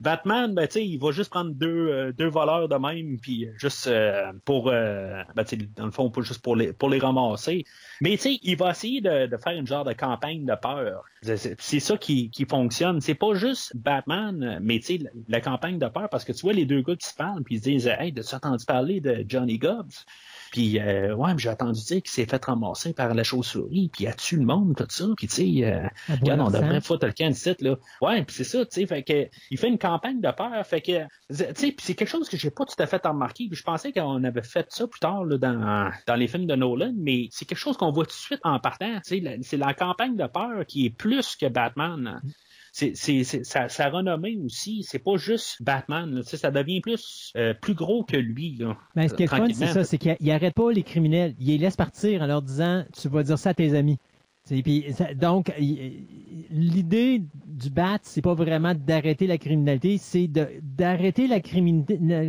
Batman, ben, il va juste prendre deux, euh, deux voleurs de même, puis juste euh, pour, euh, ben, dans le fond, pas juste pour les, pour les ramasser. Mais tu sais, il va essayer de, de faire une genre de campagne de peur. C'est- ça qui, qui fonctionne. C'est pas juste Batman, mais tu sais, la, la campagne de peur, parce que tu vois les deux gars qui se parlent, puis ils se disent, hey, as-tu entendu parler de Johnny Gobbs? Puis, euh, ouais, mais j'ai entendu dire qu'il s'est fait ramasser par la chauve-souris, puis il a tué le monde, tout ça. Puis, tu sais, euh, Regarde, on devrait foutre le camp ici, là. Ouais, puis c'est ça, tu sais, fait que il fait une campagne de peur, fait que, tu sais, puis c'est quelque chose que j'ai pas tout à fait remarqué, puis je pensais qu'on avait fait ça plus tard, là, dans, dans les films de Nolan, mais c'est quelque chose qu'on voit tout de suite en partant, tu sais, c'est la campagne de peur qui est plus que Batman. C'est, c'est, c'est- sa, sa renommée aussi, c'est pas juste Batman, là, ça devient plus, euh, plus gros que lui, là. Ben, ce qui est fun, c'est ça, c'est qu'il n'arrête pas les criminels. Il les laisse partir en leur disant Tu vas dire ça à tes amis. Puis ça- donc, il- l'idée du BAT, c'est pas vraiment d'arrêter la criminalité, c'est de- d'arrêter la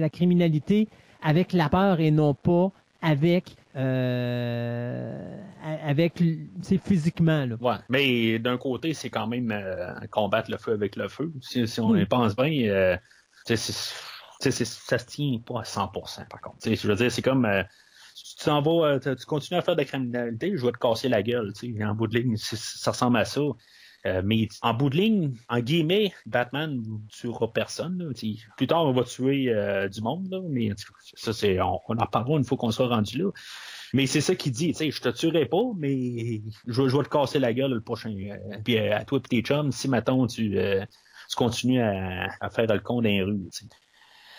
criminalité avec la peur et non pas avec, euh, avec sais, physiquement. Là. Ouais, mais d'un côté, c'est quand même euh, combattre le feu avec le feu. Si, si on Oui. y pense bien, euh, c'est- c'est- ça se tient pas à 100%, par contre. Tu sais, Je veux dire, c'est comme... euh, tu t'en vas, euh, tu continues à faire de la criminalité, je vais te casser la gueule. Tu sais, en bout de ligne, c'est- ça ressemble à ça. Euh, mais en bout de ligne, en guillemets, Batman ne tuera personne. là. Plus tard, on va tuer euh, du monde, là, mais ça, c'est, on, en parlera une fois qu'on soit rendu là. Mais c'est ça qu'il dit, tu sais, je te tuerai pas, mais je, je vais te casser la gueule le prochain. euh, puis euh, à toi et tes chums, si maintenant tu, tu continues à, à faire le con dans les rues.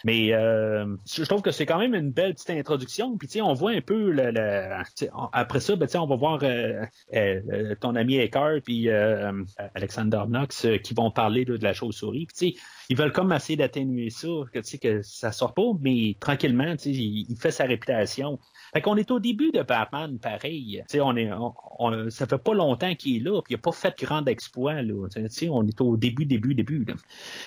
Mais euh, je trouve que c'est quand même une belle petite introduction. Puis on voit un peu le, le- après ça, ben, on va voir euh, euh, ton ami Eckhart puis euh, Alexander Knox euh, qui vont parler là, de la chauve-souris. Puis ils veulent comme essayer d'atténuer ça, que que ça sort pas, mais tranquillement, il, il fait sa réputation. Fait qu'on est au début de Batman, pareil. Tu sais, on est, on, on- ça fait pas longtemps qu'il est là, puis il a pas fait de grand exploit là. Tu sais, on est au début, début, début. là.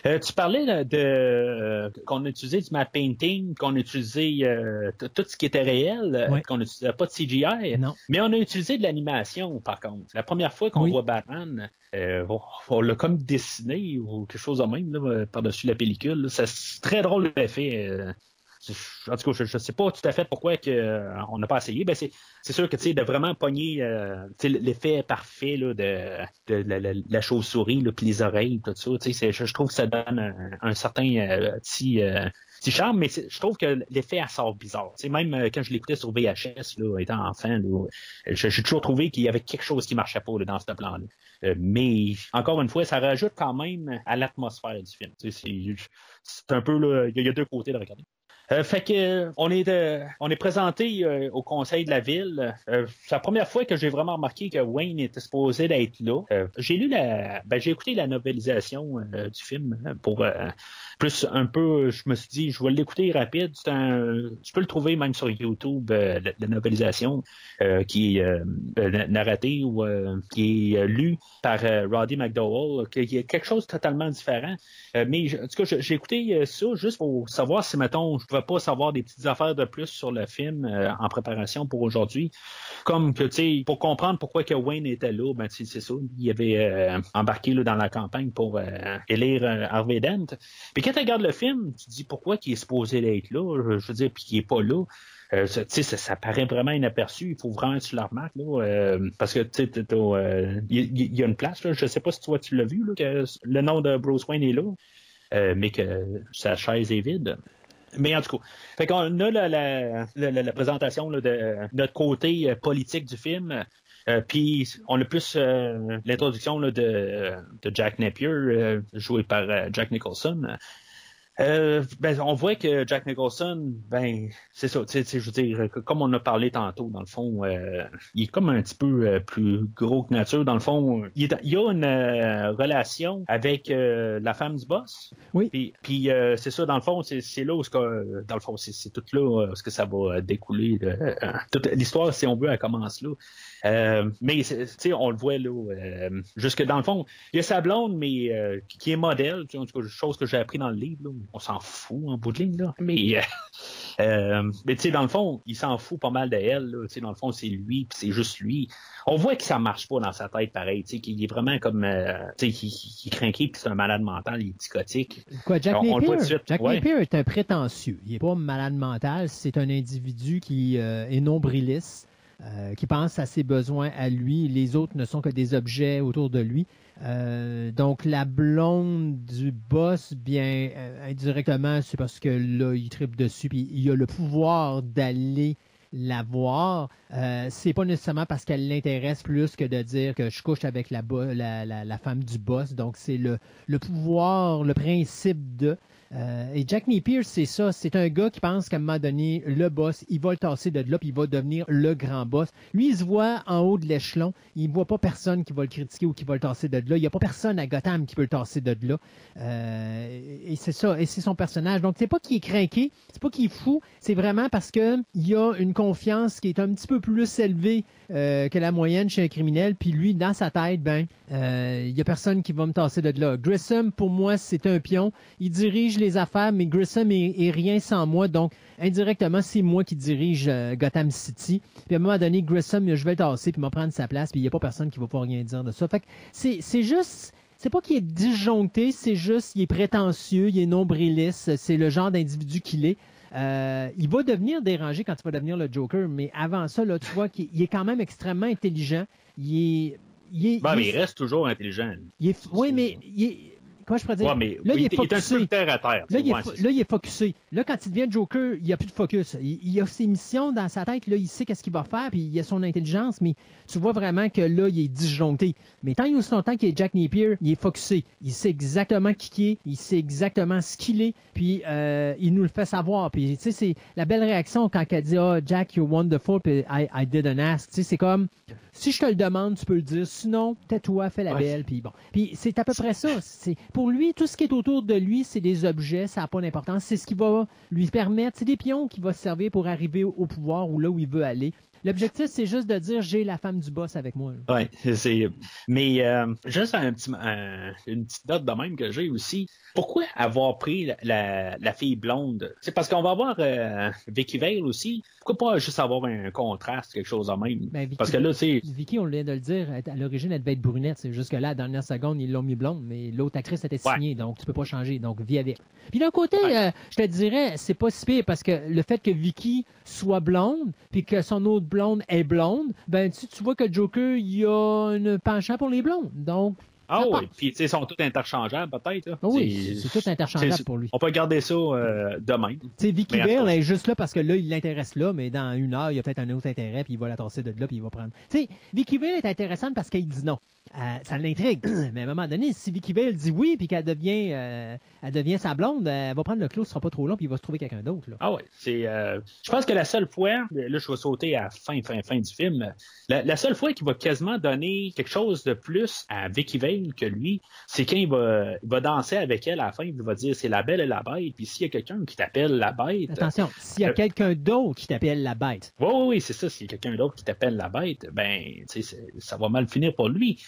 Euh, tu parlais là, de euh, qu'on a utilisé du map painting, qu'on a utilisé euh, tout ce qui était réel, euh, qu'on n'utilisait pas de CGI. Non. Mais on a utilisé de l'animation, par contre. La première fois qu'on Oui. voit Batman, euh, on, on l'a comme dessiné ou quelque chose de même là, par-dessus la pellicule. là. Ça, C'est très drôle l'effet. En tout cas, je ne sais pas tout à fait pourquoi euh, on n'a pas essayé. Ben, c'est, sûr que de vraiment pogner euh, l'effet parfait de, la, chauve-souris, puis les oreilles, tout ça. Je, trouve que ça donne un, certain euh, petit, charme, mais je trouve que l'effet sort bizarre. Même quand je l'écoutais sur VHS, étant enfant, j'ai toujours trouvé qu'il y avait quelque chose qui marchait pas dans ce plan-là. Mais encore une fois, ça rajoute quand même à l'atmosphère du film. C'est un peu il y y a deux côtés de regarder. Euh, fait que euh, on est euh, on est présenté au conseil de la ville. C'est la première fois que j'ai vraiment remarqué que Wayne était supposé d'être là. J'ai lu la ben, j'ai écouté la novelisation du film euh, pour plus un peu je me suis dit je vais l'écouter rapide. Tu peux le trouver même sur YouTube euh, la, la novelisation euh, qui est euh, euh, narratée ou euh, qui est euh, lue par euh, Roddy McDowell, qui est quelque chose de totalement différent. Euh, mais en tout cas, j'ai écouté euh, ça juste pour savoir si, mettons, je ne pouvais pas savoir des petites affaires de plus sur le film euh, en préparation pour aujourd'hui. Comme que, tu sais, pour comprendre pourquoi que Wayne était là, ben, c'est ça, il avait euh, embarqué là, dans la campagne pour euh, élire euh, Harvey Dent. Quand tu regardes le film, tu te dis pourquoi il est supposé d'être là, je, veux dire, puis qu'il est pas là. Euh, ça, ça, paraît vraiment inaperçu. Il faut vraiment que tu le remarques, là, euh, parce que tu euh, il y, a une place. Là, je sais pas si toi tu l'as vu, là, que le nom de Bruce Wayne est là, euh, mais que sa chaise est vide. Mais en tout cas, fait qu'on a la, la, la, la- la présentation de notre côté politique du film. Euh, puis on a plus euh, l'introduction là, de, de Jack Napier, euh, joué par Jack Nicholson. Euh, ben, on voit que Jack Nicholson, ben, c'est ça, je veux dire, comme on a parlé tantôt, dans le fond, euh, il est comme un petit peu euh, plus gros que nature. Dans le fond, il, est- il a une relation avec la femme du boss. Oui. Puis, puis, c'est ça, dans le fond, c'est là où, que, dans le fond, c'est tout là où que ça va découler. toute l'histoire, si on veut, elle commence là. Euh, mais tu sais, on le voit là, euh, jusque dans le fond, il y a sa blonde, mais euh, qui est modèle, en tout cas, chose que j'ai appris dans le livre. là. On s'en fout en bout de ligne là, mais euh, euh, mais tu sais, dans le fond, il s'en fout pas mal de elle. Là. Tu sais, Dans le fond, c'est lui, puis c'est juste lui. On voit que ça marche pas dans sa tête, pareil. tu sais, Qu'il est vraiment comme, euh, tu sais, qu'il est craqué, puis c'est un malade mental, il est psychotique. Quoi, Jack On- on le voit de suite, Jack ouais. Napier est un prétentieux. Il n'est pas malade mental. C'est un individu qui euh, est nombriliste, euh, qui pense à ses besoins à lui. Les autres ne sont que des objets autour de lui. Euh, donc, la blonde du boss, bien, euh, indirectement, c'est parce que là, il tripe dessus, puis il a le pouvoir d'aller la voir. C'est pas nécessairement parce qu'elle l'intéresse plus que de dire que je couche avec la, la, femme du boss. Donc, c'est le pouvoir, le principe de. Euh, et Jack Napier, c'est ça. C'est un gars qui pense qu'à un moment donné, le boss, il va le tasser de là, puis il va devenir le grand boss. Lui, il se voit en haut de l'échelon. Il ne voit pas personne qui va le critiquer ou qui va le tasser de là. Il n'y a pas personne à Gotham qui peut le tasser de là. Euh, et c'est ça. Et c'est son personnage. Donc, c'est pas qu'il est craqué, c'est pas qu'il est fou. C'est vraiment parce que il y a une confiance qui est un petit peu plus élevée euh, que la moyenne chez un criminel. Puis lui, dans sa tête, ben, il y a personne qui va me tasser de là. Grissom, pour moi, c'est un pion. Il dirige les affaires, mais Grissom est, est rien sans moi. Donc, indirectement, c'est moi qui dirige euh, Gotham City. Puis à un moment donné, Grissom, je vais le tasser, puis il va prendre sa place, puis il n'y a pas personne qui va pouvoir rien dire de ça. Fait que c'est juste... C'est pas qu'il est disjoncté, c'est juste qu'il est prétentieux, il est nombriliste, c'est le genre d'individu qu'il est. Euh, il va devenir dérangé quand il va devenir le Joker, mais avant ça, là, tu vois qu'il il est quand même extrêmement intelligent. Il est. Il est, Ben, il mais il reste toujours intelligent. il est- oui, mais il est, comment je pourrais dire? Ouais, mais là, il il, est il est un focusé. terre à terre. Là, il est, là, il est focusé. Là, quand il devient Joker, il n'y a plus de focus. Il, il a ses missions dans sa tête. Là, il sait qu'est-ce qu'il va faire, puis il a son intelligence, mais tu vois vraiment que là, il est disjoncté. Mais tant et aussi longtemps qu'il est Jack Napier, il est focusé. Il sait exactement qui il est, il sait exactement ce qu'il est, puis euh, il nous le fait savoir. Puis, tu sais, c'est la belle réaction quand elle dit « Ah, Jack, you're wonderful, puis I, I didn't ask. » Tu sais, c'est comme si je te le demande, tu peux le dire. Sinon, tais-toi, fais la Ouais. belle, puis bon. Puis c'est à peu près ça. C'est pour lui, tout ce qui est autour de lui, c'est des objets, ça n'a pas d'importance. C'est ce qui va lui permettre, c'est des pions qui vont se servir pour arriver au pouvoir ou là où il veut aller. L'objectif, c'est juste de dire j'ai la femme du boss avec moi. Ouais, c'est. Mais euh, juste un petit, un- une petite note de même que j'ai aussi. Pourquoi avoir pris la, la, la fille blonde? C'est parce qu'on va avoir euh, Vicky Vale aussi. Pourquoi pas juste avoir un contraste, quelque chose de même? Ben, Vicky- Parce que là, c'est. Vicky, on vient de le dire, à l'origine, elle devait être brunette. C'est juste que là, à la dernière seconde, ils l'ont mis blonde, mais l'autre actrice était Ouais. signée, donc tu peux pas changer. Donc, vis avec. Puis d'un côté, Ouais. euh, je te dirais, c'est pas si pire parce que le fait que Vicky soit blonde, puis que son autre blonde est blonde, ben tu, tu vois que Joker, il a un penchant pour les blondes. Donc, Ah ça oui, puis ils sont tous interchangeables peut-être. là. oui, c'est tout interchangeable pour lui. On peut garder ça euh, demain. Tu sais, Vicky attends. est juste là parce que là, il l'intéresse là, mais dans une heure, il y a peut-être un autre intérêt, puis il va la tasser de là, puis il va prendre. Tu sais, Vicky Vale est intéressante parce qu'elle dit non. Euh, ça l'intrigue. mais à un moment donné, si Vicky Vale dit oui, puis qu'elle devient, euh, elle devient sa blonde, elle va prendre le clos, ce sera pas trop long, puis il va se trouver quelqu'un d'autre. là. Ah ouais, c'est. euh, je pense que la seule fois, là, je vais sauter à la fin, fin, fin du film. La, la seule fois qu'il va quasiment donner quelque chose de plus à Vicky Vale que lui, c'est quand il va, il va danser avec elle à la fin, il va dire c'est la belle et la bête. Puis s'il y a quelqu'un qui t'appelle la bête, Attention, s'il y a Euh, quelqu'un d'autre qui t'appelle la bête, oui, oui, oui, c'est ça. S'il y a quelqu'un d'autre qui t'appelle la bête, ben, ça va mal finir pour lui.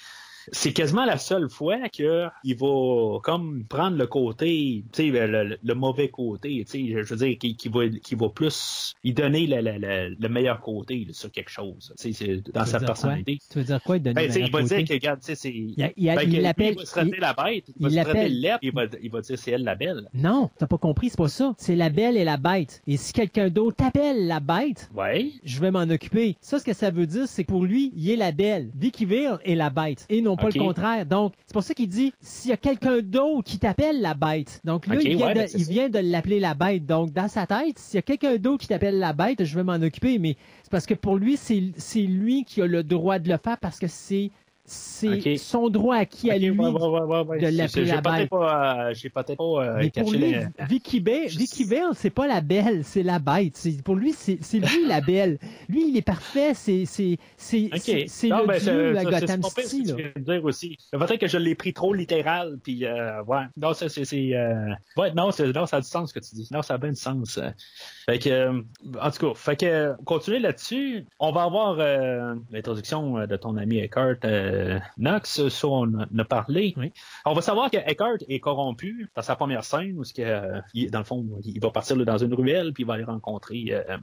C'est quasiment la seule fois que il va comme prendre le côté, tu sais, le, le- mauvais côté, tu sais, je veux dire, qui, qui va, qui va plus y donner le, le- le- le meilleur côté là, sur quelque chose, tu sais, c'est dans sa personnalité. Tu veux dire quoi? Il, donne Ben, le il va dire que, regarde, tu sais, c'est. Il, il Ben, il va se traiter la bête, il va se traiter lait, il va, il va dire c'est elle la belle. Non, t'as pas compris, c'est pas ça. C'est la belle et la bête. Et si quelqu'un d'autre t'appelle la bête, Ouais. je vais m'en occuper. Ça, ce que ça veut dire, c'est que pour lui, il est la belle. Vicky Vale est la bête. Et non pas le contraire. Donc, c'est pour ça qu'il dit, s'il y a quelqu'un d'autre qui t'appelle la bête. Donc là, Ok, il vient, ouais, de, ben, l'appeler la bête. Donc, dans sa tête, s'il y a quelqu'un d'autre qui t'appelle la bête, je vais m'en occuper. Mais c'est parce que pour lui, c'est lui qui a le droit de le faire parce que c'est c'est son droit acquis à Ok, lui. ouais, ouais, de C'est- l'appeler c'est- j'ai la bête. pas, euh, J'ai peut-être pas euh, Mais pour lui, Vicky Bale, Vicky Bale, c'est pas la belle, c'est la bête. C'est- Pour lui, c'est c'est lui la belle. Lui, il est parfait. C'est c'est c'est OK. c'est- c'est Non, le ben, dieu c'est- à c'est Gotham pas pire ce que City. là. de dire aussi. Peut-être que je l'ai pris trop littéral, puis euh, ouais. Non, ça, c'est, c'est, euh... ouais, non, c'est, non, ça a du sens ce que tu dis. Non, ça a bien du sens. Fait que, en tout cas, fait que, continuer là-dessus, on va avoir l'introduction de ton ami Eckhart euh, Knox, ça on a parlé. Oui. On va savoir que Eckhart est corrompu dans sa première scène, où, que, euh, il- dans le fond, il va partir là, dans une ruelle, puis il va aller rencontrer euh,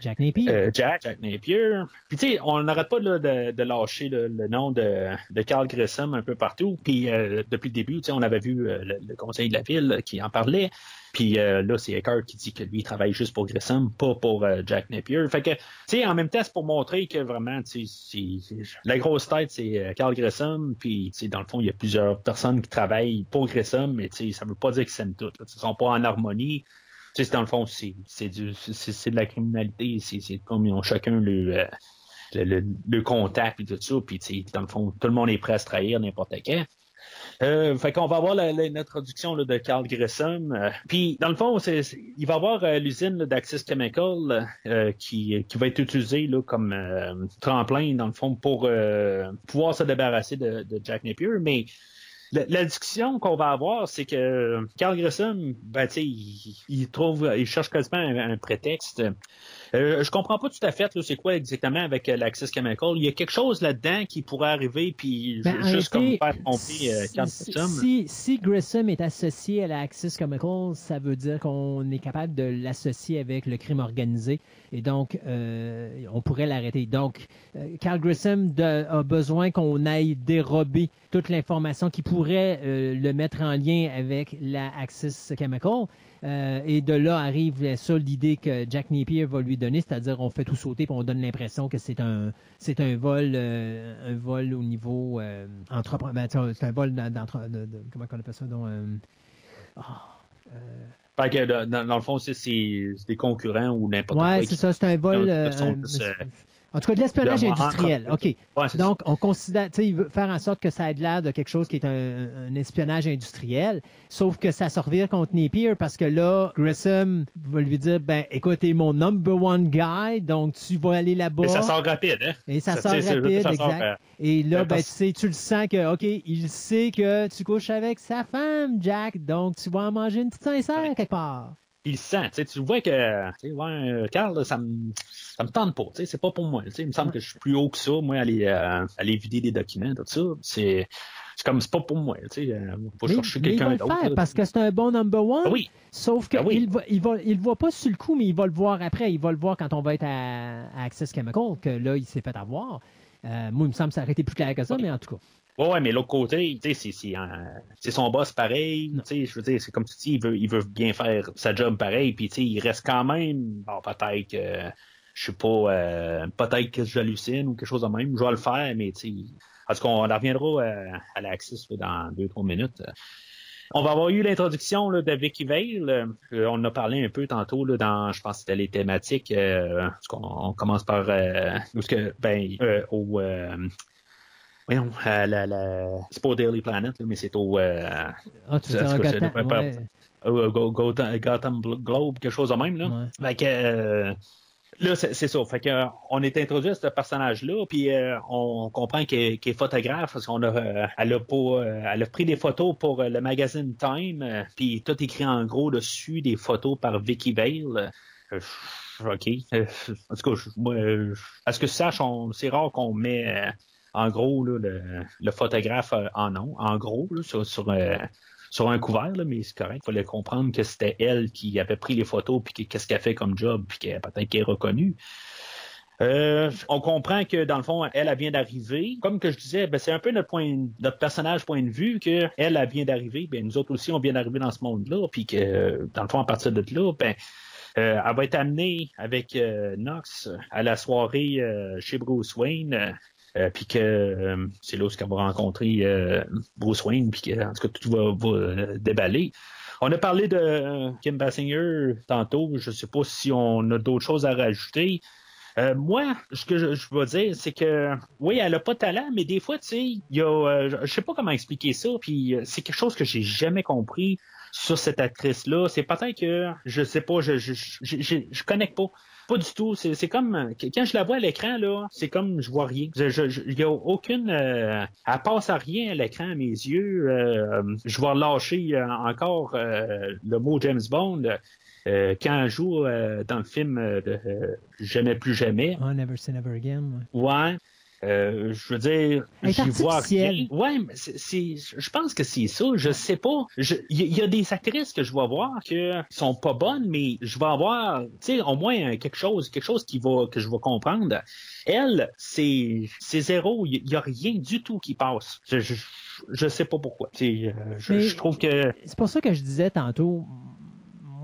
Jack Napier. euh, Jack, Jack Napier. Puis tu sais, on n'arrête pas là, de, de lâcher le, le nom de, de Carl Grissom un peu partout. Puis euh, depuis le début, tu sais, on avait vu euh, le, le conseil de la ville qui en parlait. Puis euh, là, c'est Eckhart qui dit que lui, il travaille juste pour Grissom, pas pour euh, Jack Napier. Fait que, tu sais, en même temps, c'est pour montrer que vraiment, tu la grosse tête, c'est euh, Carl Grissom. Puis, tu sais, dans le fond, il y a plusieurs personnes qui travaillent pour Grissom, mais tu sais, ça veut pas dire qu'ils s'aiment toutes. Ils sont pas en harmonie. Tu sais, dans le fond, c'est de la criminalité. C'est comme ils ont chacun le, euh, le, le, le contact et tout ça. Puis dans le fond, tout le monde est prêt à se trahir n'importe quand. Euh, fait qu'on va avoir l'introduction de Carl Grissom. euh, puis dans le fond, c'est- il va avoir euh, l'usine d'Axis Chemical euh, qui, qui va être utilisée là, comme euh, tremplin dans le fond pour pouvoir se débarrasser de, de Jack Napier. Mais la, la discussion qu'on va avoir, c'est que Carl Grissom, ben, il, il trouve, il cherche quasiment un prétexte. Euh, je comprends pas tout à fait, c'est quoi exactement avec euh, l'Access Chemical. Il y a quelque chose là-dedans qui pourrait arriver, puis Ben, en juste comme faire tromper euh, Carl si, Grissom. si, si Grissom est associé à la Axis Chemical, ça veut dire qu'on est capable de l'associer avec le crime organisé et donc euh, on pourrait l'arrêter. Donc, euh, Carl Grissom de- a besoin qu'on aille dérober toute l'information qui pourrait euh, le mettre en lien avec la Axis Chemical. Euh, et de là arrive ça l'idée que Jack Napier va lui donner, c'est-à-dire on fait tout sauter puis on donne l'impression que c'est un c'est un vol euh, un vol au niveau euh, ben, c'est un vol d'en- d'entre- de, de- comment on appelle ça donc Fait que dans, le fond, c'est, des concurrents ou n'importe quoi. ouais c'est ça c'est un vol sont en tout cas de l'espionnage industriel ok Ouais, Donc, on considère, tu sais, il veut faire en sorte que ça ait l'air de quelque chose qui est un, un espionnage industriel, sauf que ça se revire contre Napier parce que là, Grissom va lui dire, ben, écoute, t'es mon number one guy, donc tu vas aller là-bas. Et ça sort rapide, hein? Et ça Ça, sort rapide, ça sort, exact. euh, Et là, ben, tu sais, tu le sens que, OK, il sait que tu couches avec sa femme, Jack, donc tu vas en manger une petite sincère quelque part. Il sent, tu vois que, ouais, euh, Carl, ça me, ça me tente pas, c'est pas pour moi, il me semble que je suis plus haut que ça, moi, aller, euh, aller vider des documents, tout ça, c'est, c'est comme, c'est pas pour moi, tu sais, euh, faut Mais- chercher mais il va quelqu'un le d'autre. parce que c'est un bon number one. Ah oui, Sauf qu'il Ah oui. va, il va, il le voit pas sur le coup, mais il va le voir après. Il va le voir quand on va être à, à Access Chemical, que là, il s'est fait avoir. Euh, moi, il me semble que ça aurait été plus clair que ça, mais en tout cas. Ouais, mais l'autre côté, euh, c'est son boss pareil, je veux dire, c'est comme tu dis, il veut, bien faire sa job pareil, puis il reste quand même, bon, peut-être que, je sais pas, euh, peut-être que j'hallucine ou quelque chose de même, je vais le faire, mais tu en tout cas, on en reviendra euh, à l'Axis dans deux, trois minutes. On va avoir eu l'introduction de Vicky Vale. On en a parlé un peu tantôt dans, je pense c'était les thématiques. Parce on commence par est-ce que ben au voyons, à la, la, c'est pas au Daily Planet, là, mais c'est au euh, Ah, tu veux Gotham, ouais. Go- Globe, quelque chose de même. Là. Ouais. Fait que, euh, là, c'est ça. Fait que, euh, on est introduit à ce personnage-là, puis euh, on comprend qu'elle est photographe, parce qu'on a, euh, elle a pas, euh, elle a pris des photos pour euh, le magazine Time, euh, puis tout écrit en gros dessus, des photos par Vicky Vale. Euh, OK. Euh, en tout cas, je- moi, euh, à ce que je sache, on- c'est rare qu'on met euh, en gros le, photographe euh, en nom, en gros, euh, sur un couvert, mais c'est correct. Il fallait comprendre que c'était elle qui avait pris les photos, puis que- qu'est-ce qu'elle fait comme job, puis qu'elle peut-être qu'elle est reconnue. Euh, on comprend que dans le fond, elle, vient d'arriver. Comme que je disais, ben, c'est un peu notre personnage point de vue que elle, vient d'arriver. Ben, nous autres aussi, on vient d'arriver dans ce monde-là, puis que dans le fond, à partir de là, ben, elle va être amenée avec euh, Knox à la soirée chez Bruce Wayne. Euh, puis que euh, c'est là où qu'elle va rencontrer euh, Bruce Wayne, puis que en tout cas tout va, va, euh, déballer. On a parlé de Kim Basinger tantôt. Je sais pas si on a d'autres choses à rajouter. Euh, moi, ce que je, je veux dire, c'est que oui, elle a pas de talent, mais des fois, tu sais, il y a, euh, je- sais pas comment expliquer ça, puis c'est quelque chose que j'ai jamais compris sur cette actrice-là. C'est peut-être que je sais pas, je je, je, je, je connecte pas. Pas du tout. C'est c'est comme quand je la vois à l'écran là, c'est comme je vois rien. Je, je, je- il y a aucune, euh, elle passe à rien à l'écran à mes yeux. Euh, je vais lâcher euh, encore euh, le mot James Bond. euh, quand elle joue euh, dans le film euh, de euh, Jamais plus jamais, Ah, Never Say Never Again. ouais. ouais, euh, je veux dire, j'y vois rien. Ouais, mais c'est, c'est- je pense que c'est ça. Je sais pas. Il y, a des actrices que je vais voir qui sont pas bonnes, mais je vais avoir, tu sais, au moins euh, quelque chose, quelque chose qui va que je vais comprendre. Elle, c'est, c'est zéro. Il y, a rien du tout qui passe. Je, je, je sais pas pourquoi. Tu sais, euh, je, je trouve que C'est pour ça que je disais tantôt,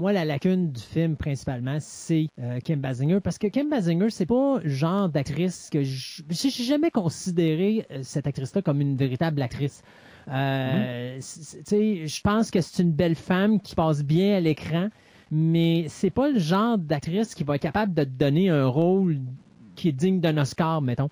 moi, la lacune du film, principalement, c'est euh, Kim Basinger. Parce que Kim Basinger, c'est pas le genre d'actrice que je j'ai jamais considéré euh, cette actrice-là comme une véritable actrice. Euh, sais, je pense que c'est une belle femme qui passe bien à l'écran, mais c'est pas le genre d'actrice qui va être capable de te donner un rôle qui est digne d'un Oscar, mettons.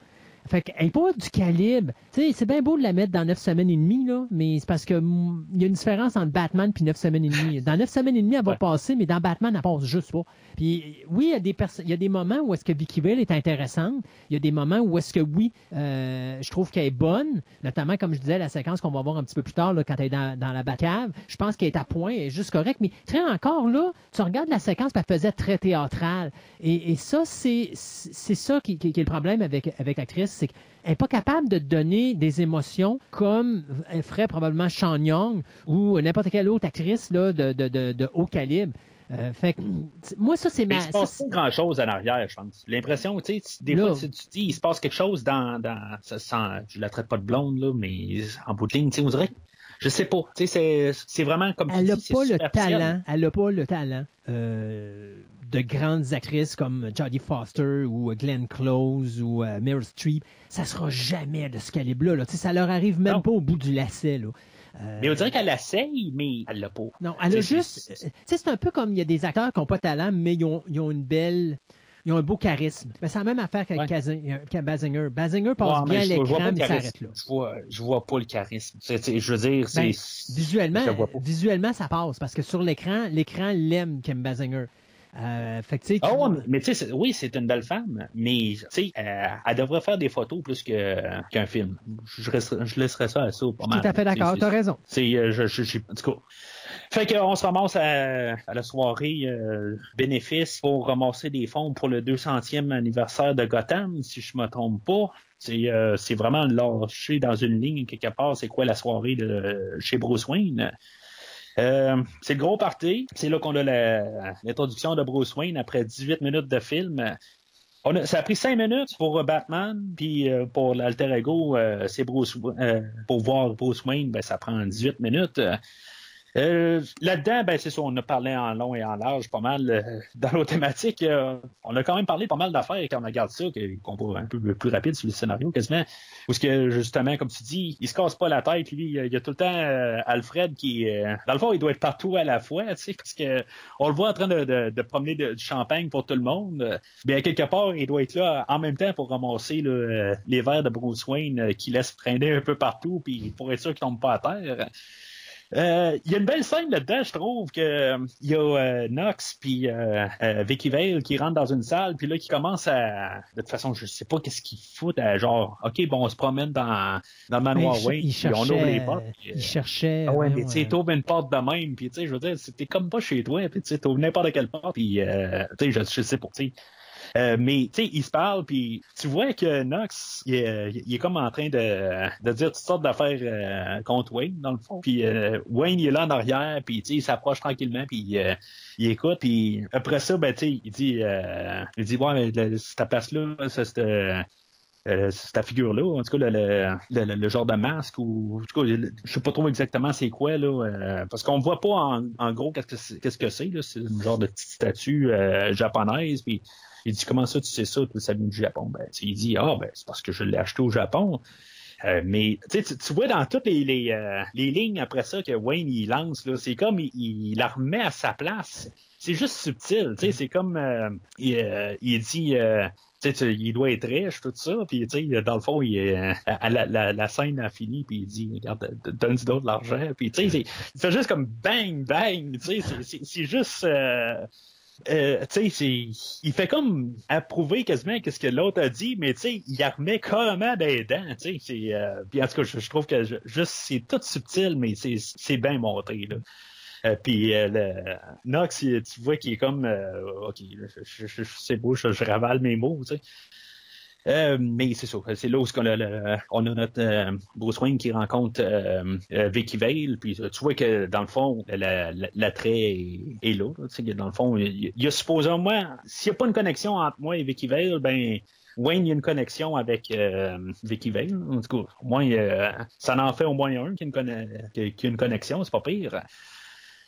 Fait qu'elle n'est pas du calibre. Tu sais, c'est bien beau de la mettre dans 9 semaines et demie, là, mais c'est parce que mm, il y a une différence entre Batman puis 9 semaines et demie. Dans 9 semaines et demie, elle va Ouais. passer, mais dans Batman, elle passe juste pas. Puis oui, il y a des il y a des moments où est-ce que Vicky Vale est intéressante. Il y a des moments où est-ce que oui, euh, je trouve qu'elle est bonne, notamment comme je disais la séquence qu'on va voir un petit peu plus tard là, quand elle est dans, dans la Batcave. Je pense qu'elle est à point, elle est juste correcte. Mais très encore là, tu regardes la séquence, elle faisait très théâtrale. Et, et ça, c'est c'est ça qui, qui- qui est le problème avec avec l'actrice, c'est qu'elle n'est pas capable de donner des émotions comme elle ferait probablement Sean Young ou n'importe quelle autre actrice là, de, de, de, de haut calibre. Euh, fait que, moi, ça, c'est Mais ma. il se passe pas grand chose en arrière, je pense. L'impression, tu sais, des Là. fois, tu, dis, il se passe quelque chose dans, dans, ça sent, je la traite pas de blonde, là, mais en bout de ligne, tu sais, on dirait, que- je sais pas, tu sais, c'est, c'est vraiment comme elle n'a pas le talent, elle n'a pas le talent euh, de grandes actrices comme Jodie Foster ou Glenn Close ou euh, Meryl Streep. Ça sera jamais de ce calibre-là. là. Tu sais, Ça leur arrive même Non. pas au bout du lacet. Là. Euh, Mais on dirait qu'elle essaye, mais elle l'a pas. Non, elle a juste. Tu sais, c'est un peu comme il y a des acteurs qui n'ont pas de talent, mais ils ont, ils ont une belle. Ils ont un beau charisme. Mais c'est la même affaire qu'avec Ouais. Euh, Basinger. Basinger passe Ouais, bien l'écran, mais s'arrête là. Je vois, je vois pas le charisme. C'est- c'est- je veux dire, c'est, Ben, Visuellement, vois pas. visuellement, ça passe parce que sur l'écran, l'écran l'aime, Kim Basinger. Euh, fait que, Ah ouais, mais- tu sais, c'est- oui, c'est une belle femme, mais tu sais, euh, elle devrait faire des photos plus que- qu'un film. Je, laisserais ça à ça, pas mal. tout à fait d'accord, C'est- t'as raison. C'est, je, je, je- en tout cas. Fait qu'on se ramasse à, la soirée euh, bénéfice pour ramasser des fonds pour le 200e anniversaire de Gotham, si je me trompe pas. C'est, euh, c'est vraiment lâché dans une ligne quelque part, c'est quoi la soirée de chez Bruce Wayne? Euh, c'est le gros party. C'est là qu'on a l'introduction de Bruce Wayne après 18 minutes de film. On a- ça a pris 5 minutes pour Batman, puis pour l'alter ego, c'est Bruce pour voir Bruce Wayne, ben, ça prend 18 minutes. Euh, Là-dedans, ben, c'est ça, on a parlé en long et en large pas mal euh, dans nos thématiques. euh, on a quand même parlé pas mal d'affaires quand on regarde ça, qu'on va un peu plus rapide sur le scénario quasiment. Parce que justement, comme tu dis, il se casse pas la tête, lui. Il y a tout le temps euh, Alfred qui, euh, dans le fond, il doit être partout à la fois, parce que on le voit en train de, de- de promener du champagne pour tout le monde. Euh, Bien, quelque part, il doit être là en même temps pour ramasser là, euh, les verres de Bruce Wayne euh, qui laissent traîner un peu partout, puis pour être sûr qu'ils tombent pas à terre. Euh, Il y a une belle scène là-dedans, je trouve, que euh, il y a euh, Knox puis euh, euh, Vicky Vale qui rentrent dans une salle, puis là qui commencent à, de toute façon, je sais pas qu'est-ce qu'ils foutent, à genre, ok, bon, on se promène dans dans le manoir Wayne, il puis on ouvre les portes. puis, il cherchait. ah ouais, mais tu sais, t'ouvres une porte de même, puis tu sais, je veux dire, c'était comme pas chez toi, puis tu sais, t'ouvres n'importe quelle porte, puis euh, tu sais, je, je sais pas, tu sais. Euh, mais tu sais, ils se parlent, puis tu vois que Knox, il est, il est comme en train de, de dire toutes sortes d'affaires euh, contre Wayne, dans le fond. Puis euh, Wayne, il est là en arrière, puis il s'approche tranquillement, puis euh, il écoute, puis après ça, ben tu il dit, euh, il dit, ouais, mais cette place-là, c'est euh, euh, cette figure-là, en tout cas, le, le, le- genre de masque, ou en tout cas, je sais pas trop exactement c'est quoi, là, euh, parce qu'on voit pas en, en gros qu'est-ce que c'est, qu'est-ce que c'est, là, c'est une genre de petite statue euh, japonaise, puis il dit comment ça tu sais ça, tout ça vient du Japon, ben, il dit ah ben c'est parce que je l'ai acheté au Japon. Euh, mais tu, vois dans toutes les, euh, les lignes après ça que Wayne il lance, là, c'est comme il, la remet à sa place. C'est juste subtil, tu sais, c'est comme euh, il, il dit tu sais, il doit être riche, tout ça, puis tu sais, dans le fond, il, la, la, scène a fini, puis il dit, regarde, d- donne-y d'autre de l'argent, puis tu sais, il fait juste comme bang, bang, tu sais, c'est- juste... euh, tu sais, il fait comme approuver quasiment qu'est-ce que l'autre a dit, mais tu sais, il remet carrément des dents, tu sais, euh, puis en tout cas, je, trouve que juste, c'est tout subtil, mais c'est, bien montré, là. Euh, puis euh, le, Knox, il- tu vois qu'il est comme, euh, ok, c'est beau, je, je ravale mes mots, tu sais. Euh, mais c'est ça, c'est là où on a, on a notre euh, Bruce Wayne qui rencontre euh, euh, Vicky Vale, puis tu vois que dans le fond, la- la- l'attrait est, là. tu sais, dans le fond, il y a supposément, s'il n'y a pas une connexion entre moi et Vicky Vale, ben Wayne, il y a une connexion avec euh, Vicky Vale. En tout cas, au moins, ça en fait au moins un qui a une, qui a une connexion, c'est pas pire.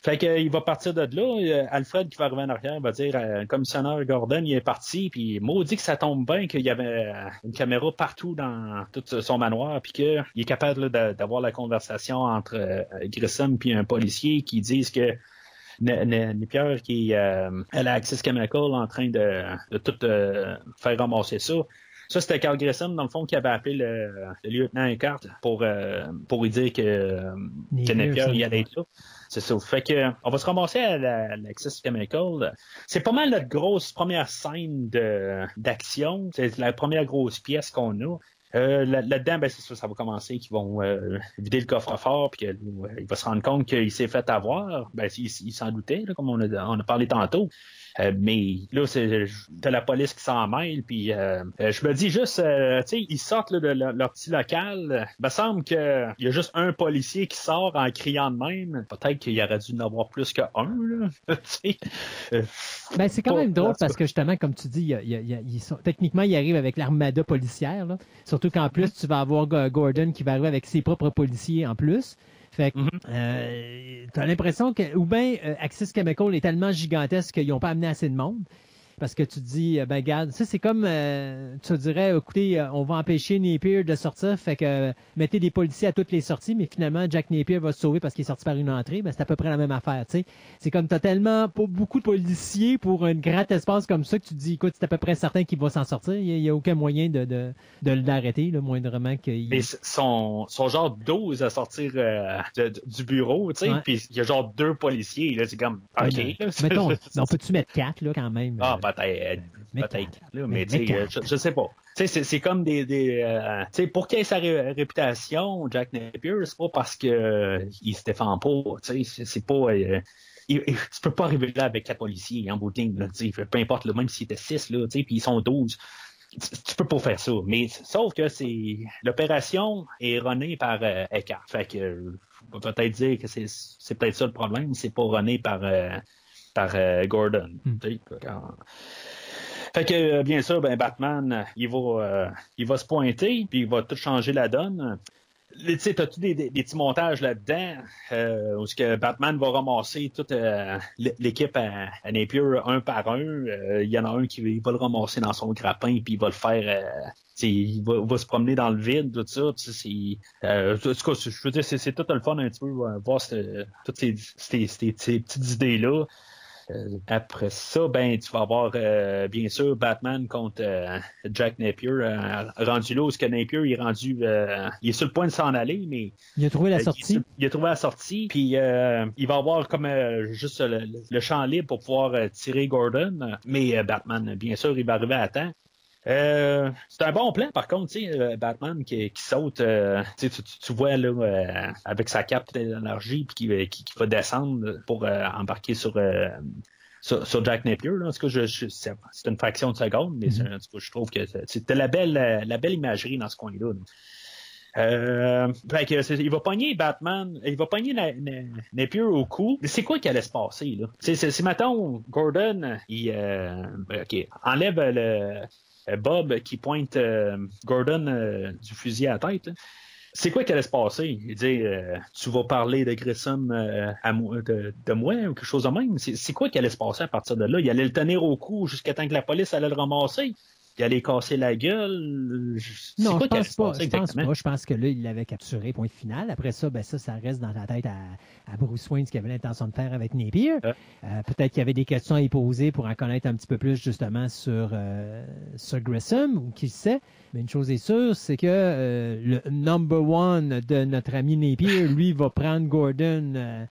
Fait que, euh, il va partir de là. euh, Alfred qui va arriver en arrière va dire euh, le commissionnaire Gordon, il est parti, puis maudit que ça tombe bien qu'il y avait euh, une caméra partout dans tout son manoir, puis qu'il est capable d'avoir la conversation entre euh, Grissom puis un policier qui disent que Napier qui est euh, à Access Chemical en train de, de tout euh, faire ramasser ça. Ça, c'était Carl Grissom, dans le fond, qui avait appelé le, le lieutenant Eckart pour, euh, pour lui dire que, euh, Napier ça, il allait être là. C'est ça. Fait que on va se ramasser à la- l'Access Chemical. C'est pas mal notre grosse première scène d'action. C'est la première grosse pièce qu'on a. Euh, là- Là-dedans, ben, c'est ça, ça va commencer qu'ils vont euh, vider le coffre-fort, puis qu'il va se rendre compte qu'il s'est fait avoir. Ben, il, il s'en doutait, là, comme on a, on a parlé tantôt. Euh, mais là, c'est t'as la police qui s'en mêle, puis euh, euh, je me dis juste, euh, tu sais, ils sortent là, de leur, petit local. Il me semble qu'il y a juste un policier qui sort en criant de même. Peut-être qu'il y aurait dû en avoir plus qu'un, là. tu sais. Euh, Ben, c'est quand même drôle parce que justement, comme tu dis, ils sont, techniquement, ils arrivent avec l'armada policière. Là. Surtout qu'en plus, tu vas avoir Go- Gordon qui va arriver avec ses propres policiers en plus. Fait que Mhm. euh, t'as l'impression que, ou bien euh, Axis Chemical est tellement gigantesque qu'ils n'ont pas amené assez de monde. Parce que tu te dis, euh, ben regarde, ça c'est comme, euh, tu te dirais, écoutez, euh, on va empêcher Napier de sortir, fait que euh, mettez des policiers à toutes les sorties, mais finalement Jack Napier va se sauver parce qu'il est sorti par une entrée, ben c'est à peu près la même affaire, tu sais. C'est comme t'as tellement pas beaucoup de policiers pour un grand espace comme ça que tu te dis, écoute, c'est à peu près certain qu'il va s'en sortir, il n'y a, aucun moyen de, de, de l'arrêter, là, moindrement qu'il... Mais son, son genre 12 à sortir euh, de- du bureau, tu sais, Ouais. puis il y a genre deux policiers, là, c'est comme, Ouais, ok. mais- là, mettons, on peut-tu mettre quatre, là, quand même? Ah, euh. Mais Peut-être. quatre. là, Mais- euh, je, je sais pas. C'est- c'est comme des. des euh, pour qu'il ait sa ré- réputation, Jack Napier, c'est pas parce que euh, il se défend pas. C'est- pas. euh, il- il- tu peux pas arriver là avec quatre policiers en bout de ligne, là, peu importe, là, même s'il était six, là, puis ils sont 12. Tu, peux pas faire ça. Mais sauf que c'est l'opération est runnée par euh, Eckhart. Fait que euh, on peut peut-être dire que c'est c'est peut-être ça le problème, c'est pas runné par euh, par euh, Gordon. Hmm. Quand- fait que euh, bien sûr, ben Batman, il va, euh, il va se pointer, puis il va tout changer la donne. Tu sais, t'as tous des, des- des petits montages là-dedans, euh, où que Batman va ramasser toute euh, l'équipe à, à Napier un par un. Euh, Il y en a un qui il va le ramasser dans son grappin, puis il va le faire. il va, va se promener dans le vide, tout ça. en tout cas, je veux dire, c'est, tout le fun un petit peu, voir toutes ces, ces- ces- ces petites idées-là. Après ça, ben tu vas avoir euh, bien sûr Batman contre euh, Jack Napier euh, rendu là où ce que Napier il est rendu euh, il est sur le point de s'en aller mais Il a trouvé la euh, sortie. Il, il a trouvé la sortie puis euh, il va avoir comme euh, juste le, le champ libre pour pouvoir euh, tirer Gordon mais euh, Batman bien sûr il va arriver à temps. Euh, c'est un bon plan, par contre, tu sais, euh, Batman qui, qui saute, euh, tu, vois là euh, avec sa cape d'énergie puis qui, qui, qui va descendre pour embarquer sur, sur, sur Jack Napier. Là. En tout cas, je, je- c'est une fraction de seconde, mais c'est- en tout cas, je trouve que c'est- c'était la belle, la belle imagerie dans ce coin-là. là. Euh, fait que il va pogner Batman, il va pogner Na- Na- Napier au cou. Mais c'est quoi qui allait se passer, là? C'est, mettons, Gordon, il, euh, ok, enlève le, Bob qui pointe euh, Gordon euh, du fusil à la tête. C'est quoi qui allait se passer? Il dit, euh, tu vas parler de Grissom euh, à de, de moi ou quelque chose de même? C'est quoi qui allait se passer à partir de là? Il allait le tenir au cou jusqu'à temps que la police allait le ramasser? Il allait casser la gueule. Non, je pense se pas. Je pense pas. Je pense que là, il l'avait capturé, point final. Après ça, ben ça, ça reste dans la tête à, à Bruce Wayne ce qu'il avait l'intention de faire avec Napier. Ah. Euh, Peut-être qu'il y avait des questions à y poser pour en connaître un petit peu plus justement sur, euh, sur Grissom, ou qui sait. Mais une chose est sûre, c'est que euh, le number one de notre ami Napier, lui, va prendre Gordon.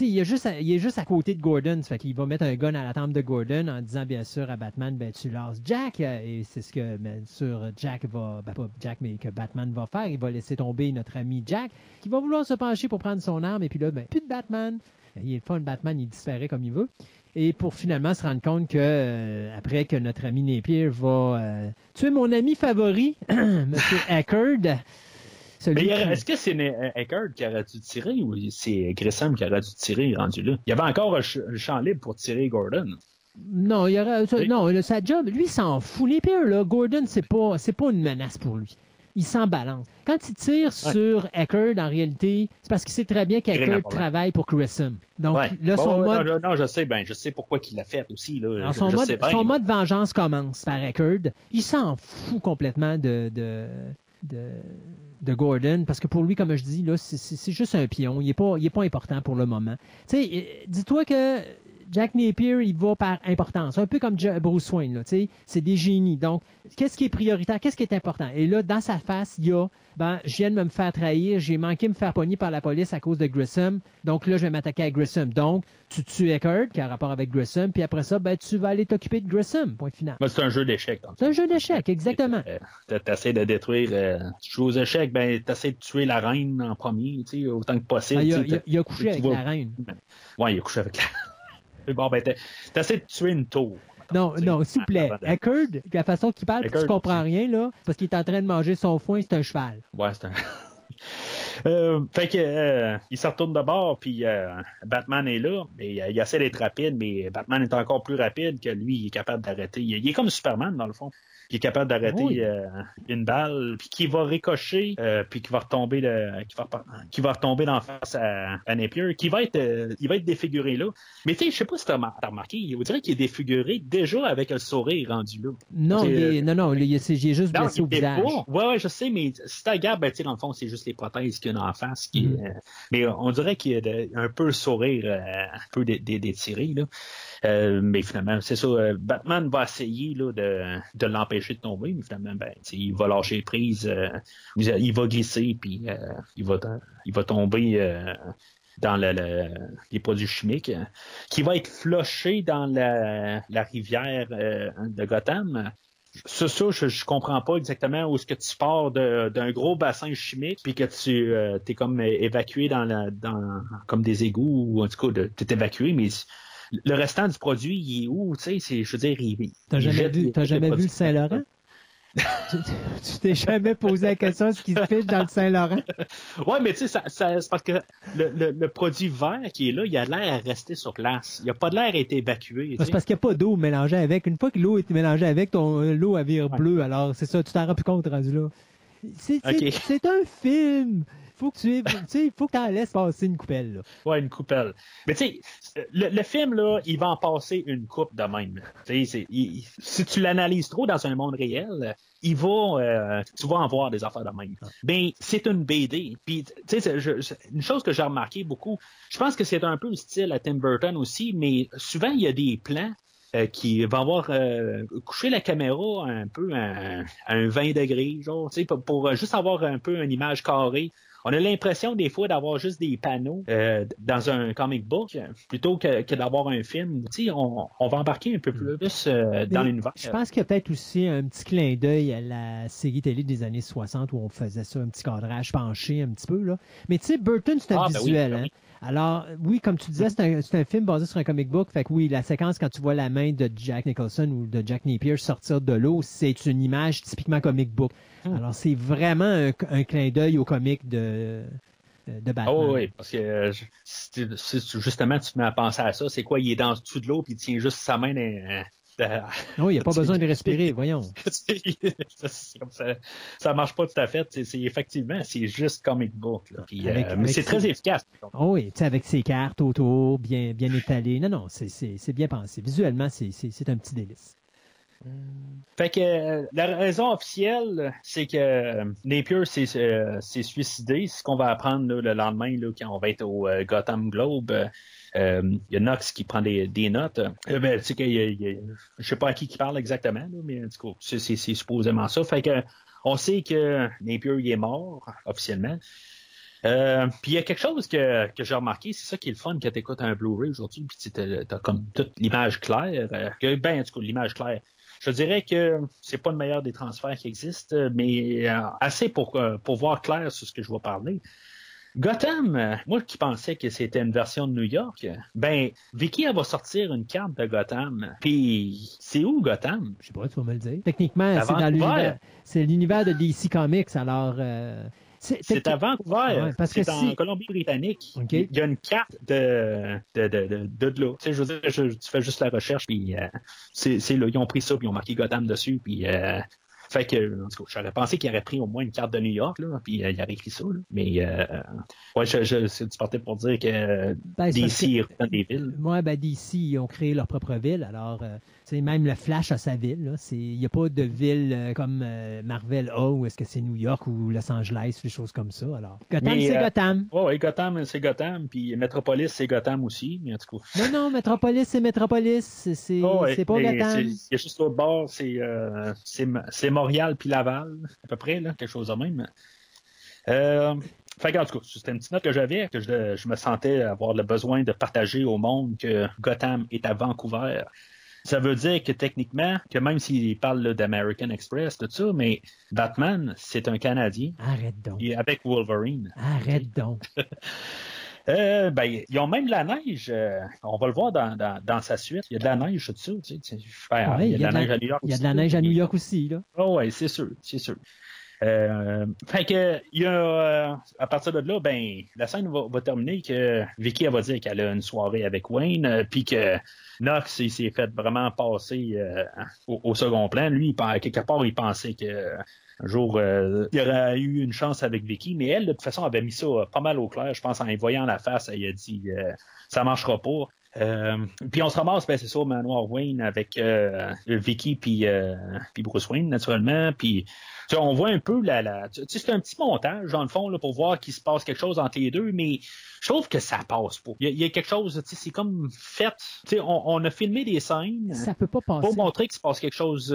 Il, est juste à- juste à côté de Gordon. Ça fait qu'il va mettre un gun à la tempe de Gordon en disant bien sûr à Batman, ben tu lances Jack. euh, Et c'est ce que bien sûr Jack va, ben, pas Jack, mais que Batman va faire. Il va laisser tomber notre ami Jack, qui va vouloir se pencher pour prendre son arme. Et puis là, ben, plus de Batman. Il est le fun, Batman, il disparaît comme il veut. Et pour finalement se rendre compte que, euh, après que notre ami Napier va euh, tuer mon ami favori, Monsieur Eckerd, celui Mais qui- est-ce que c'est Eckert qui aurait dû tirer ou c'est Grissom qui aurait dû tirer rendu là? Il y avait encore un, ch- un champ libre pour tirer Gordon. Non, il y aurait, ça- Oui. non, le- sa job, lui, il s'en fout. Les pires, là, Gordon, c'est pas, c'est pas une menace pour lui. Il s'en balance. Quand il tire sur Eckerd, en réalité, c'est parce qu'il sait très bien qu'Eckerd travaille pour Grissom. Donc, Ouais. là, son mode, non, non, je sais, ben, je sais pourquoi il l'a fait aussi. Là. alors, son, je mode, sais bien. son mode vengeance commence par Eckerd. Il s'en fout complètement de, de, de, Gordon, parce que pour lui, comme je dis, là, c'est- juste un pion. Il n'est pas, pas important pour le moment. Tu sais, euh, dis-toi que Jack Napier, il va par importance. Un peu comme Bruce Wayne, là, tu sais. C'est des génies. Donc, qu'est-ce qui est prioritaire? Qu'est-ce qui est important? Et là, dans sa face, il y a, ben, je viens de me faire trahir, j'ai manqué de me faire pogner par la police à cause de Grissom. Donc là, je vais m'attaquer à Grissom. Donc, tu tues Eckert, qui a rapport avec Grissom, puis après ça, ben, tu vas aller t'occuper de Grissom. Point final. Ben, c'est un jeu d'échecs. le C'est un jeu d'échecs, exactement. Euh, T'essaies de détruire. euh, tu joues aux échecs, ben, t'essaies de tuer la reine en premier, tu sais, autant que possible. Ah, il, a, tu sais, il a- il a couché avec la reine. Ouais, il a couché avec la. Bon, ben, t'es- t'essaies de tuer une tour. Non, non, s'il vous plaît. de- Eckerd, la façon qu'il parle, puis tu Eckerd, comprends rien, là, parce qu'il est en train de manger son foin, c'est un cheval. Ouais, c'est un. Euh, fait que euh, il se retourne de bord, puis euh, Batman est là, mais il essaie d'être rapide, mais Batman est encore plus rapide que lui, il est capable d'arrêter. Il, il est comme Superman dans le fond. Qui est capable d'arrêter Oui. euh, une balle, puis qui va ricocher, euh, puis qui va retomber le, qui va, qui va retomber dans la face à, à Napier, qui va être, euh, il va être défiguré là. Mais tu sais, je sais pas si t'as t'as remarqué, on dirait qu'il est défiguré déjà avec le sourire rendu là. Non, C'est, il est- non, non, il est- juste Non, blessé au il visage. pas. Ouais, ouais, je sais, mais si tu regardes, ben, dans le fond, c'est juste les prothèses qu'il y a en face. Qui, Mhm. euh, mais on dirait qu'il y a un peu le sourire, un peu dé- dé- détiré, là. Mais finalement, c'est ça. Batman va essayer là, de, de l'empêcher de tomber, mais finalement, ben, il va lâcher prise, euh, il va glisser, puis euh, il, va, il va tomber euh, dans le- le- les produits chimiques, qui va être flushé dans la, rivière de Gotham. Ça, ça je, je comprends pas exactement où est-ce que tu pars d'un gros bassin chimique puis que tu es comme évacué dans comme des égouts ou en tout cas tu es évacué mais le restant du produit il est où tu sais? C'est je veux dire il, T'as jamais jette vu, jamais vu le Saint-Laurent? tu tu t'es jamais posé la question de ce qui se fiche dans le Saint-Laurent? Ouais, mais tu sais, ça, ça- c'est parce que le, le- le produit vert qui est là, il a l'air à rester sur place. Il a pas de l'air à être évacué. C'est parce qu'il n'y a pas d'eau mélangée avec. Une fois que l'eau est mélangée avec, ton l'eau elle vire Ouais. bleue. Alors, c'est ça, tu t'en rends plus compte rendu là. C'est un film. Faut que tu sais, faut que tu en laisses passer une coupelle. Là. Ouais, une coupelle. Mais tu sais, le, le film, là, il va en passer une coupe de même. Il- si tu l'analyses trop dans un monde réel, il va, euh, tu vas en voir des affaires de même. Ben, c'est une BD. Puis, tu sais, une chose que j'ai remarqué beaucoup, je pense que c'est un peu le style à Tim Burton aussi, mais souvent, il y a des plans euh, qui vont avoir euh, couché la caméra un peu à, à un 20 degrés, genre, pour, euh, juste avoir un peu une image carrée. On a l'impression des fois d'avoir juste des panneaux euh, dans un comic book plutôt que, que d'avoir un film. Tu sais, on, on va embarquer un peu plus euh, dans l'univers. Je pense qu'il y a peut-être aussi un petit clin d'œil à la série télé des années 60 où on faisait ça, un petit cadrage penché un petit peu. Là. Mais tu sais, Burton, c'est un Ah, ben oui, visuel. ben hein. Alors, oui, comme tu disais, c'est un, c'est un film basé sur un comic book. Fait que oui, la séquence quand tu vois la main de Jack Nicholson ou de Jack Napier sortir de l'eau, c'est une image typiquement comic book. Hmm. Alors, c'est vraiment un, un clin d'œil au comic de, de Batman. Oh oui, parce que euh, si si justement tu te mets à penser à ça, c'est quoi? Il est dans le dessous de l'eau puis il tient juste sa main dans- dans- Non, il n'y a pas besoin de respirer, voyons. comme ça, ça marche pas tout à fait. C'est, effectivement, c'est juste comic book. Là. Puis, euh, Avec- mais c'est très efficace. Oh oui, avec ses cartes autour, bien, bien étalées. Non, non, c'est- bien pensé. Visuellement, c'est c'est- c'est un petit délice. Fait que euh, la raison officielle, c'est que euh, Napier s'est, euh, suicidé. C'est ce qu'on va apprendre là, le lendemain là, quand on va être au euh, Gotham Globe. Euh, Il y a Knox qui prend des, notes. Euh, ben, tu sais sais pas à qui qui parle exactement, là, mais c'est, c'est- c'est supposément ça. Fait que on sait que Napier est mort officiellement. Euh, puis il y a quelque chose que, que j'ai remarqué, c'est ça qui est le fun quand tu écoutes un Blu-ray aujourd'hui, puis tu t'as comme toute l'image claire, ben l'image claire. Je dirais que c'est pas le meilleur des transferts qui existent, mais assez pour, pour voir clair sur ce que je vais parler. Gotham, euh, moi qui pensais que c'était une version de New York, ben Vicky elle va sortir une carte de Gotham. Puis c'est où Gotham? Je sais pas, tu vas me le dire. Techniquement, c'est dans l'univers. C'est l'univers de DC Comics, alors. euh, c'est à Vancouver, Ouais, parce que c'est en si- Colombie-Britannique. Il y a une carte de de de de, de, de là. Tu sais, je veux dire, je- tu fais juste la recherche puis euh, c'est c'est là, ils ont pris ça puis ils ont marqué Gotham dessus puis euh, fait que en tout cas, j'aurais pensé qu'il aurait pris au moins une carte de New York là, puis euh, il aurait écrit ça là. Mais euh, ouais, je, je c'est du parti pour dire que Ben, DC que- ils des villes. Moi, ben, DC, ils ont créé leur propre ville. Alors, euh, tu sais, même le Flash a sa ville. Il n'y a pas de ville euh, comme euh, Marvel A ou est-ce que c'est New York ou Los Angeles, des choses comme ça. Alors, Gotham, c'est euh, Gotham. Ouais, ouais, Gotham, c'est Gotham, puis Metropolis, c'est Gotham aussi, mais en tout cas. Non, non, Metropolis, c'est Metropolis. C'est Oh, pas Gotham. Il y a juste l'autre bord, euh, c'est Montréal puis Laval, à peu près, là, quelque chose de même. Euh, fait que, en tout cas, c'était une petite note que j'avais, que je, je me sentais avoir le besoin de partager au monde que Gotham est à Vancouver. Ça veut dire que techniquement, que même s'il parle d'American Express, tout ça, mais Batman, c'est un Canadien. Arrête donc. Et avec Wolverine. Arrête donc. Euh, ben, ils ont même de la neige. euh, on va le voir dans, dans, dans sa suite. Il y a de la neige, tout ça. Tu sais, tu sais. Ouais, il y a de la neige à New York. Il y a de aussi, la neige à New York aussi. Là. Oh, ouais, c'est sûr, c'est sûr. Euh, fait que, y a, euh, à partir de là, ben, la scène va, terminer que Vicky, va dire qu'elle a une soirée avec Wayne, euh, puis que Knox, s'est fait vraiment passer euh, au, second plan. Lui, quelque part, il pensait que un jour, il aurait eu une chance avec Vicky, mais elle, de toute façon, avait mis ça pas mal au clair. Je pense en voyant la face, elle a dit euh, ça marchera pas. Euh, puis on se ramasse, ben c'est ça, au manoir Wayne avec euh, Vicky puis euh, puis Bruce Wayne naturellement. Puis on voit un peu la, la tu sais, c'est un petit montage dans le fond là, pour voir qu'il se passe quelque chose entre les deux, mais je trouve que ça passe pas. Il y a, il y a quelque chose, tu sais, c'est comme fait. Tu sais, on, on a filmé des scènes Ça peut pas passer. pour montrer qu'il se passe quelque chose.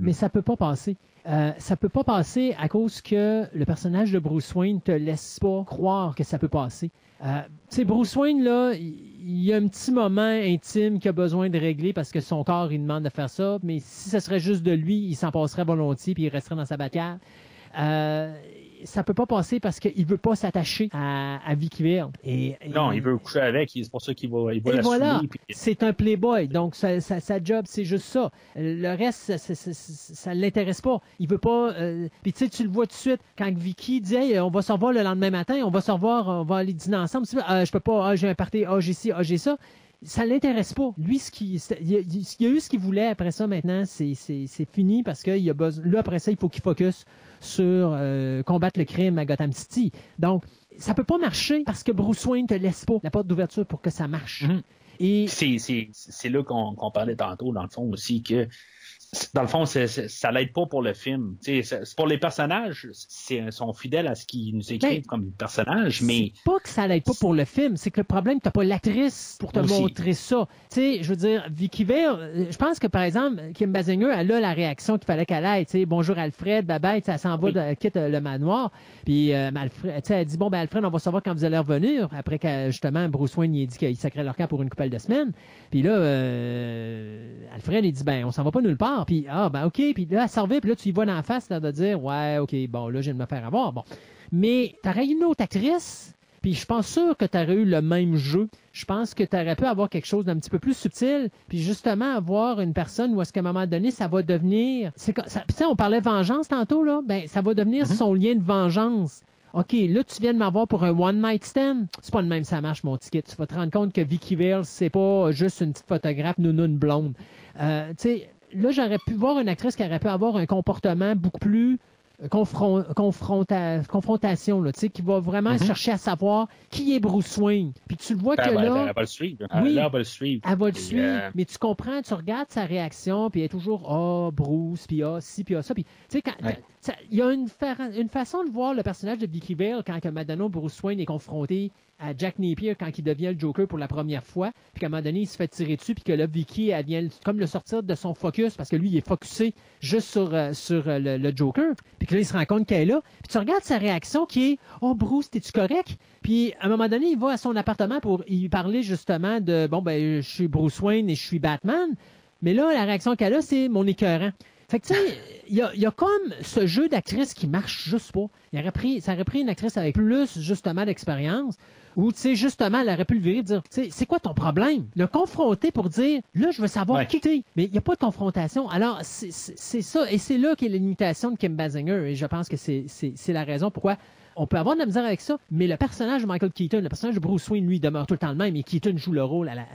Mais ça peut pas passer. Euh, ça peut pas passer à cause que le personnage de Bruce Wayne te laisse pas croire que ça peut passer. Euh, tu Bruce Wayne, là, il y a un petit moment intime qu'il a besoin de régler parce que son corps, il demande de faire ça, mais si ce serait juste de lui, il s'en passerait volontiers puis il resterait dans sa bagarre. Euh, ça peut pas passer parce qu'il veut pas s'attacher à, à Vicky Vale. Et, et- non, il veut coucher avec, c'est pour ça qu'il va, il va et la voilà, puis- c'est un playboy, donc sa, sa- sa job, c'est juste ça. Le reste, ça, ça, ça, ça l'intéresse pas. Il veut pas... euh, Puis tu sais, tu le vois tout de suite, quand Vicky dit Hey, on va se revoir le lendemain matin, on va se revoir, on va aller dîner ensemble. Ah, je peux pas, ah, j'ai un party, ah, j'ai ci, ah, j'ai ça. Ça l'intéresse pas. Lui, ce qui, il, a, il a eu ce qu'il voulait après ça maintenant, c'est, c'est, c'est fini parce qu'il a besoin. Là, après ça, il faut qu'il focus sur euh, combattre le crime à Gotham City. Donc, ça peut pas marcher parce que Bruce Wayne te laisse pas la porte d'ouverture pour que ça marche. Mhm. Et c'est, c'est, c'est là qu'on, qu'on parlait tantôt, dans le fond aussi, que dans le fond, ça l'aide pas pour le film. C'est- pour les personnages, c'est, ils sont fidèles à ce qu'ils nous écrivent comme personnages, mais c'est pas que ça l'aide pas pour le film, c'est que le problème, t'as pas l'actrice pour te Aussi. montrer ça. Je veux dire, Vicky Vale, euh, je pense que par exemple, Kim Basinger, elle a la réaction qu'il fallait qu'elle ait. Tu sais, bonjour Alfred, bye bye, elle s'en va, Oui. elle quitte euh, le manoir. Puis euh, Alfred, elle dit bon ben Alfred, on va savoir quand vous allez revenir. Après que justement Bruce Wayne il a dit qu'il sacrait leur camp pour une couple de semaines. Puis là, euh, Alfred il dit ben on s'en va pas nulle part. Puis ah ben ok. Puis là s'en va, puis là tu y vois dans la face là, de dire ouais ok bon là je viens de me faire avoir bon. Mais t'aurais une autre actrice. Puis je suis pas sûr que tu aurais eu le même jeu. Je pense que tu aurais pu avoir quelque chose d'un petit peu plus subtil, puis justement avoir une personne où est-ce qu'à un moment donné, ça va devenir... C'est ça- Tu sais, on parlait vengeance tantôt, là. Ben, ça va devenir son lien de vengeance. OK, là, tu viens de m'avoir pour un one-night stand. C'est pas de même, ça marche, mon ticket. Tu vas te rendre compte que Vicky Vale, c'est pas juste une petite photographe nounoune blonde. Euh, tu sais, là, j'aurais pu voir une actrice qui aurait pu avoir un comportement beaucoup plus confron- confronta- confrontation, là, tu sais, qui va vraiment chercher à savoir qui est Bruce Wayne. Puis tu le vois ben, que ben, là... ben, elle va le suivre. Oui. Elle va le suivre. Elle va le suivre, euh, mais tu comprends, tu regardes sa réaction, puis elle est toujours Ah, Bruce, puis ah, ci, puis ah, ça. Puis, tu sais, quand- Ouais. ça- il y a une, fa- une façon de voir le personnage de Vicky Vale quand que Madonna Bruce Wayne est confronté à Jack Napier quand il devient le Joker pour la première fois, puis qu'à un moment donné, il se fait tirer dessus, puis que là, Vicky, elle vient comme le sortir de son focus, parce que lui, il est focusé juste sur, euh, sur euh, le, le Joker, puis que là, il se rend compte qu'elle est là, puis tu regardes sa réaction qui est Oh, Bruce, t'es-tu correct? Puis à un moment donné, il va à son appartement pour y parler justement de Bon, ben, je suis Bruce Wayne et je suis Batman. Mais là, la réaction qu'elle a, c'est mon écœurant. Fait que, tu sais, il y a, y a comme ce jeu d'actrice qui marche juste pas. Il aurait pris, ça aurait pris une actrice avec plus, justement, d'expérience, où, tu sais, justement, elle aurait pu le virer et dire, tu sais, c'est quoi ton problème? Le confronter pour dire, là, je veux savoir Ouais. qui t'es. Mais il n'y a pas de confrontation. Alors, c'est ça. Et c'est là qu'est limitation de Kim Basinger. Et je pense que c'est c'est- c'est la raison pourquoi on peut avoir de la misère avec ça, mais le personnage de Michael Keaton, le personnage de Bruce Wayne, lui, demeure tout le temps le même, et Keaton joue le rôle à la- à-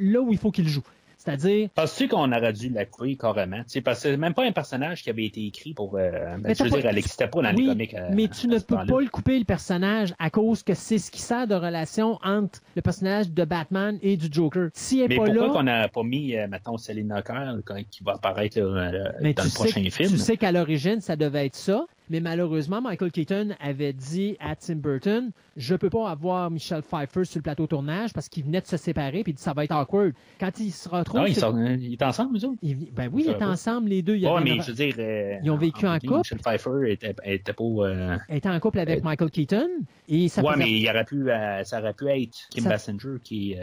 là où il faut qu'il joue. C'est-à-dire, Penses-tu qu'on aurait dû la couper carrément? Parce que c'est même pas un personnage qui avait été écrit pour. Euh, ben, Mais je veux dire, elle n'existait pas dans oui, les comics. euh, mais tu ne peux pas le couper le personnage à cause que c'est ce qui sert de relation entre le personnage de Batman et du Joker. S'il n'est Mais pas pourquoi là, qu'on n'a pas mis, euh, Kyle, quand- qui va apparaître euh, dans le prochain que- film? tu sais qu'à l'origine, ça devait être ça. Mais malheureusement, Michael Keaton avait dit à Tim Burton, je peux pas avoir Michelle Pfeiffer sur le plateau tournage parce qu'il venait de se séparer puis ça va être awkward. Quand il se retrouve, Non, ils c'est- sont, ils ensemble, eux autres? ben oui, ils étaient ensemble les deux. Il y Ouais, avait mais une- je veux dire. euh, Ils ont vécu en couple. Michelle Pfeiffer était, était pas. euh, était en couple avec Euh, Michael Keaton et ça ouais, faisait- mais il aurait pu, euh, ça aurait pu être Kim Ça- Basinger qui,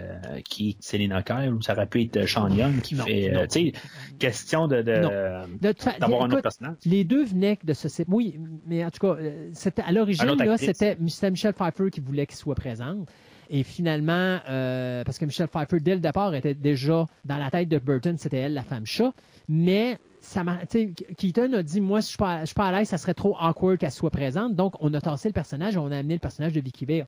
qui est Selena Kyle ou ça aurait pu être Sean Young qui Non, fait. tu sais, question de, d'avoir un autre personnage. Les deux venaient de ce site. Oui, mais en tout cas, euh, c'était à l'origine, là, c'était c'était Michelle Pfeiffer qui voulait qu'il soit présente. Et finalement, euh, parce que Michelle Pfeiffer, dès le départ, était déjà dans la tête de Burton, c'était elle la femme chat. Mais ça m'a, Keaton a dit, moi, si je suis pas, je suis pas à l'aise, ça serait trop awkward qu'elle soit présente. Donc, on a tassé le personnage, on a amené le personnage de Vicky Vale.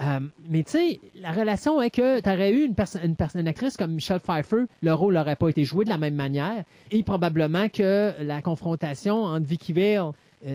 Euh, mais tu sais, la relation est que tu aurais eu une, perso- une, une actrice comme Michelle Pfeiffer, le rôle n'aurait pas été joué de la même manière, et probablement que la confrontation entre Vicky Vale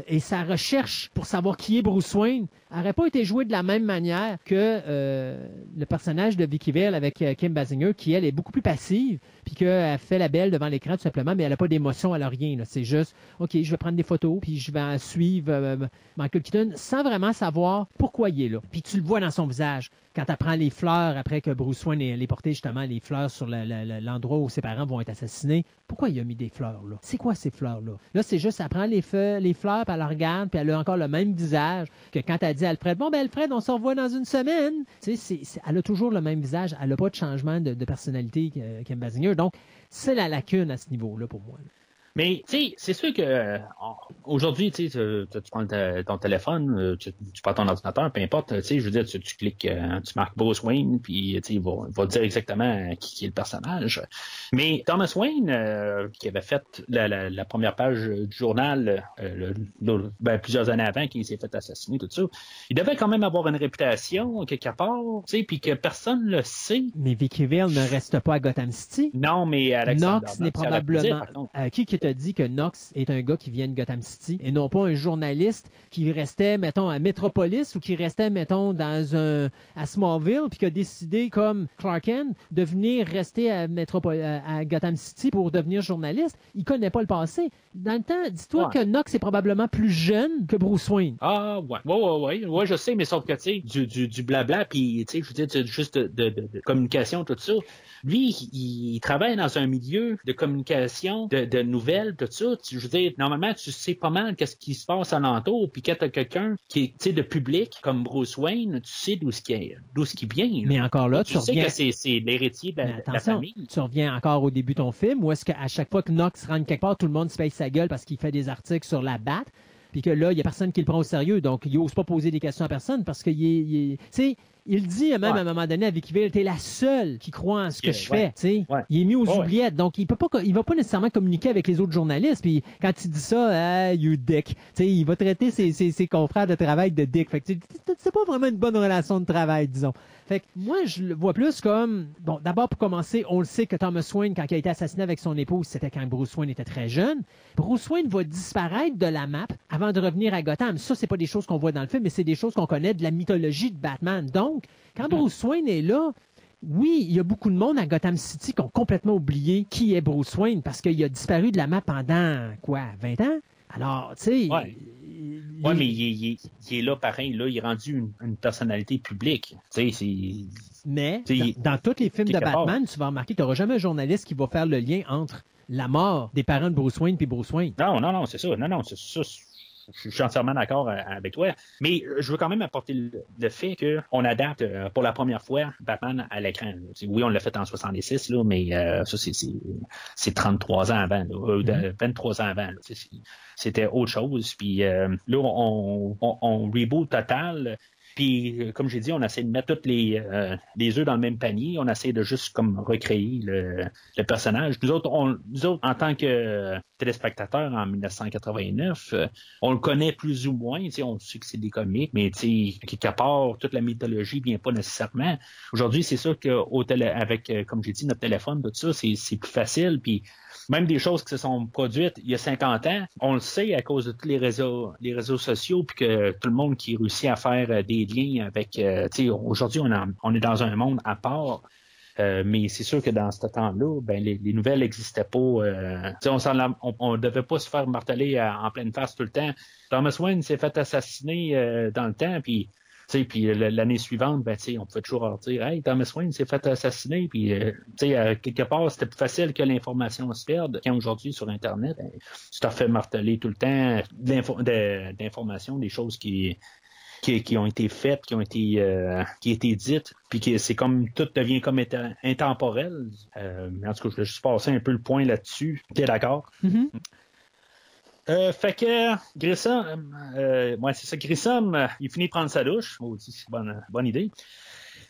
et sa recherche pour savoir qui est Bruce Wayne n'aurait pas été jouée de la même manière que euh, le personnage de Vicky Vale avec euh, Kim Basinger, qui elle est beaucoup plus passive, puis qu'elle fait la belle devant l'écran tout simplement, mais elle n'a pas d'émotion, elle n'a rien. là. C'est juste, OK, je vais prendre des photos, puis je vais suivre euh, Michael Keaton sans vraiment savoir pourquoi il est là. Puis tu le vois dans son visage quand elle prend les fleurs après que Bruce Wayne ait ait porté justement les fleurs sur le- le- le- l'endroit où ses parents vont être assassinés. Pourquoi il a mis des fleurs là? C'est quoi ces fleurs-là? Là, c'est juste, elle prend les, les fleurs, elle regarde, puis elle a encore le même visage que quand elle dit à Alfred, bon, ben Alfred, on se revoit dans une semaine. Tu sais, elle a toujours le même visage. Elle n'a pas de changement de, personnalité Kim Basinger. Donc, c'est la lacune à ce niveau-là pour moi. Mais, tu sais, c'est sûr que euh, aujourd'hui, tu sais, tu prends ta- ton téléphone, euh, tu, tu prends ton ordinateur, peu importe, tu sais, je veux dire, tu, tu cliques, euh, tu marques Bruce Wayne, puis, tu sais, il va, va te dire exactement qui, qui est le personnage. Mais Thomas Wayne, euh, qui avait fait la, la, la première page du journal euh, le- le- ben, plusieurs années avant qu'il s'est fait assassiner, tout ça, il devait quand même avoir une réputation quelque part, tu sais, puis que personne le sait. Mais Vicky Vale ne reste pas à Gotham City. Non, mais Alexander Knox n'est probablement. Euh, qui qui t'a dit que Knox est un gars qui vient de Gotham City et non pas un journaliste qui restait, mettons, à Metropolis ou qui restait, mettons, dans un à Smallville puis qui a décidé, comme Clark Kent, de venir rester à, Métropol- à- Gotham City pour devenir journaliste. Il connaît pas le passé. Dans le temps, dis-toi Ouais. que Knox est probablement plus jeune que Bruce Wayne. Ah, ouais. Ouais, ouais, ouais. Ouais, je sais, mais sauf que, tu sais, du, du, du blabla, puis, tu sais, je veux dire, juste de, de, de- de communication, tout ça. Lui, il, il travaille dans un milieu de communication, de, de nouvelles, tout ça. Tu- je veux dire, normalement, tu sais pas mal qu'est-ce qui se passe alentour, puis quand t'as quelqu'un qui est, tu sais, de public, comme Bruce Wayne, tu sais d'où ce qui d'où ce qui vient. là. Mais encore là, tu, tu sais que c'est, l'héritier de la, famille. tu reviens encore au début de ton film, où est-ce qu'à chaque fois que Knox rentre quelque part, tout le monde se paye sa gueule parce qu'il fait des articles sur la batte, puis que là, il n'y a personne qui le prend au sérieux, donc il n'ose pas poser des questions à personne parce qu'il est... il est- tu sais, il dit même Ouais. à un moment donné à Vicky Vale, t'es la seule qui croit en ce que Yeah, je ouais. fais. Ouais. Il est mis aux oubliettes, donc il peut pas, il va pas nécessairement communiquer avec les autres journalistes, puis quand il dit ça, ah, you dick, tu sais, il va traiter ses, ses, ses confrères de travail de dick. Fait que c'est pas vraiment une bonne relation de travail, disons. Fait que moi, je le vois plus comme, bon, d'abord pour commencer, on le sait que Thomas Wayne, quand il a été assassiné avec son épouse, c'était quand Bruce Wayne était très jeune. Bruce Wayne va disparaître de la map avant de revenir à Gotham. Ça, c'est pas des choses qu'on voit dans le film, mais c'est des choses qu'on connaît de la mythologie de Batman. Donc, quand Bruce Wayne est là, oui, il y a beaucoup de monde à Gotham City qui ont complètement oublié qui est Bruce Wayne parce qu'il a disparu de la map pendant, quoi, 20 ans? Alors, tu sais... Ouais. mais il, est- il est- il est là pareil, là, il est rendu une, une personnalité publique. Tu sais. Mais Tu dans, il- dans tous les films de part. Batman, tu vas remarquer qu'il n'y aura jamais un journaliste qui va faire le lien entre la mort des parents de Bruce Wayne et Bruce Wayne. Non, non, non, c'est ça. Non, non, c'est ça. Je suis entièrement d'accord euh, avec toi. Mais euh, je veux quand même apporter le, fait qu'on adapte euh, pour la première fois Batman à l'écran. Oui, on l'a fait en 66, là, mais euh, ça, c'est- c'est c'est 33 ans avant, là, euh, de- 23 ans avant. C'était autre chose. Puis euh, là, on, on, on reboot total. Puis, euh, comme j'ai dit, on essaie de mettre tous les, euh, les œufs dans le même panier. On essaie de juste comme recréer le, le personnage. Nous autres, on, nous autres, en tant que euh, téléspectateurs en 1989, euh, on le connaît plus ou moins. On sait que c'est des comics, mais quelque part, toute la mythologie vient pas nécessairement. Aujourd'hui, c'est sûr télé, avec, comme j'ai dit, notre téléphone, tout ça, c'est c'est plus facile. Puis même des choses qui se sont produites il y a 50 ans, on le sait à cause de tous les réseaux, les réseaux sociaux, puis que tout le monde qui réussit à faire euh, des liens avec, euh, aujourd'hui on, est dans un monde à part. Euh, mais c'est sûr que dans ce temps-là, ben, les, les nouvelles n'existaient pas. euh, on on devait pas se faire marteler en pleine face tout le temps. Thomas Wayne s'est fait assassiner dans le temps, puis puis l- l'année suivante, ben, on pouvait toujours dire Hey, Thomas Wayne s'est fait assassiner, puis euh, euh, quelque part, c'était plus facile que l'information se perde. Quand aujourd'hui, sur Internet, ben, tu t'en fais marteler tout le temps d'informations, des choses qui, qui, qui ont été faites, qui ont été euh, qui dites, puis que c'est comme tout devient comme éta- intemporel. Euh, en tout cas, je vais juste passer un peu le point là-dessus. T'es d'accord? Mhm. Euh, fait que Grissom, euh, ouais, c'est ça, Grissom, euh, il finit de prendre sa douche. Maudit, c'est bonne, bonne idée.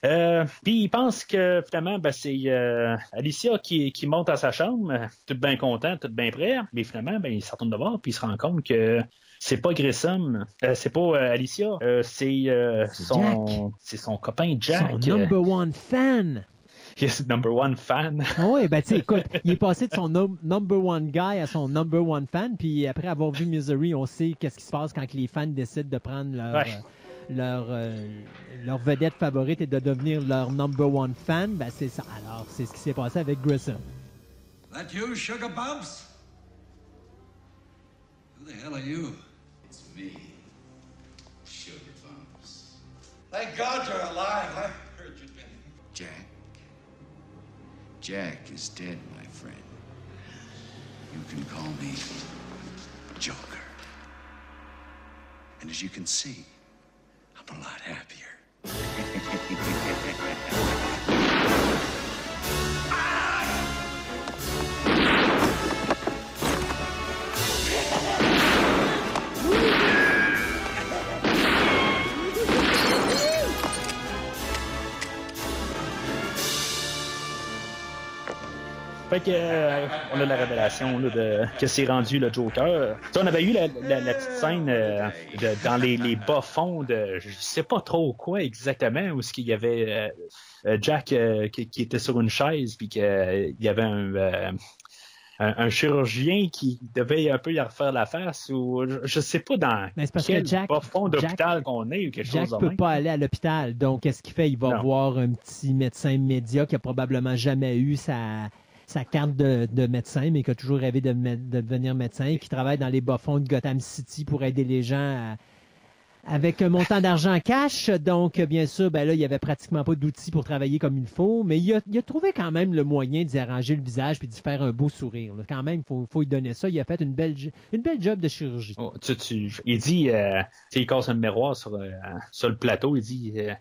Euh, puis il pense que finalement, ben, c'est euh, Alicia qui, qui monte à sa chambre, tout bien content, tout bien prêt. Mais finalement, ben, il se retourne de voir, puis il se rend compte que c'est pas Grissom, euh, c'est pas euh, Alicia, euh, c'est euh, son, c'est son copain Jack. Son number one fan. Yes, number one fan. Ah oui, ben tu sais, écoute, il est passé de son num- number one guy à son number one fan, puis après avoir vu Misery, on sait qu'est-ce qui se passe quand les fans décident de prendre leur, Ouais. euh, leur, euh, leur vedette favorite et de devenir leur number one fan. Ben c'est ça. Alors, c'est ce qui s'est passé avec Grissom. That you, Sugar Bumps? Who the hell are you? It's me, Sugar Bumps. Thank God you're alive. I heard you'd been. Jack. Jack is dead, my friend. You can call me Joker. And as you can see, I'm a lot happier. Ah! Fait que euh, on a la révélation là, de que c'est rendu le Joker. On avait eu la, la- la petite scène euh, de- dans les, les bas fonds de je sais pas trop quoi exactement où ce qu'il y avait euh, Jack qui, qui était sur une chaise puis qu'il y avait un, un, un chirurgien qui devait un peu y refaire la face ou je, je sais pas dans Mais c'est parce quel que Jack- bas fond Jack- d'hôpital qu'on est ou quelque Jack chose de peut même. pas aller à l'hôpital, donc qu'est-ce qu'il fait? Il va Non. voir un petit médecin média qui a probablement jamais eu sa, sa carte de, de médecin, mais qui a toujours rêvé de, devenir médecin, et qui travaille dans les bas-fonds de Gotham City pour aider les gens avec un montant d'argent cash. Donc, bien sûr, ben là, il y avait pratiquement pas d'outils pour travailler comme il faut, mais il a, il trouvé quand même le moyen d'y arranger le visage puis d'y faire un beau sourire. Quand même, il faut, faut lui donner ça. Il a fait une belle, une belle job de chirurgie. Oh, tu, tu- il dit, euh, il casse un miroir sur, euh, sur le plateau, il dit, euh,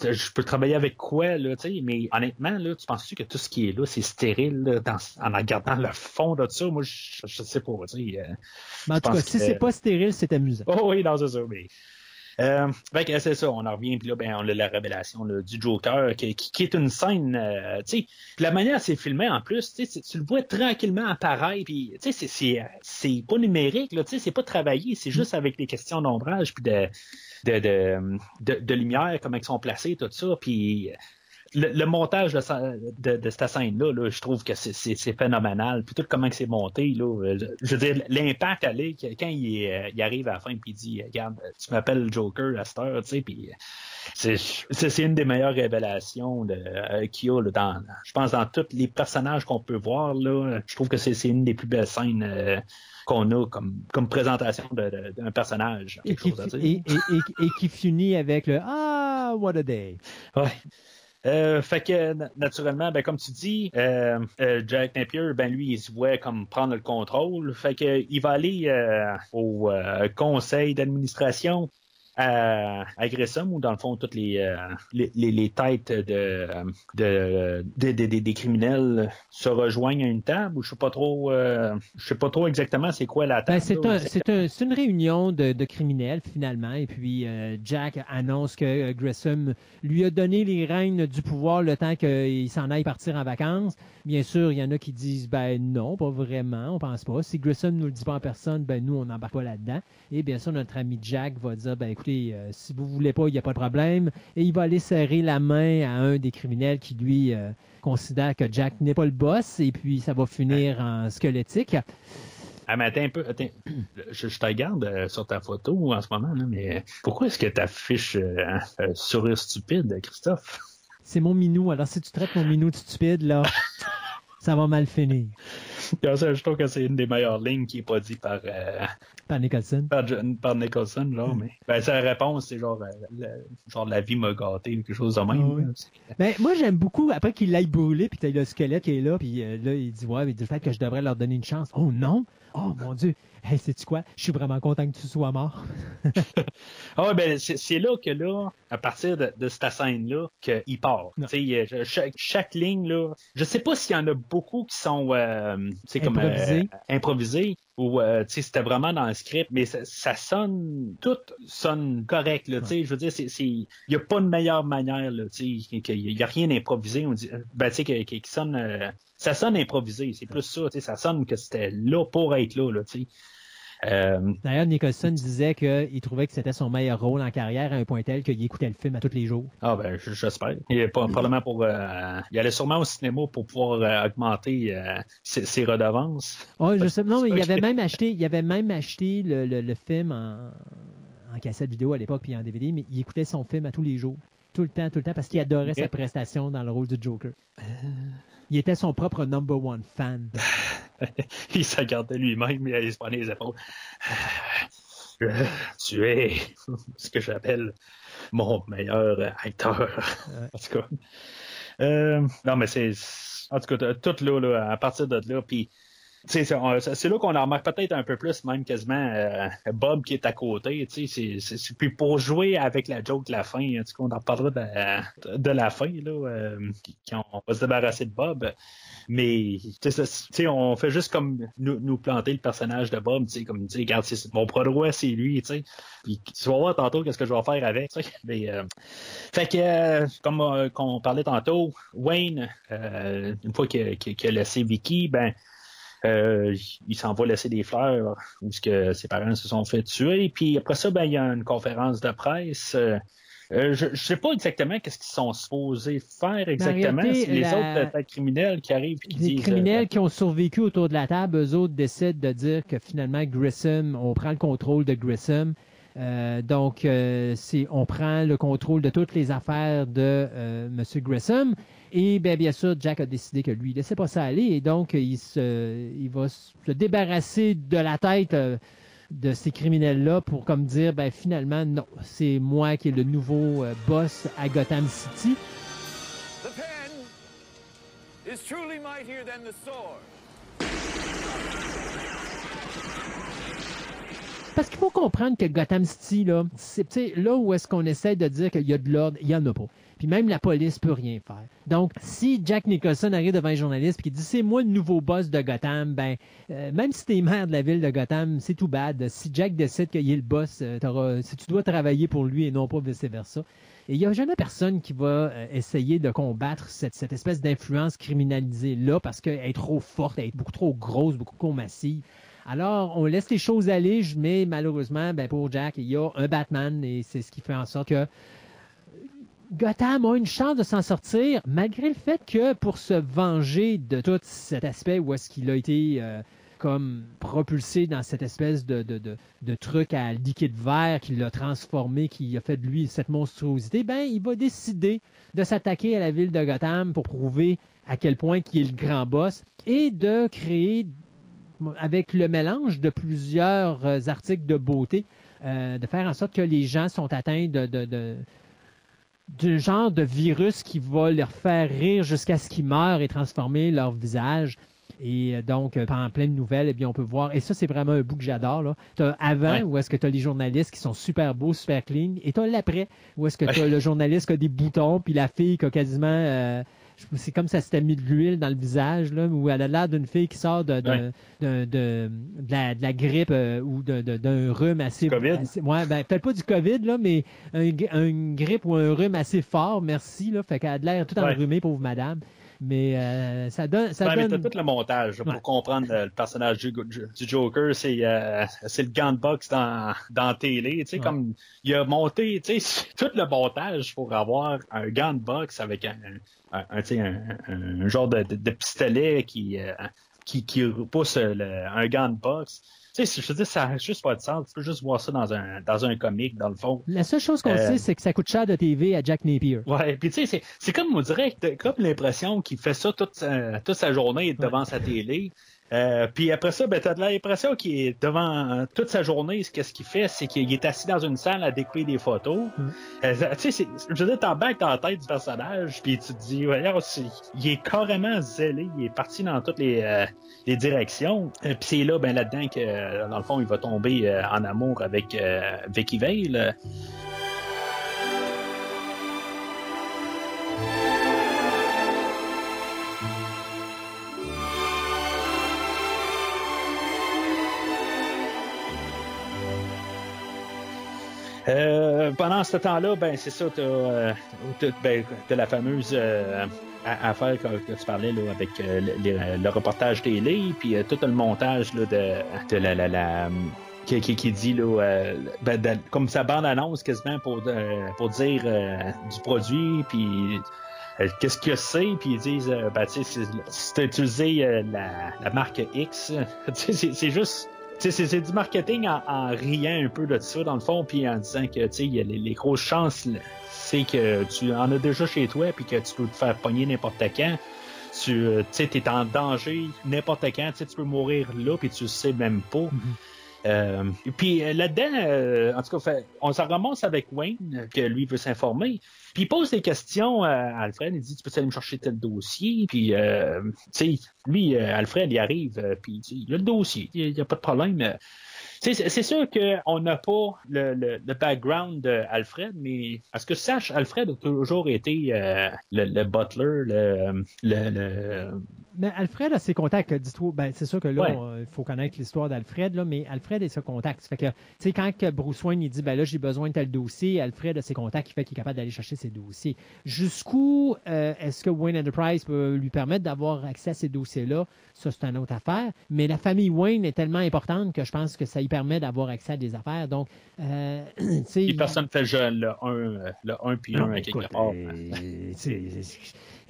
je peux travailler avec quoi, là, tu sais, mais honnêtement, là, tu penses-tu que tout ce qui est là, c'est stérile, là, dans, en regardant le fond de ça? Moi, je, je sais pas, tu sais. euh. Mais en tout cas, si c'est pas stérile, c'est amusant. Oh oui, non, c'est ça, mais... Euh, fait c'est ça, on en revient, puis là, ben, on a la révélation là, du Joker, qui, qui- qui est une scène, euh, tu sais, la manière c'est filmé en plus, tu le vois tranquillement apparaître, puis tu sais, c'est- c'est pas numérique, là, tu sais, c'est pas travaillé, c'est juste avec des questions d'ombrage, puis de de, de, de, de lumière, comment ils sont placés, tout ça, puis le, le montage de, sa- de, de cette scène-là, là, je trouve que c'est- phénoménal. Puis tout comment c'est monté, là, euh, je veux dire, l'impact, que- quand il, euh, il arrive à la fin puis il dit, regarde, tu m'appelles Joker à cette heure, tu sais, puis euh, c'est une des meilleures révélations euh, qu'il y a là, dans, je pense, dans tous les personnages qu'on peut voir, là, je trouve que c'est une des plus belles scènes euh, qu'on a comme, comme présentation d'un personnage. Et qui, à et, et- et- et qui finit avec le Ah, what a day. Ouais. Euh, fait que na- naturellement, ben comme tu dis, euh, euh, Jack Napier, ben lui, il se voit comme prendre le contrôle. Fait que il va aller euh, au conseil d'administration à, à Grissom, où dans le fond toutes les, euh, les, les, les têtes de, de, de- de- de- des criminels se rejoignent à une table. Ou je sais pas trop, euh, je sais pas trop exactement c'est quoi la table. Ben, c'est un, c'est un- c'est une réunion de, de criminels, finalement. Et puis, euh, Jack annonce que Grissom lui a donné les rênes du pouvoir le temps qu'il s'en aille partir en vacances. Bien sûr, il y en a qui disent ben non, pas vraiment, on pense pas. Si Grissom nous le dit pas en personne, ben nous, on n'embarque pas là-dedans. Et bien sûr, notre ami Jack va dire ben écoutez, euh, si vous voulez pas, il n'y a pas de problème. Et il va aller serrer la main à un des criminels qui, lui, euh, considère que Jack n'est pas le boss. Et puis, ça va finir en squelettique. Ah, mais attends un peu, attends. Je, je te regarde euh, sur ta photo en ce moment, là, mais pourquoi est-ce que tu affiches sourire stupide, Christophe? C'est mon minou. Alors, si tu traites mon minou de stupide, là, ça va mal finir. Je trouve que c'est une des meilleures lignes qui est pas dit par, euh, Par Nicholson. par, par Nicholson, genre, Hmm. mais ben, sa réponse, c'est genre, euh, le- genre la vie m'a gâté ou quelque chose de même. Oui. là. Ben, moi, j'aime beaucoup, après qu'il l'aille brûler, puis t'as le squelette qui est là, puis euh, là, il dit, ouais, mais du fait que je devrais leur donner une chance. Oh non! Oh mon Dieu! Hey, sais-tu quoi? Je suis vraiment content que tu sois mort. Ah ben c'est là que là, à partir de, de cette scène-là, qu'il part. Non. Tu sais, euh, chaque, chaque ligne, là, je sais pas s'il y en a beaucoup qui sont euh, comme euh, Improvisés. improvisés ou euh, tu sais, c'était vraiment dans le script, mais ça, ça sonne, tout sonne correct. Là, tu sais, Je veux dire, il n'y a pas de meilleure manière. Là, tu sais, qu'il y a rien d'improvisé. On dit, ben, tu sais, que- que- qui sonne, euh, ça sonne improvisé. C'est plus ça. tu sais, Ça sonne que c'était là pour être là. là tu sais. Euh, D'ailleurs, Nicholson disait qu'il trouvait que c'était son meilleur rôle en carrière à un point tel qu'il écoutait le film à tous les jours. Ah ben j'espère. Il pas- probablement pour euh, il allait sûrement au cinéma pour pouvoir euh, augmenter ses, ses redevances. Oh, je sais, non, mais il avait même acheté, il avait même acheté le, le- le film en, en cassette vidéo à l'époque puis en DVD, mais il écoutait son film à tous les jours. Tout le temps, tout le temps, parce qu'il adorait sa prestation dans le rôle du Joker. Il était son propre number one fan. il se regardait lui-même et il se prenait les épaules. Euh, tu es ce que j'appelle mon meilleur acteur. en tout cas. Euh, non, mais c'est. En tout cas, tout là, là, à partir de là, puis. C'est on- là qu'on en remarque peut-être un peu plus, même quasiment euh, Bob qui est à côté. c'est- c'est- Puis pour jouer avec la joke de la fin, cas, on en parlera de, de la fin, là, euh, on va se débarrasser de Bob. Mais tu sais, ça- tu sais, on fait juste comme nous, nous planter le personnage de Bob, tu sais, comme sais, regarde, mon bras droit, c'est lui, tu sais. Puis tu vas voir tantôt qu'est-ce que je vais faire avec. Mais, euh, fait que euh, comme euh, qu'on parlait tantôt, Wayne, une fois qu'il a- a laissé Vicky, ben euh, il s'en va laisser des fleurs où que ses parents se sont fait tuer. Puis après ça, ben il y a une conférence de presse. euh, euh, je, je sais pas exactement qu'est-ce qu'ils sont supposés faire exactement. réalité, les la- autres euh, criminels qui arrivent et qui Les disent. criminels qui ont survécu autour de la table, eux autres décident de dire que finalement Grissom, on prend le contrôle de Grissom. Euh, donc, euh, on prend le contrôle de toutes les affaires de euh, M. Grissom. Et ben, bien sûr, Jack a décidé que lui, il laissait pas ça aller. Et donc, il, va se débarrasser de la tête euh, de ces criminels-là pour comme dire, ben, finalement, non, c'est moi qui est le nouveau boss à Gotham City. The pen is truly mightier than the sword. Parce qu'il faut comprendre que Gotham City, là, c'est là où est-ce qu'on essaie de dire qu'il y a de l'ordre, il n'y en a pas. Puis même la police peut rien faire. Donc, si Jack Nicholson arrive devant un journaliste et qu'il dit c'est moi le nouveau boss de Gotham, ben euh, même si t'es maire de la ville de Gotham, c'est tout bad. Si Jack décide qu'il est le boss, euh, si tu dois travailler pour lui et non pas vice versa. Et il n'y a jamais personne qui va euh, essayer de combattre cette, cette espèce d'influence criminalisée là parce qu'elle est trop forte, elle est beaucoup trop grosse, beaucoup trop massive. Alors, on laisse les choses aller, mais malheureusement, ben, pour Jack, il y a un Batman et c'est ce qui fait en sorte que Gotham a une chance de s'en sortir, malgré le fait que pour se venger de tout cet aspect où est-ce qu'il a été euh, comme propulsé dans cette espèce de, de, truc à liquide vert qui l'a transformé, qui a fait de lui cette monstruosité, ben il va décider de s'attaquer à la ville de Gotham pour prouver à quel point il est le grand boss et de créer avec le mélange de plusieurs euh, articles de beauté, euh, de faire en sorte que les gens sont atteints de, de, de- d'un genre de virus qui va leur faire rire jusqu'à ce qu'ils meurent et transformer leur visage. Et euh, donc, en pleine nouvelle, eh bien, on peut voir, et ça, c'est vraiment un bout que j'adore, là. T'as avant, Ouais. où est-ce que tu as les journalistes qui sont super beaux, super clean, et t'as l'après, où est-ce que tu as le journaliste qui a des boutons, puis la fille qui a quasiment... euh, c'est comme ça s'était mis de l'huile dans le visage, là, où elle a l'air d'une fille qui sort de, de, Ouais. de, de- de la, de la grippe euh, ou d'un rhume assez... Du COVID? assez- ouais, ben, peut-être pas du COVID, là, mais un, une grippe ou un rhume assez fort, merci, là, fait qu'elle a l'air tout Ouais. enrhumée, pauvre madame. Mais euh, ça donne... Ça Ouais, donne... tout le montage pour Ouais. comprendre le personnage du, Joker, c'est euh, c'est le gant de boxe dans dans la télé, tu sais Ouais. comme il a monté, tu sais tout le montage pour avoir un gant de boxe avec un un, un, un, genre de, de, de pistolet qui euh, qui qui repousse le- un gant de boxe. Tu sais, je veux dire, ça n'a juste pas de sens. Tu peux juste voir ça dans un dans un comic dans le fond. La seule chose qu'on Euh, sait, c'est que ça coûte cher de TV à Jack Napier. Ouais, puis tu sais, c'est, comme on dirait, comme l'impression qu'il fait ça toute toute sa journée devant sa télé. Euh, puis après ça, ben, t'as de l'impression qu'il est devant euh, toute sa journée. ce Qu'est-ce qu'il fait, c'est qu'il est assis dans une salle à découvrir des photos. Euh, tu sais, je veux dire, t'embarques dans la tête du personnage, puis tu te dis, voyons, c'est- il est carrément zélé. Il est parti dans toutes les, euh, les directions. Puis c'est là, ben là-dedans que, dans le fond, il va tomber en amour avec Vicky Vale. Euh, pendant ce temps-là, ben c'est ça, t'as, euh, ben, la fameuse euh, affaire que, tu parlais là, avec euh, le, le- reportage télé, puis euh, tout le montage là, de, la, la, la qui, qui, qui dit là, euh, ben, comme sa bande annonce quasiment pour euh, pour dire euh, du produit, puis euh, qu'est-ce que c'est, puis ils disent, euh, ben, c'est- euh, la, la marque X, c'est juste c'est c'est du marketing en, en riant un peu de ça, dans le fond, puis en disant que, tu sais, il y a les, les grosses chances, c'est que tu en as déjà chez toi, puis que tu peux te faire pogner n'importe quand. Tu euh, t'es en danger n'importe quand, tu peux mourir là, puis tu le sais même pas. Euh, et puis euh, là-dedans, euh, en tout cas, fait, on s'en remonte avec Wayne, que lui veut s'informer. Puis il pose des questions à Alfred. Il dit Tu peux aller me chercher tel dossier? Puis, euh, tu sais, lui, euh, Alfred, il arrive, euh, puis il a le dossier, il n'y a, pas de problème. Euh, C'est sûr qu'on n'a pas le, le, le background d'Alfred, mais à ce que je sache, Alfred a toujours été euh, le, le butler, le, le, le- Mais Alfred a ses contacts. Dis-toi, ben, c'est sûr que là, Ouais. il faut connaître l'histoire d'Alfred, là, mais Alfred a ses contacts. Fait que, tu sais, quand que Bruce Wayne il dit, ben là, j'ai besoin de tel dossier, Alfred a ses contacts qui fait qu'il est capable d'aller chercher ses dossiers. Jusqu'où euh, est-ce que Wayne Enterprise peut lui permettre d'avoir accès à ces dossiers-là? Ça, c'est une autre affaire. Mais la famille Wayne est tellement importante que je pense que ça lui permet d'avoir accès à des affaires. Donc, euh, tu sais. Personne ne fait le, le 1, le 1 puis 1 Non, à quelque part.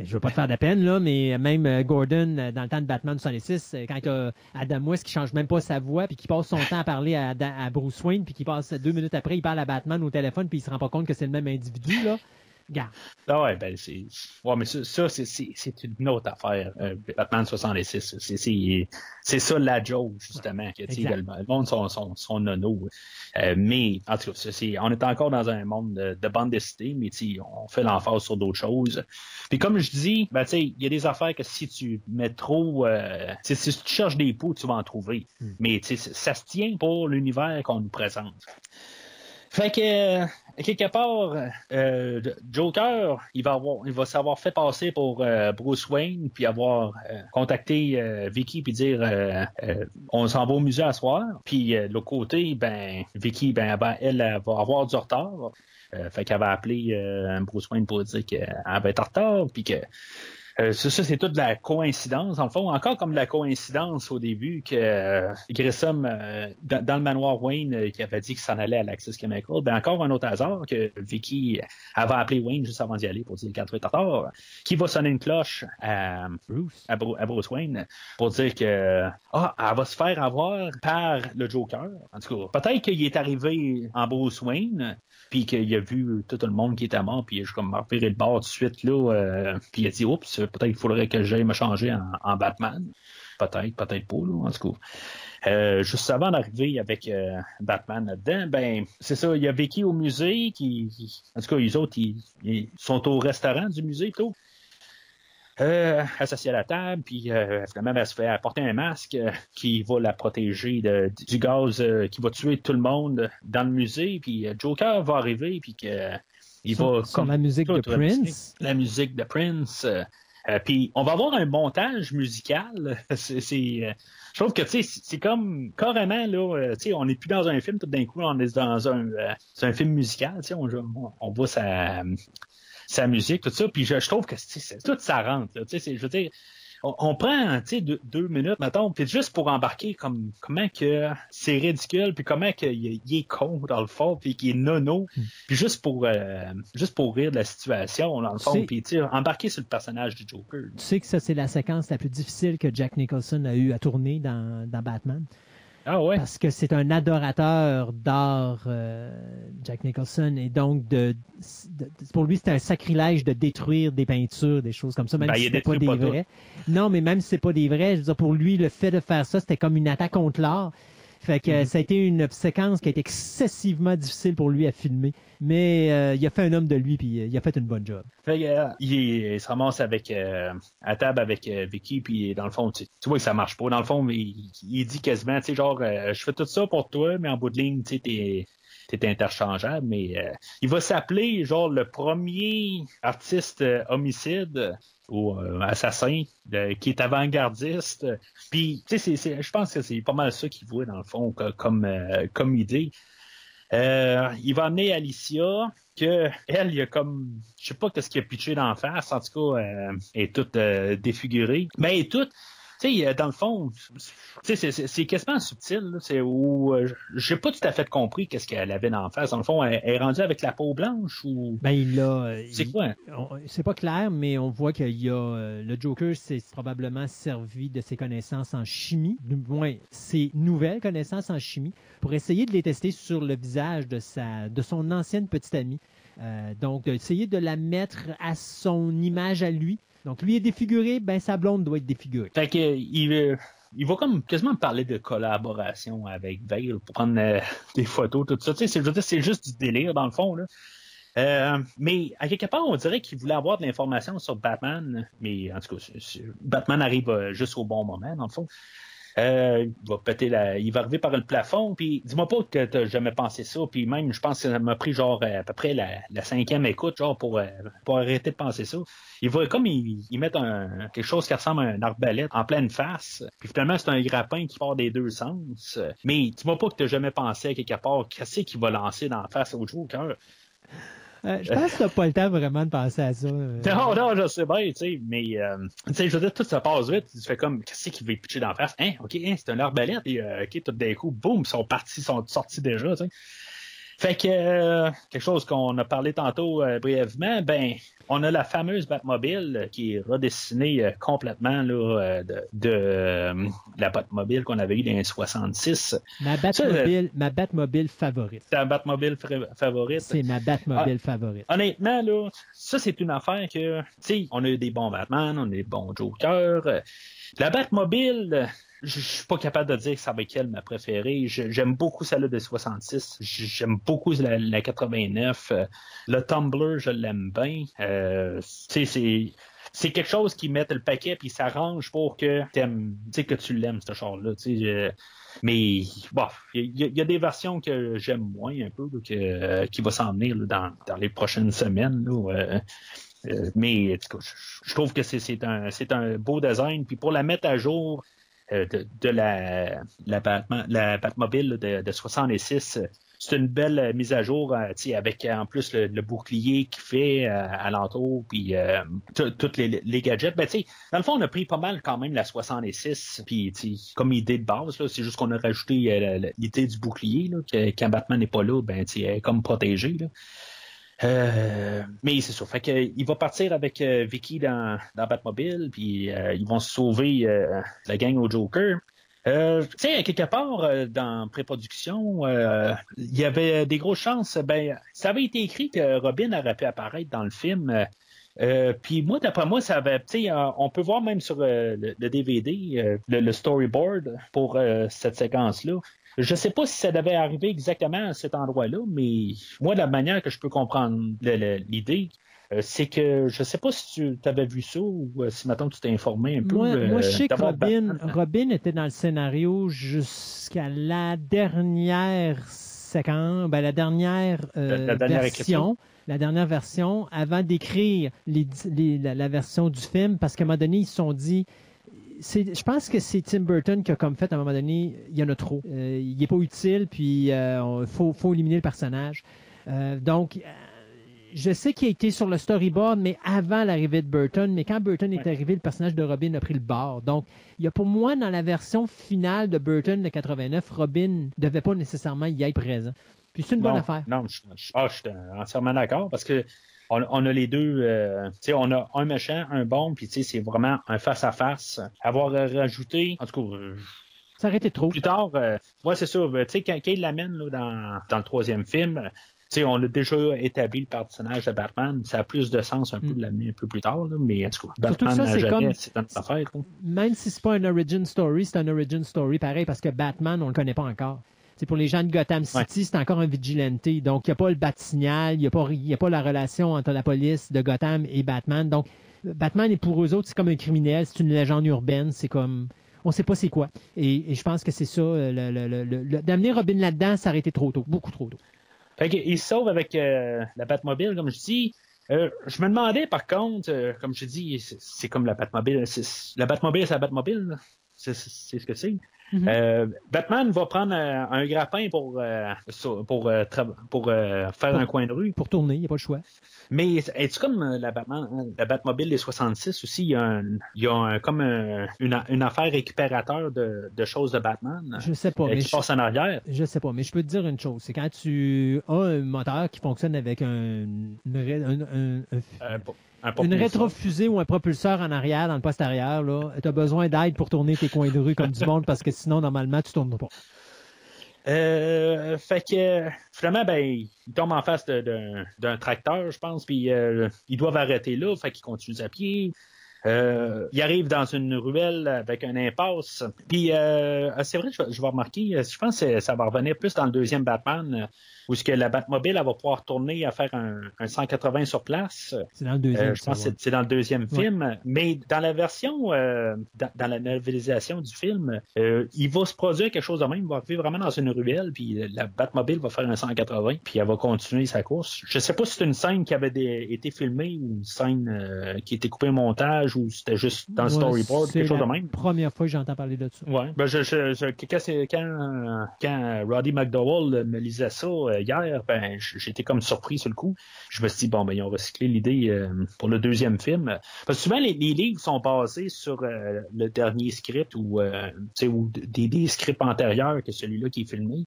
Je veux pas te faire de peine, là, mais même euh, Gordon, euh, dans le temps de Batman 66, euh, quand euh, Adam West qui change même pas sa voix, puis qui passe son temps à parler à, à Bruce Wayne, puis qui passe deux minutes après, il parle à Batman au téléphone, puis il se rend pas compte que c'est le même individu, là. Regarde. Ah ouais, ben c'est. Ouais, mais ça, ça c'est, c'est, c'est une autre affaire. Euh, Batman 66. C'est, c'est, c'est ça la joke, justement. Que, le, le monde sont, sont, sont nono. Euh, mais, en tout cas, ça, c'est, on est encore dans un monde de, de bande dessinée, mais on fait l'emphase sur d'autres choses. Puis comme je dis, ben, il y a des affaires que si tu mets trop. Euh, si tu cherches des poux, tu vas en trouver. Mais tu sais, ça se tient pour l'univers qu'on nous présente. Fait que euh, quelque part, euh, Joker, il va avoir, il va s'avoir fait passer pour euh, Bruce Wayne, puis avoir euh, contacté euh, Vicky puis dire euh, on s'en va au musée à soir. Puis de l'autre côté, ben Vicky, ben elle, va- elle, elle va avoir du retard. Fait qu'elle va appeler Bruce Wayne pour dire qu'elle va être en retard, puis que euh, ça, ça, c'est toute de la coïncidence. En fond, encore comme de la coïncidence au début que euh, Grissom, euh, dans, dans le manoir Wayne, euh, qui avait dit qu'il s'en allait à l'Axis Chemical, ben encore un autre hasard que Vicky avait appelé Wayne juste avant d'y aller pour dire est en retard, qui va sonner une cloche à, Bruce. à, Bru- à Bruce Wayne pour dire que ah, elle va se faire avoir par le Joker. En tout cas, peut-être qu'il est arrivé en Bruce Wayne, puis qu'il a vu tout le monde qui était mort, puis juste comme repéré le bord tout de suite là, euh, puis il a dit oups, peut-être qu'il faudrait que j'aille me changer en, Batman. Peut-être, peut-être pas, là, en tout cas. Euh, juste avant d'arriver avec euh, Batman là-dedans, ben c'est ça, il y a Vicky au musée qui, en tout cas, les autres, ils, ils sont au restaurant du musée plutôt. Euh, associée à la table, puis euh, finalement, elle se fait apporter un masque euh, qui va la protéger de- du gaz euh, qui va tuer tout le monde dans le musée, puis euh, Joker va arriver, puis que il Sur- va sur comme la musique de. Prince? la musique de Prince. puis on va avoir un montage musical. c'est, je trouve que c'est comme carrément là, tu sais, on n'est plus dans un film tout d'un coup, on est dans un, euh, c'est un film musical. Tu sais, on, on, on voit sa, sa musique, tout ça. Puis je, je trouve que tout ça rentre. là. Tu sais, c'est- je veux dire, on, on prend tu sais, deux, deux minutes, mettons, puis juste pour embarquer comme comment que c'est ridicule, puis comment qu'il il est con dans le fond, puis qu'il est nono, puis juste pour euh, juste pour rire de la situation dans le fond, puis tu sais, embarquer sur le personnage du Joker. Tu sais que ça, c'est la séquence la plus difficile que Jack Nicholson a eu à tourner dans, dans Batman. Ah ouais? parce que c'est un adorateur d'art, euh, Jack Nicholson, et donc de, de- pour lui c'est un sacrilège de détruire des peintures, des choses comme ça, même Ben, si c'était pas des pas vrais. Non, mais même si c'est pas des vrais, je veux dire, pour lui le fait de faire ça, c'était comme une attaque contre l'art. Fait que Mhm. euh, ça a été une séquence qui a été excessivement difficile pour lui à filmer, mais euh, il a fait un homme de lui puis euh, il a fait une bonne job. Fait que, il, il se ramasse avec euh, à table avec Vicky, puis dans le fond, tu, tu vois que ça marche pas. Dans le fond, il, il dit quasiment, tu sais, genre, je fais tout ça pour toi, mais en bout de ligne, tu sais, t'es t'es interchangeable, mais euh, il va s'appeler genre le premier artiste euh, homicide ou euh, assassin euh, qui est avant-gardiste. Puis, tu sais, je pense que c'est pas mal ça qu'il voit dans le fond co- comme, euh, comme idée. Euh, il va amener Alicia, que elle, il y a comme, je sais pas qu'est-ce qu'il a pitché d'en face, en tout cas, euh, elle est toute euh, défigurée. Mais elle est toute, tu sais, euh, dans le fond, c'est- quasiment subtil, c'est où, euh, j'ai pas tout à fait compris qu'est-ce qu'elle avait d'en face. Dans le fond, elle, elle est rendue avec la peau blanche ou, Ben il l'a. euh, c'est quoi? C'est pas clair, mais on voit qu'il y a euh, le Joker s'est probablement servi de ses connaissances en chimie, du moins ses nouvelles connaissances en chimie, pour essayer de les tester sur le visage de sa de son ancienne petite amie. Euh, donc essayer de la mettre à son image à lui. Donc lui est défiguré, ben sa blonde doit être défigurée. Fait que il, il va comme quasiment parler de collaboration avec Veil pour prendre euh, des photos, tout ça. Tu sais, c'est- juste du délire dans le fond. Là. Euh, mais à quelque part, on dirait qu'il voulait avoir de l'information sur Batman, mais en tout cas, Batman arrive euh, juste au bon moment, dans le fond. Euh, il va péter la, il va arriver par le plafond, puis dis-moi pas que t'as jamais pensé ça, puis même, je pense que ça m'a pris genre euh, à peu près la, cinquième écoute, genre pour, euh, pour arrêter de penser ça. Il va comme il, il met un, quelque chose qui ressemble à un arbalète en pleine face, puis finalement c'est un grappin qui part des deux sens. Mais dis-moi pas que t'as jamais pensé à quelque part, qu'est-ce qu'il va lancer dans la face au Joker. Euh, je pense que t'as pas le temps vraiment de penser à ça. euh. Non, non, je sais bien, tu sais, mais, euh, tu sais, je veux dire, tout ça passe vite, tu fais comme, qu'est-ce qu'il veut pitcher d'en face? Hein, ok, hein, c'est un arbalète, et, euh, ok, tout d'un coup, boum, ils sont partis, ils sont sortis déjà, tu sais. Fait que, euh, quelque chose qu'on a parlé tantôt euh, brièvement, ben, on a la fameuse Batmobile euh, qui est redessinée euh, complètement, là, euh, de, de euh, la Batmobile qu'on avait eue dans les 66. Ma Batmobile, ma Batmobile favorite. C'est la Batmobile favorite. C'est ma Batmobile favorite. Honnêtement, là, ça, c'est une affaire que, tu sais, on a eu des bons Batman, on a eu des bons Joker. Euh, La Batmobile, je suis pas capable de dire que ça va être elle ma préférée. J'aime beaucoup celle de 66. J- J'aime beaucoup la, la 89. Euh, Le Tumblr, je l'aime bien. Euh, c'est... C'est quelque chose qui met le paquet puis s'arrange pour que t'aimes, que tu l'aimes, ce tu sais, euh, mais bon, il y, a- des versions que j'aime moins un peu, là, que, euh, qui va s'en venir là, dans, dans les prochaines semaines. là, euh, euh, mais je, je trouve que c'est un, un beau design. Puis pour la mettre à jour de, de la, Batmobile de, de 66, euh, c'est une belle euh, mise à jour euh, avec euh, en plus le, bouclier qu'il fait euh, alentour, puis euh, tous les, gadgets. Ben, dans le fond, on a pris pas mal quand même la 66, puis comme idée de base, c'est juste qu'on a rajouté euh, l'idée du bouclier, là, que quand Batman n'est pas là, ben, est comme protégée. Là. Euh, mais c'est ça. Fait il va partir avec euh, Vicky dans, Batmobile, puis euh, ils vont sauver la gang au Joker. Tu sais, quelque part euh, dans pré-production, il y avait des grosses chances. Ben, ça avait été écrit que Robin aurait pu apparaître dans le film. puis moi, d'après moi, ça avait, on peut voir même sur le, DVD le, storyboard pour cette séquence-là. Je sais pas si ça devait arriver exactement à cet endroit-là, mais moi, la manière que je peux comprendre l'idée, euh, c'est que je sais pas si tu avais vu ça ou euh, si maintenant tu t'es informé un peu. Moi, euh, moi, je sais que Robin. Robin était dans le scénario jusqu'à la dernière séquence, ben, la dernière, euh, La- la dernière version. La dernière version, avant d'écrire les- les- la, la version du film, parce qu'à un moment donné, ils se sont dit. Je pense que c'est Tim Burton qui a comme fait à un moment donné, il y en a trop. Euh, il n'est pas utile, puis il faut, faut éliminer le personnage. Euh, donc, euh, je sais qu'il a été sur le storyboard, mais avant l'arrivée de Burton. Mais quand Burton est Ouais. arrivé, le personnage de Robin a pris le bord. Donc, il y a pour moi, dans la version finale de Burton de 89, Robin ne devait pas nécessairement y être présent. Puis c'est une bonne non, affaire. Non, je, je- ah, je suis entièrement d'accord parce que on, on a les deux, euh, tu sais, on a un méchant, un bon, puis tu sais, c'est vraiment un face à face. Avoir rajouté, en tout cas, euh, Ça aurait été trop. Plus tard, euh, ouais, c'est sûr. Tu sais, quand, quand il l'amène là, dans, dans le troisième film, tu sais, on a déjà établi le personnage de Batman. Ça a plus de sens un peu de l'amener un peu plus tard, là, mais en tout cas, Batman ça, c'est comme- affaire. Même si c'est pas un origin story, c'est un origin story pareil parce que Batman, on le connaît pas encore. C'est pour les gens de Gotham City, c'est encore un vigilante. Donc, il n'y a pas le bat-signal, il n'y a, pas- il y a pas la relation entre la police de Gotham et Batman. Donc, Batman est pour eux autres, c'est comme un criminel, c'est une légende urbaine, c'est comme. On sait pas c'est quoi. Et, et je pense que c'est ça. euh, le- D'amener Robin là-dedans, ça aurait été trop tôt, beaucoup trop tôt. Fait se sauve avec euh, la Batmobile, comme je dis. Euh, je me demandais, par contre, euh, comme je dis, c'est- comme la Batmobile. La Batmobile, c'est la Batmobile. c'est ce que c'est. Mhm. Euh, Batman va prendre euh, un grappin pour, euh, pour, euh, pour faire Pour- un coin de rue. Pour tourner, il n'y a pas le choix. Mais est-ce comme euh, la, Batman, la Batmobile des 66 aussi, il y a, un- il y a un- comme un- une, une affaire récupérateur de, de choses de Batman Je sais pas, euh, mais qui je- passe en arrière. Je sais pas, mais je peux te dire une chose. C'est quand tu as un moteur qui fonctionne avec un, une un- un- Euh, rétrofusée ou un propulseur en arrière dans le poste arrière, tu as besoin d'aide pour tourner tes coins de rue comme du monde parce que sinon, normalement, tu tournes pas. Euh, fait que finalement, ben, ils tombent en face d'un tracteur, je pense, puis euh, ils doivent arrêter là, fait qu'ils continuent à pied. Euh, ils arrivent dans une ruelle avec un impasse. Puis euh, c'est vrai, je, vais- je vais remarquer, euh, je pense que ça va revenir plus dans le deuxième Batman, euh, où ce que la Batmobile elle va pouvoir tourner à faire un, un 180 sur place. C'est dans le deuxième. Euh, je pense que c'est- dans le deuxième Ouais. film. Mais dans la version, euh, dans, dans la novélisation du film, euh, il va se produire quelque chose de même. Il va arriver vraiment dans une ruelle, puis la Batmobile va faire un 180, puis elle va continuer sa course. Je sais pas si c'est une scène qui avait des- été filmée ou une scène euh, qui était coupée au montage ou c'était juste dans le storyboard, c'est quelque chose la de même? première fois que j'entends parler de ça. Ouais. Ben, je, je, je- quand, c'est- quand, quand Roddy McDowell me lisait ça euh, hier, ben, j'étais comme surpris sur le coup. Je me suis dit, bon, ben, ils ont recyclé l'idée euh, pour le deuxième film. Parce que souvent, les, les livres sont basés sur euh, le dernier script ou, euh, ou des, des scripts antérieurs que celui-là qui est filmé.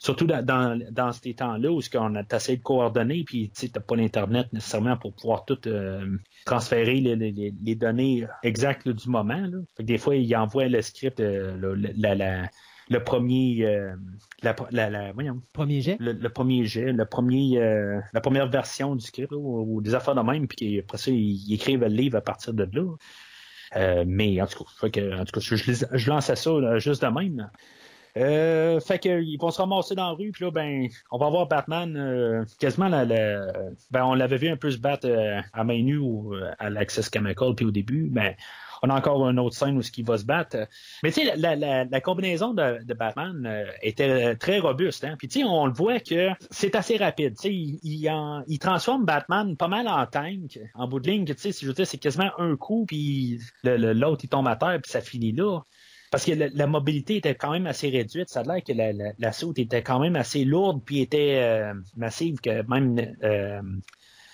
Surtout dans, dans, dans ces temps-là où qu'on a essayé de coordonner, puis tu n'as pas l'Internet nécessairement pour pouvoir tout euh, transférer les, les- les- données exactes là, du moment. Là. Fait que des fois, ils envoient le script, euh, le, le- la- la- le premier, euh, la, la- la- voyons, Premier jet? le, le premier jet, le premier, euh, la première version du script, là, ou, ou des affaires de même, puis après ça, ils, ils écrivent le livre à partir de là. Euh, mais en tout cas, fait que, en tout cas je, je, je lançais ça là, juste de même. Euh, fait que ils vont se ramasser dans la rue, puis là, ben, on va voir Batman euh, quasiment la, ben, on l'avait vu un peu se battre euh, à main nue ou à l'Access Chemical, puis au début, ben, on a encore une autre scène où il va se battre. Mais tu sais, la, la, combinaison de, Batman était très robuste. Hein? Puis tu sais, on le voit que c'est assez rapide. Tu sais, il, il, transforme Batman pas mal en tank. En bout de ligne, tu sais, je c'est quasiment un coup, puis l'autre, il tombe à terre, puis ça finit là. Parce que la, la mobilité était quand même assez réduite. Ça a l'air que la, la, la soute était quand même assez lourde, puis était euh, massive, que même euh,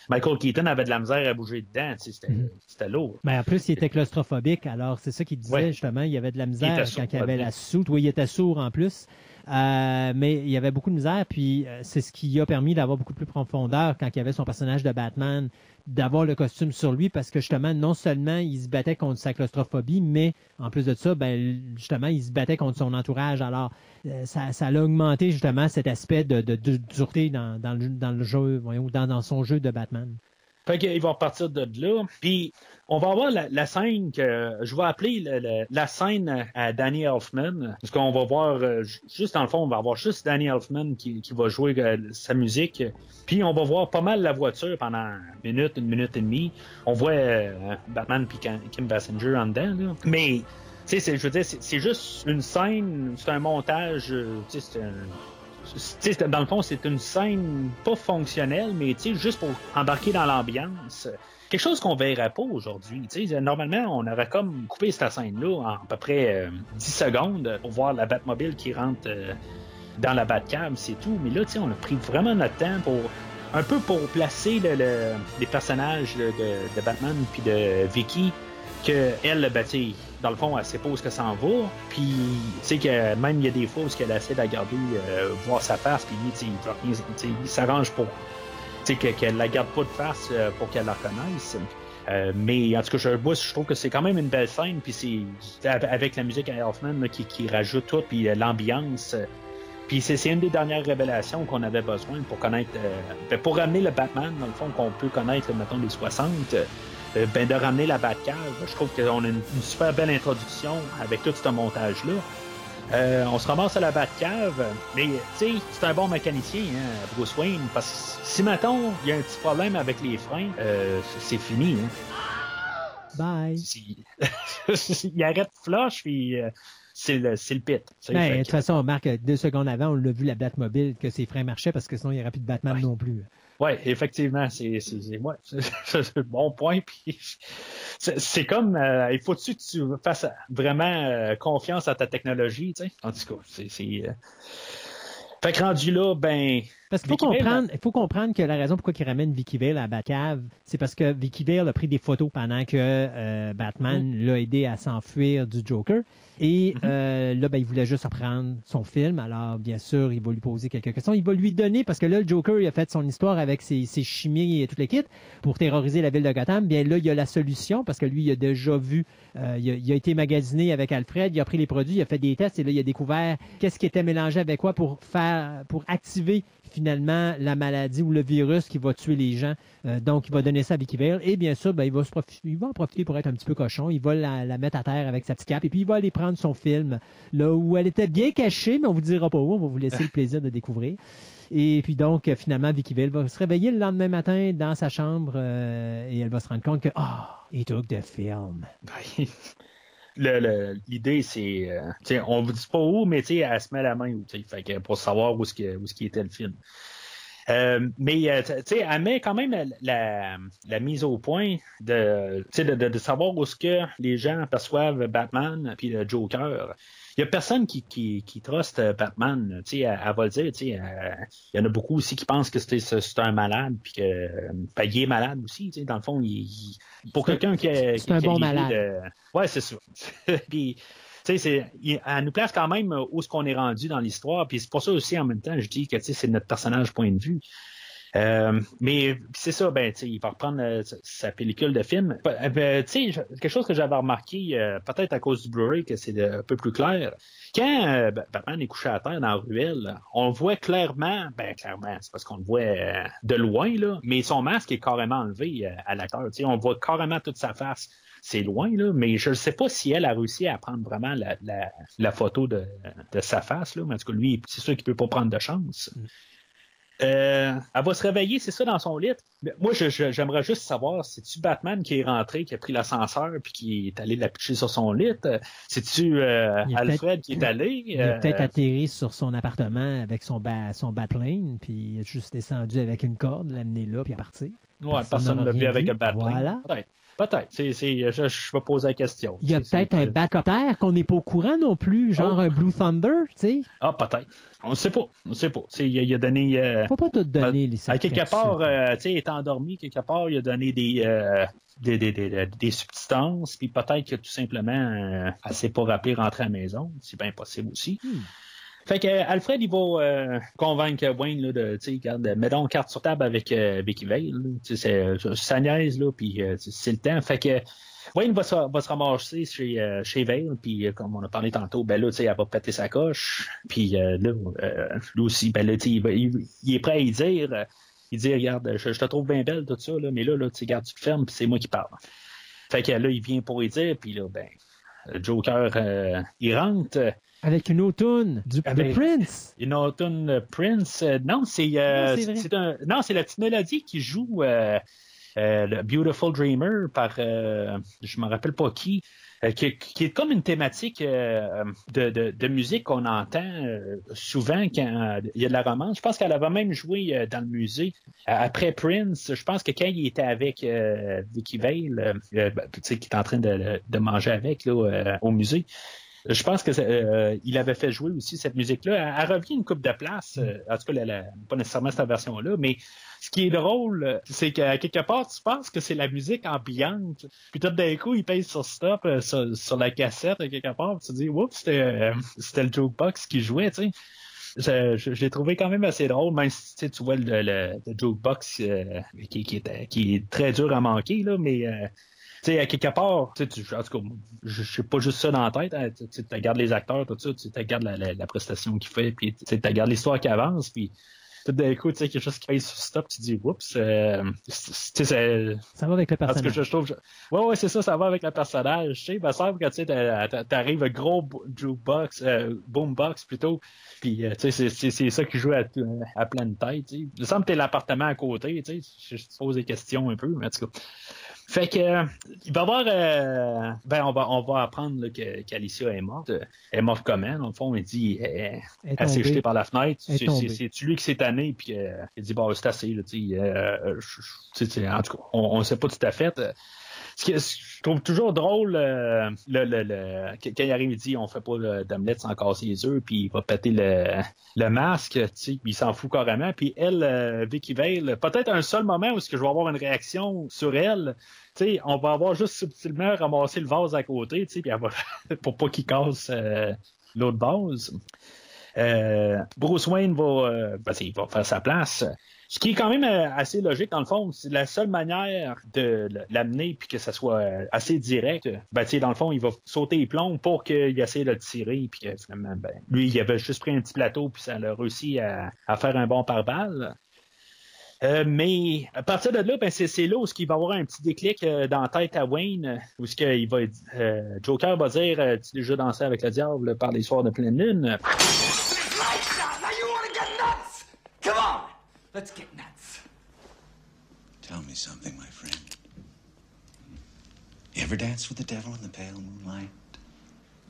Michael Keaton avait de la misère à bouger dedans. tu sais, C'était Mhm. c'était lourd. Ben, en plus, il était claustrophobique, alors c'est ça qu'il disait Ouais. justement. Il y avait de la misère quand il avait ouais. la soute. Oui, il était sourd en plus. Euh, mais il y avait beaucoup de misère, puis c'est ce qui a permis d'avoir beaucoup plus de profondeur quand il y avait son personnage de Batman, d'avoir le costume sur lui, parce que justement, non seulement il se battait contre sa claustrophobie, mais en plus de ça, ben, justement, il se battait contre son entourage. Alors, euh, ça, ça a augmenté justement cet aspect de, dureté dans, dans, le, dans le jeu, voyons, dans, dans son jeu de Batman. Fait qu'ils vont repartir de là. Puis on va avoir la, la scène que je vais appeler le- le- la scène à Danny Elfman. Parce qu'on va voir, euh, ju- juste dans le fond, on va avoir juste Danny Elfman qui, qui va jouer euh, sa musique. Puis on va voir pas mal la voiture pendant une minute, une minute et demie. On voit euh, Batman puis Kim Basinger en dedans. Là. Mais tu sais, c'est- je veux dire, c'est juste une scène, c'est un montage, euh, tu sais, c'est un, dans le fond, c'est une scène pas fonctionnelle, mais juste pour embarquer dans l'ambiance. Quelque chose qu'on verrait pas aujourd'hui. Normalement, on aurait comme coupé cette scène-là en à peu près euh, 10 secondes pour voir la Batmobile qui rentre euh, dans la Batcave, c'est tout. Mais là, on a pris vraiment notre temps pour un peu pour placer le- le- les personnages de, Batman puis de Vicky que elle, ben, tu sais, dans le fond, elle sait pas où est-ce que ça en va. Puis, tu sais, que même il y a des fois où elle essaie de garder, euh, voir sa face, puis lui, tu sais, il s'arrange pour, qu'elle la garde pas de face euh, pour qu'elle la reconnaisse. Euh, mais en tout cas, je, moi, je trouve que c'est quand même une belle scène, puis c'est avec la musique à là, qui, rajoute tout, puis l'ambiance. puis c'est une des dernières révélations qu'on avait besoin pour connaître, ben, pour ramener le Batman, dans le fond, qu'on peut connaître, mettons, les 60, euh, ben, de ramener la Batcave. Je trouve qu'on a une, une super belle introduction avec tout ce montage-là. Euh, on se ramasse à la Batcave, mais tu sais, c'est un bon mécanicien, hein, Bruce Wayne, parce que si, mettons, il y a un petit problème avec les freins, euh, c'est fini. Hein. Bye. Il arrête flush, puis euh, c'est le, pit. Ben, de toute façon, Marc, deux secondes avant, on l'a vu la Batmobile, que ses freins marchaient parce que sinon, il n'y aurait plus de Batman Ouais. non plus. Ouais, effectivement, c'est c'est c'est- bon point. Puis c'est comme euh, il faut-tu que tu fasses vraiment euh, confiance à ta technologie, tu sais? En tout cas, c'est c'est. euh, Fait que rendu là, ben. Parce qu'il faut comprendre, il faut comprendre que la raison pourquoi il ramène Vicky Vale à Batcave, c'est parce que Vicky Vale a pris des photos pendant que euh, Batman l'a aidé à s'enfuir du Joker. Et euh, là, ben, il voulait juste reprendre son film. Alors, bien sûr, il va lui poser quelques questions. Il va lui donner, parce que là, le Joker, il a fait son histoire avec ses, ses chimies et toutes les kits pour terroriser la ville de Gotham. Bien là, il y a la solution, parce que lui, il a déjà vu, euh, il, a, il a été magasiné avec Alfred, il a pris les produits, il a fait des tests, et là, il a découvert qu'est-ce qui était mélangé avec quoi pour faire, pour activer finalement la maladie ou le virus qui va tuer les gens. Euh, donc, il va donner ça à Vicky. Et bien sûr, ben, il, va en profiter pour être un petit peu cochon. Il va la, mettre à terre avec sa petite cape. Et puis, il va aller prendre son film, là où elle était bien cachée, mais on vous dira pas où. On va vous laisser le plaisir de découvrir. Et puis donc, euh, finalement, Vicky Vale va se réveiller le lendemain matin dans sa chambre euh, et elle va se rendre compte que, ah, il took the film. L'idée, c'est. euh, on vous dit pas où, mais elle se met la main où, fait que pour savoir où qui, où était le film. Euh, mais euh, tu elle met quand même la, la, mise au point de, de, de, de savoir où ce que les gens perçoivent Batman puis le Joker. Il y a personne qui, qui, qui truste euh, Batman. Tu sais, elle, elle va le dire. Tu sais, euh, il y en a beaucoup aussi qui pensent que c'est un malade puis que euh, ben, il est malade aussi. Tu sais, dans le fond, il, il- pour quelqu'un qui, a- c'est un qui bon malade. de- Ouais, c'est ça. puis tu sais, c'est, il- elle nous place quand même où ce qu'on est rendu dans l'histoire. Puis c'est pour ça aussi, en même temps, je dis que tu sais, c'est notre personnage point de vue. Euh, mais c'est ça, ben, il va reprendre euh, sa- pellicule de film. Euh, ben, quelque chose que j'avais remarqué, euh, peut-être à cause du Blu-ray, que c'est un peu plus clair. Quand Ba- Batman est couché à terre dans la ruelle, on voit clairement, ben clairement, c'est parce qu'on le voit de loin, là, mais son masque est carrément enlevé à l'acteur. On voit carrément toute sa face. C'est loin, là, mais je ne sais pas si elle a réussi à prendre vraiment la, photo de, sa face. Là. Mais en tout cas, lui, c'est sûr qu'il peut pas prendre de chance. Euh, elle va se réveiller, c'est ça, dans son lit. Mais moi, j'aimerais juste savoir, c'est-tu Batman qui est rentré, qui a pris l'ascenseur puis qui est allé la pitcher sur son lit? Euh, C'est-tu euh, Alfred qui est allé? Il a Euh, peut-être atterri sur son appartement avec son, ba son Batlane, puis il a juste descendu avec une corde, l'amener là, puis à partir. ouais, personne personne ne l'a vu avec un Batman. Voilà. Peut-être. C'est, c'est, je, je vais poser la question. Il y a peut-être un backup qu'on n'est pas au courant non plus, genre Oh. un Blue Thunder, tu sais. Ah, peut-être. On ne sait pas. On ne sait pas. Il a, il a donné. euh, Faut pas tout donner les À quelque part, euh, tu sais, il est endormi, quelque part, il a donné des, euh, des, des, des, des substances, puis peut-être que tout simplement, euh, elle s'est pas rappelé rentrer à la maison. C'est bien possible aussi. Hmm. Fait que euh, Alfred, il va euh, convaincre Wayne là, de, tu sais, mets donc carte sur table avec euh, Vicky Vale. C'est sa niaise, là, puis euh, c'est le temps. Fait que Wayne va se, va se ramasser chez, euh, chez Vale, puis euh, comme on a parlé tantôt, ben là, tu sais, elle va péter sa coche. Puis euh, là, euh, lui aussi, ben là, il, va- il- il est prêt à y dire. euh, il dit, regarde, je, te trouve bien belle, tout ça, là, mais là, là tu garde, tu te fermes, puis c'est moi qui parle. Fait que là, il vient pour y dire, puis là, ben, le Joker, euh, il rentre. Avec une automne du de ben, Prince. Une automne Prince. euh, non, c'est euh, Non, c'est vrai. c'est un non, c'est la petite mélodie qui joue euh, le Beautiful Dreamer par je me rappelle pas qui. qui, qui est comme une thématique euh, de, de, de musique qu'on entend euh, souvent quand il y a de la romance. Je pense qu'elle avait même joué euh, dans le musée après Prince. Je pense que quand il était avec Vicky Vale, ben, tu sais, qui est en train de, de manger avec là, au musée, je pense que euh, il avait fait jouer aussi cette musique-là. Elle, revient une coupe de place. euh, en tout cas, la- la- pas nécessairement cette version-là, mais ce qui est drôle, c'est qu'à quelque part, tu penses que c'est la musique ambiante. Puis tout d'un coup, il pèse sur stop euh, sur, sur la cassette à quelque part. tu te dis, oups, c'était euh, c'était le jukebox qui jouait, tu sais. je, je- je l'ai trouvé quand même assez drôle, même si tu sais, tu vois le, le, le jukebox euh, qui, qui, est, qui est très dur à manquer, là, mais euh, sais, à quelque part, tu sais, tu- en tout cas, je sais pas juste ça dans la tête. hein, tu tu regardes les acteurs, tout ça, tu regardes la, la, la prestation qu'il fait, puis tu regardes l'histoire qui avance, puis tout d'un coup, tu sais, quelque chose qui passe sur stop, tu dis, oups, euh, tu sais, Ça va avec le parce que personnage. je, je trouve. je- Ouais, ouais, c'est ça, ça va avec le personnage. Tu sais, semble que tu sais, t'arrives gros bo- jukebox, euh, boombox plutôt. Puis, euh, tu sais, c'est- c'est c'est ça qui joue à, à pleine tête. Tu sais. Il me semble que t'es l'appartement à côté. Tu sais, je, je te pose des questions un peu, mais en tout cas. Fait que, il va y avoir, euh, ben, on va, on va apprendre là, que qu'Alicia est morte. Elle est morte comment? Dans le fond, il dit, elle, Elle elle s'est jetée par la fenêtre. C'est- tombée. C'est c'est lui qui s'est tanné, puis euh, il dit, bon, c'est assez, là, tu sais, euh, en tout cas, on ne sait pas tout à fait. Ce que je trouve toujours drôle, euh, le, le, le- quand il arrive, il dit on fait pas le- d'omelette sans casser les œufs, puis il va péter le, le masque, tu sais, il s'en fout carrément. Puis elle, euh, Vicky Vale, peut-être un seul moment où est-ce que je vais avoir une réaction sur elle, on va avoir juste subtilement ramassé le vase à côté, tu pour pas qu'il casse euh, l'autre vase. Bruce Wayne va, ben, il va faire sa place. Ce qui est quand même euh, assez logique, dans le fond, c'est la seule manière de l'amener puis que ça soit euh, assez direct. Ben, dans le fond, il va sauter les plombs pour qu'il essaie de le tirer puis finalement, ben, lui, il avait juste pris un petit plateau puis ça a réussi à, faire un bon pare-balles. Euh, mais à partir de là, ben, c'est, là où il va avoir un petit déclic dans la tête à Wayne, où ce qu'il va, euh, Joker va dire Tu as déjà dansé avec le diable par les soirs de pleine lune let's get nuts. Tell me something, my friend. You ever dance with the devil in the pale moonlight?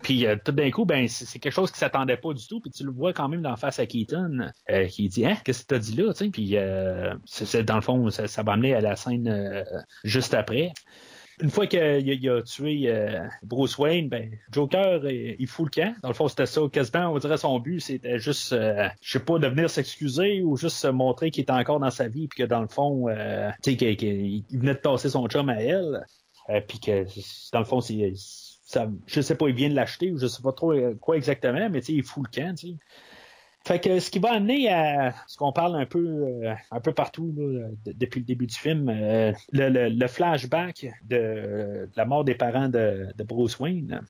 Puis euh, tout d'un coup, ben c'est, quelque chose qui s'attendait pas du tout. Puis tu le vois quand même dans face à Keaton, euh, qui dit Hein, qu'est-ce que t'as dit là? Puis euh, c'est, c'est- dans le fond, ça, ça va amener à la scène euh, juste après. Une fois qu'il a, tué euh, Bruce Wayne, ben Joker, euh, il fout le camp. Dans le fond, c'était ça. Quasiment, on dirait son but, c'était juste, euh, je sais pas, de venir s'excuser ou juste se montrer qu'il était encore dans sa vie, puis que dans le fond, tu sais, qu'il, qu'il- il venait de passer son chum à elle, puis que dans le fond, c'est je sais pas, il vient de l'acheter ou je sais pas trop quoi exactement, mais tu sais, il fout le camp, tu sais. Fait que ce qui va amener à ce qu'on parle un peu euh, un peu partout là, de- depuis le début du film, euh, le, le- le flashback de, la mort des parents de, de Bruce Wayne.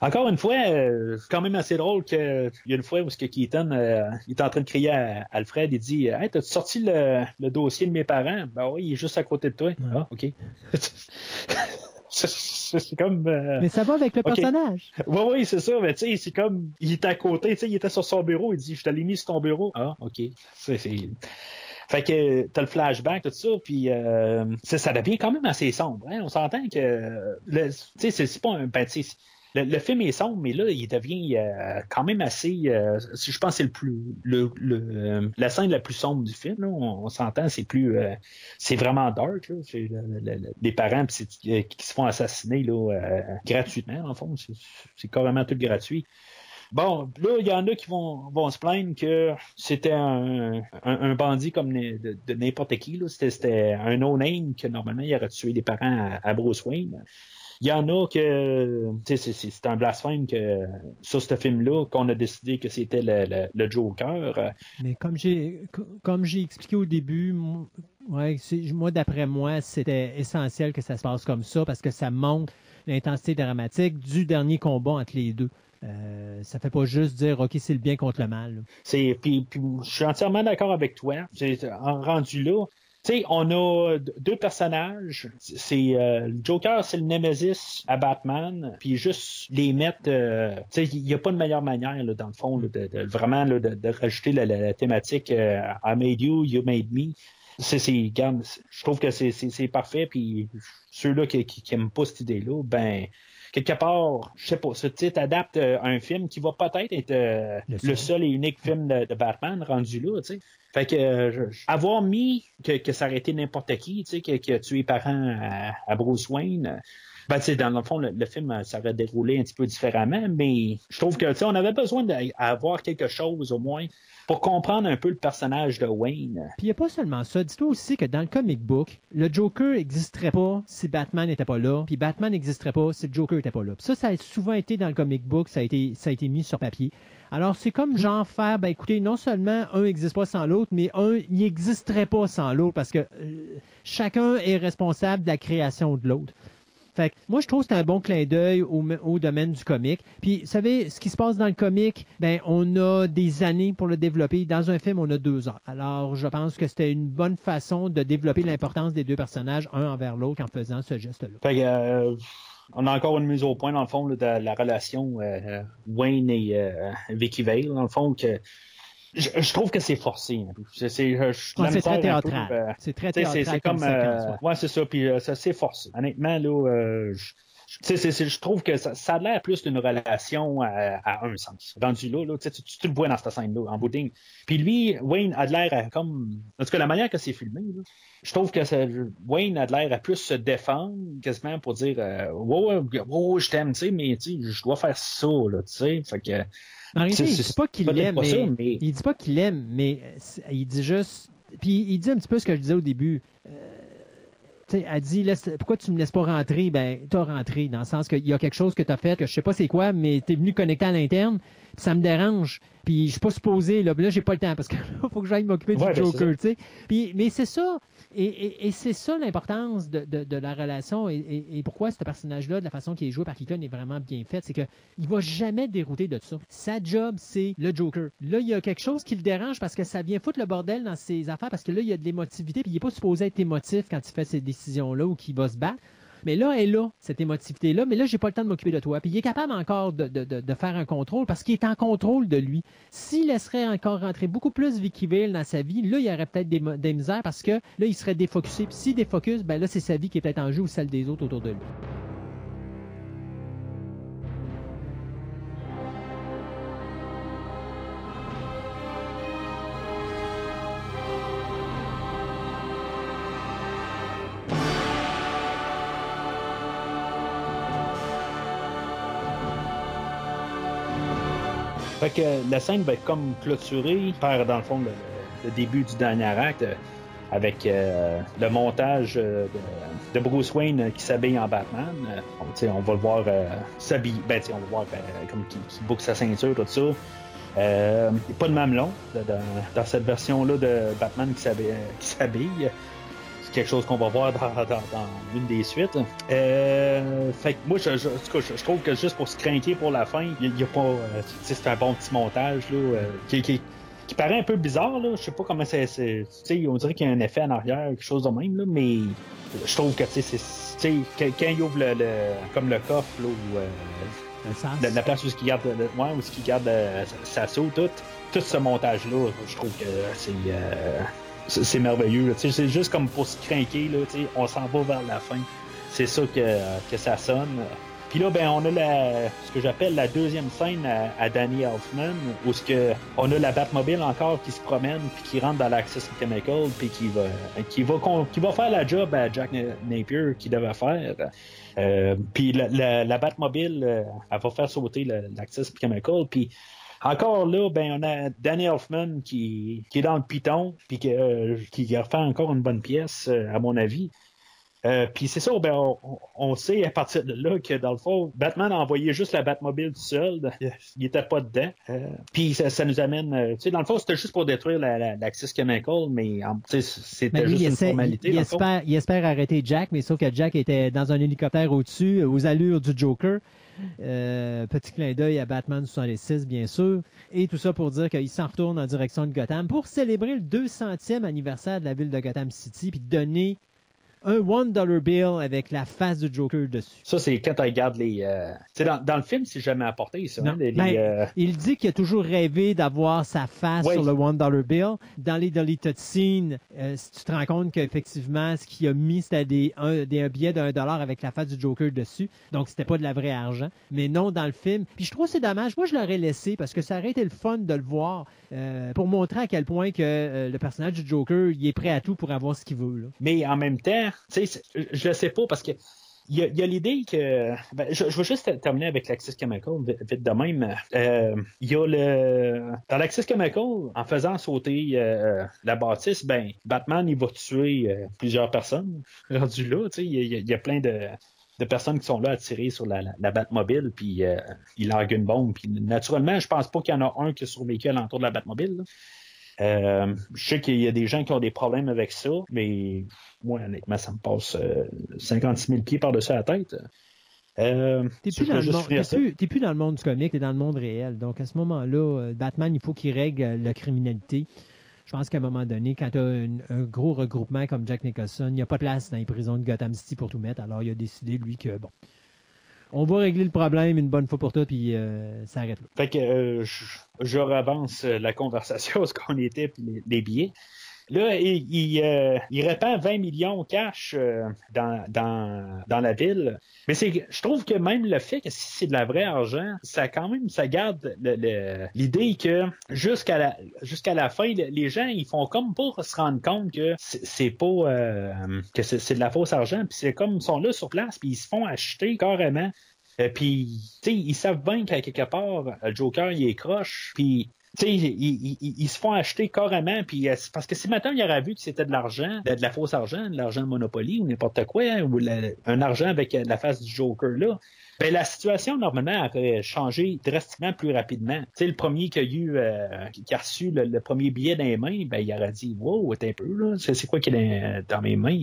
Encore une fois, euh, quand même assez drôle que il y a une fois où ce que Keaton euh, il est en train de crier à Alfred, il dit Hey, t'as sorti le, le dossier de mes parents? Ben oui, il est juste à côté de toi. Ah, ok. c'est comme euh, Mais ça va avec le personnage. oui, oui, c'est ça, mais tu sais, c'est comme, il était à côté, tu sais, il était sur son bureau, il dit, je te l'ai mis sur ton bureau. Ah, OK. C'est, c'est... Fait que t'as le flashback, tout ça, puis euh, ça, ça devient quand même assez sombre. Hein? On s'entend que, tu sais, c'est, c'est pas un... Ben, le, film est sombre, mais là, il devient euh, quand même assez... euh, je pense que c'est le plus... Le, le, euh, la scène la plus sombre du film, on, s'entend, c'est plus... c'est vraiment dark, là. Les parents qui se font assassiner là, gratuitement, en fond. C'est, carrément tout gratuit. Bon, là, il y en a qui vont, vont se plaindre que c'était un, un, bandit comme de, n'importe qui. C'était, un no-name que normalement il aurait tué des parents à Bruce Wayne. Il y en a que c'est, un blasphème que sur ce film-là qu'on a décidé que c'était le, le, le Joker. Mais comme j'ai co- comme j'ai expliqué au début, moi, ouais, moi d'après moi, c'était essentiel que ça se passe comme ça parce que ça montre l'intensité dramatique du dernier combat entre les deux. Euh, ça fait pas juste dire ok c'est le bien contre le mal. C'est, puis, puis je suis entièrement d'accord avec toi. C'est, en rendu là, tu sais, on a deux personnages. C'est euh, Joker, c'est le Nemesis à Batman. Puis juste les mettre, euh, tu sais, il n'y a pas de meilleure manière là, dans le fond là, de, de- vraiment là, de, de rajouter la, la- la thématique euh, I made you, you made me. C'est, je trouve que c'est, parfait. Puis ceux-là qui, qui, qui aiment pas cette idée-là, ben quelque part, je sais pas, ce titre adapte euh, un film qui va peut-être être euh, Le le, seul. et unique film de, de Batman rendu là, tu sais. Fait que euh, avoir mis que, que ça aurait été n'importe qui, tu sais, qui, a tué parents à, à Bruce Wayne. Ben, dans le fond, le, film, ça aurait déroulé un petit peu différemment, mais je trouve que, on avait besoin d'avoir quelque chose, au moins, pour comprendre un peu le personnage de Wayne. Puis il n'y a pas seulement ça. Dis-toi aussi que dans le comic book, le Joker n'existerait pas si Batman n'était pas là, puis Batman n'existerait pas si le Joker n'était pas là. Ça, ça a souvent été dans le comic book, ça a été, ça a été mis sur papier. Alors, c'est comme genre faire, ben écoutez, non seulement un n'existe pas sans l'autre, mais un n'existerait pas sans l'autre parce que euh, chacun est responsable de la création de l'autre. Fait que moi, je trouve que c'est un bon clin d'œil au, au domaine du comique. Puis, vous savez, ce qui se passe dans le comique, ben, on a des années pour le développer. Dans un film, on a deux heures. Alors, je pense que c'était une bonne façon de développer l'importance des deux personnages, un envers l'autre, en faisant ce geste-là. Fait que, euh, on a encore une mise au point, dans le fond, là, de la relation euh, Wayne et euh, Vicky Vale, dans le fond, que je, je trouve que c'est forcé. un peu. C'est Ouais, très théâtral. euh, C'est très théâtral c'est comme euh, ouais. ouais, c'est ça. Puis euh, ça, c'est forcé. Honnêtement, là, euh, je, je- tu sais, c'est- c'est- je trouve que ça, ça a l'air plus d'une relation à, à un sens. Rendu là, là tu, tu, le vois dans cette scène-là, en bout de ligne. Puis lui, Wayne a l'air à comme. En tout cas, la manière que c'est filmé, là, je trouve que ça- Wayne a l'air à plus se défendre quasiment pour dire euh, ouais, je t'aime, tu sais, mais tu sais, je dois faire ça, là, tu sais. Fait que. En réalité, il dit pas qu'il l'aime, pas mais, ça, mais- il dit pas qu'il l'aime, mais euh, il dit juste. Puis il dit un petit peu ce que je disais au début. Euh, tu sais, elle dit laisse, pourquoi tu me laisses pas rentrer? Ben, t'as rentré dans le sens qu'il y a quelque chose que t'as fait que je sais pas c'est quoi, mais t'es venu connecter à l'interne, ça me dérange. Puis je suis pas supposé là, puis là j'ai pas le temps parce que là, faut que j'aille m'occuper Ouais, du ben, Joker, tu sais. Puis mais c'est ça. Et, et- et c'est ça l'importance de, de- de la relation et, et- pourquoi ce personnage-là, de la façon qu'il est joué par Keaton, est vraiment bien fait. C'est qu'il ne va jamais dérouter de ça. Sa job, c'est le Joker. Là, il y a quelque chose qui le dérange parce que ça vient foutre le bordel dans ses affaires parce que là, il y a de l'émotivité puis il n'est pas supposé être émotif quand il fait ces décisions-là ou qu'il va se battre. Mais là, elle a cette émotivité-là, mais là, j'ai pas le temps de m'occuper de toi. Puis il est capable encore de, faire un contrôle parce qu'il est en contrôle de lui. S'il laisserait encore rentrer beaucoup plus Vicky Vale dans sa vie, là, il y aurait peut-être des misères parce que là, il serait défocusé. Puis s'il défocus, ben là, c'est sa vie qui est peut-être en jeu ou celle des autres autour de lui. Que la scène va être comme clôturée par, dans le fond, le, le début du dernier acte euh, avec euh, le montage euh, de, Bruce Wayne qui s'habille en Batman. On, va le voir s'habiller, ben, on va voir euh, comme qui, boucle sa ceinture, tout ça. Pas de mamelon dans cette version-là de Batman qui s'habille. Quelque chose qu'on va voir dans, dans- dans une des suites. Euh, fait que moi, je, je, trouve que juste pour se craquer pour la fin, il y, a pas. euh, c'est un bon petit montage là, euh, qui, qui, qui paraît un peu bizarre. Là. Je sais pas comment c'est. c'est- Tu sais, on dirait qu'il y a un effet en arrière, quelque chose de même, là, mais je trouve que tu sais, quand, il ouvre le, le- comme le coffre là, où, euh, la, la place où il garde, le, ouais, où il garde sa sa tout, tout ce montage-là, je trouve que c'est c'est merveilleux. C'est juste comme pour se craquer, on s'en va vers la fin. C'est ça que, que ça sonne. Puis là, ben, on a la, ce que j'appelle la deuxième scène à, à Danny Elfman, où ce que on a la Batmobile encore qui se promène puis qui rentre dans l'Access Chemical puis qui va, qui va, qui va faire la job à Jack Na- Napier qu'il devait faire. Euh, puis la, la, la Batmobile, euh, elle va faire sauter l'Access Chemical. Puis encore là, ben on a Danny Elfman qui, qui est dans le piton, puis qui, euh, qui refait encore une bonne pièce, euh, à mon avis. Euh, puis c'est ça, ben, on, on sait à partir de là que dans le fond, Batman a envoyé juste la Batmobile tout seul. Il était pas dedans. Euh, puis ça, ça nous amène. euh, tu sais, dans le fond, c'était juste pour détruire la, la, l'Axis Chemical, mais c'était juste une essaie- formalité. espère, il espère arrêter Jack, mais sauf que Jack était dans un hélicoptère au-dessus, aux allures du Joker. Euh, petit clin d'œil à Batman 66, bien sûr. Et tout ça pour dire qu'il s'en retourne en direction de Gotham pour célébrer le 200e anniversaire de la ville de Gotham City, puis donner un one dollar bill avec la face du Joker dessus. Ça, c'est quand tu regardes les. euh, dans, dans le film, c'est jamais apporté, ça. Non. hein, les- Ben, les, euh, Il dit qu'il a toujours rêvé d'avoir sa face sur le one dollar bill. Dans les deleted scenes, euh, si tu te rends compte qu'effectivement, ce qu'il a mis, c'était des, un, des un billet d'un dollar avec la face du Joker dessus. Donc, c'était pas de la vraie argent. Mais non, dans le film. Puis je trouve que c'est dommage. Moi, je l'aurais laissé parce que ça aurait été le fun de le voir euh, pour montrer à quel point que le personnage du Joker, il est prêt à tout pour avoir ce qu'il veut. Là. Mais en même temps, tu sais, je sais pas parce que il y a, il l'idée que. ben, je, vais juste terminer avec l'Axis Chemical, vite, de même. Euh, Il y a le. Dans l'Axis Chemical, en faisant sauter euh, la bâtisse, ben, Batman, il va tuer euh, plusieurs personnes. Rendu là, tu sais, il y, a- il plein de. personnes qui sont là à tirer sur la, Batmobile, puis ils larguent une bombe. Puis naturellement, je pense pas qu'il y en a un qui a survécu à l'entour de la Batmobile. Euh, je sais qu'il y a des gens qui ont des problèmes avec ça, mais moi, honnêtement, ça me passe euh, 56 000 pieds par-dessus la tête. Euh, T'es plus, dans le monde- finir t'es ça. plus- t'es plus dans le monde du comique, t'es dans le monde réel. Donc à ce moment-là, euh, Batman, il faut qu'il règle euh, la criminalité. Je pense qu'à un moment donné, quand tu as un, un gros regroupement comme Jack Nicholson, il n'y a pas de place dans les prisons de Gotham City pour tout mettre. Alors il a décidé, lui, que bon, on va régler le problème une bonne fois pour toutes, puis euh, ça arrête là. Fait que euh, je, je avance euh, la conversation, ce qu'on était, puis les, les billets. Là, il, euh, répand 20 millions cash euh, dans, la ville. Mais je trouve que même le fait que si c'est de la vraie argent, ça quand même, ça garde l'idée que jusqu'à la, fin, le- les gens, ils font comme pas se rendre compte que c'est, pas, euh, que c'est, de la fausse argent. Puis c'est comme ils sont là sur place, puis ils se font acheter carrément. Puis, tu sais, ils savent bien qu'à quelque part, le Joker, il est croche. Puis, ils, ils- ils- se font acheter carrément. Puis, euh, parce que si maintenant il aurait vu que c'était de l'argent, de, la fausse argent, de l'argent Monopoly ou n'importe quoi, hein, ou un argent avec euh, la face du Joker là, ben, la situation, normalement, aurait changé drastiquement plus rapidement. Tu sais, le premier qui a eu, euh, qui a reçu le, premier billet dans les mains, ben, il aurait dit, wow, attends un peu, là, c'est quoi qui est dans, mes mains?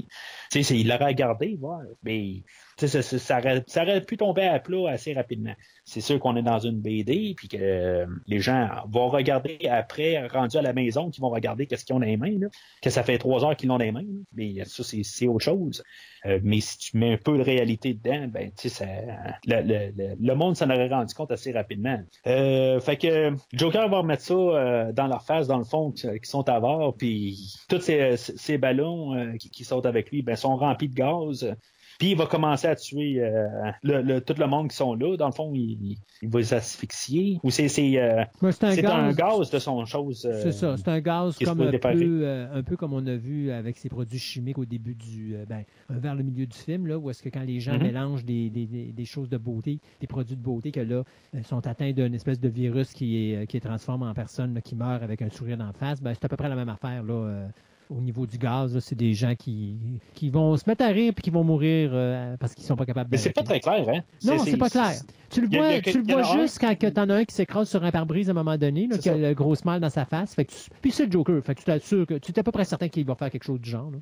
Tu sais, il l'aurait regardé, voir. Mais, tu sais, ça, ça- aurait, ça pu tomber à plat assez rapidement. C'est sûr qu'on est dans une BD, puis que euh, les gens vont regarder après, rendu à la maison, qu'ils vont regarder qu'est-ce qu'ils ont dans les mains, là, que ça fait trois heures qu'ils l'ont dans les mains. là. Mais ça, c'est autre chose. Euh, mais si tu mets un peu de réalité dedans, ben, tu sais, le, le- le- monde s'en aurait rendu compte assez rapidement. Euh, fait que Joker va remettre ça euh, dans leur face, dans le fond, qui, sont à voir, puis tous ces, ces ballons euh, qui, qui sautent avec lui, ben, sont remplis de gaz. Puis il va commencer à tuer euh, le, le- tout le monde qui sont là. Dans le fond, il, il va les asphyxier. Ou c'est c'est, euh, un gaz. un gaz de son chose. euh, C'est ça, c'est un gaz comme un peu, un peu comme on a vu avec ces produits chimiques au début du, ben, vers le milieu du film, là, où est-ce que quand les gens Mhm. mélangent des, des- des- choses de beauté, des produits de beauté, que là, sont atteints d'une espèce de virus qui, est, qui les transforme en personne là, qui meurt avec un sourire d'en face, ben, c'est à peu près la même affaire là. Au niveau du gaz, c'est des gens qui, qui vont se mettre à rire puis qui vont mourir euh, parce qu'ils sont pas capables Mais c'est pas très clair, hein? Non, c'est pas clair. Tu le vois, a- tu le vois juste quand tu en as un qui s'écrase sur un pare-brise à un moment donné, là, qui a le gros smile dans sa face. Fait que tu- Puis c'est le Joker. Fait que tu t'assures que tu es à peu près certain qu'il va faire quelque chose du genre. là.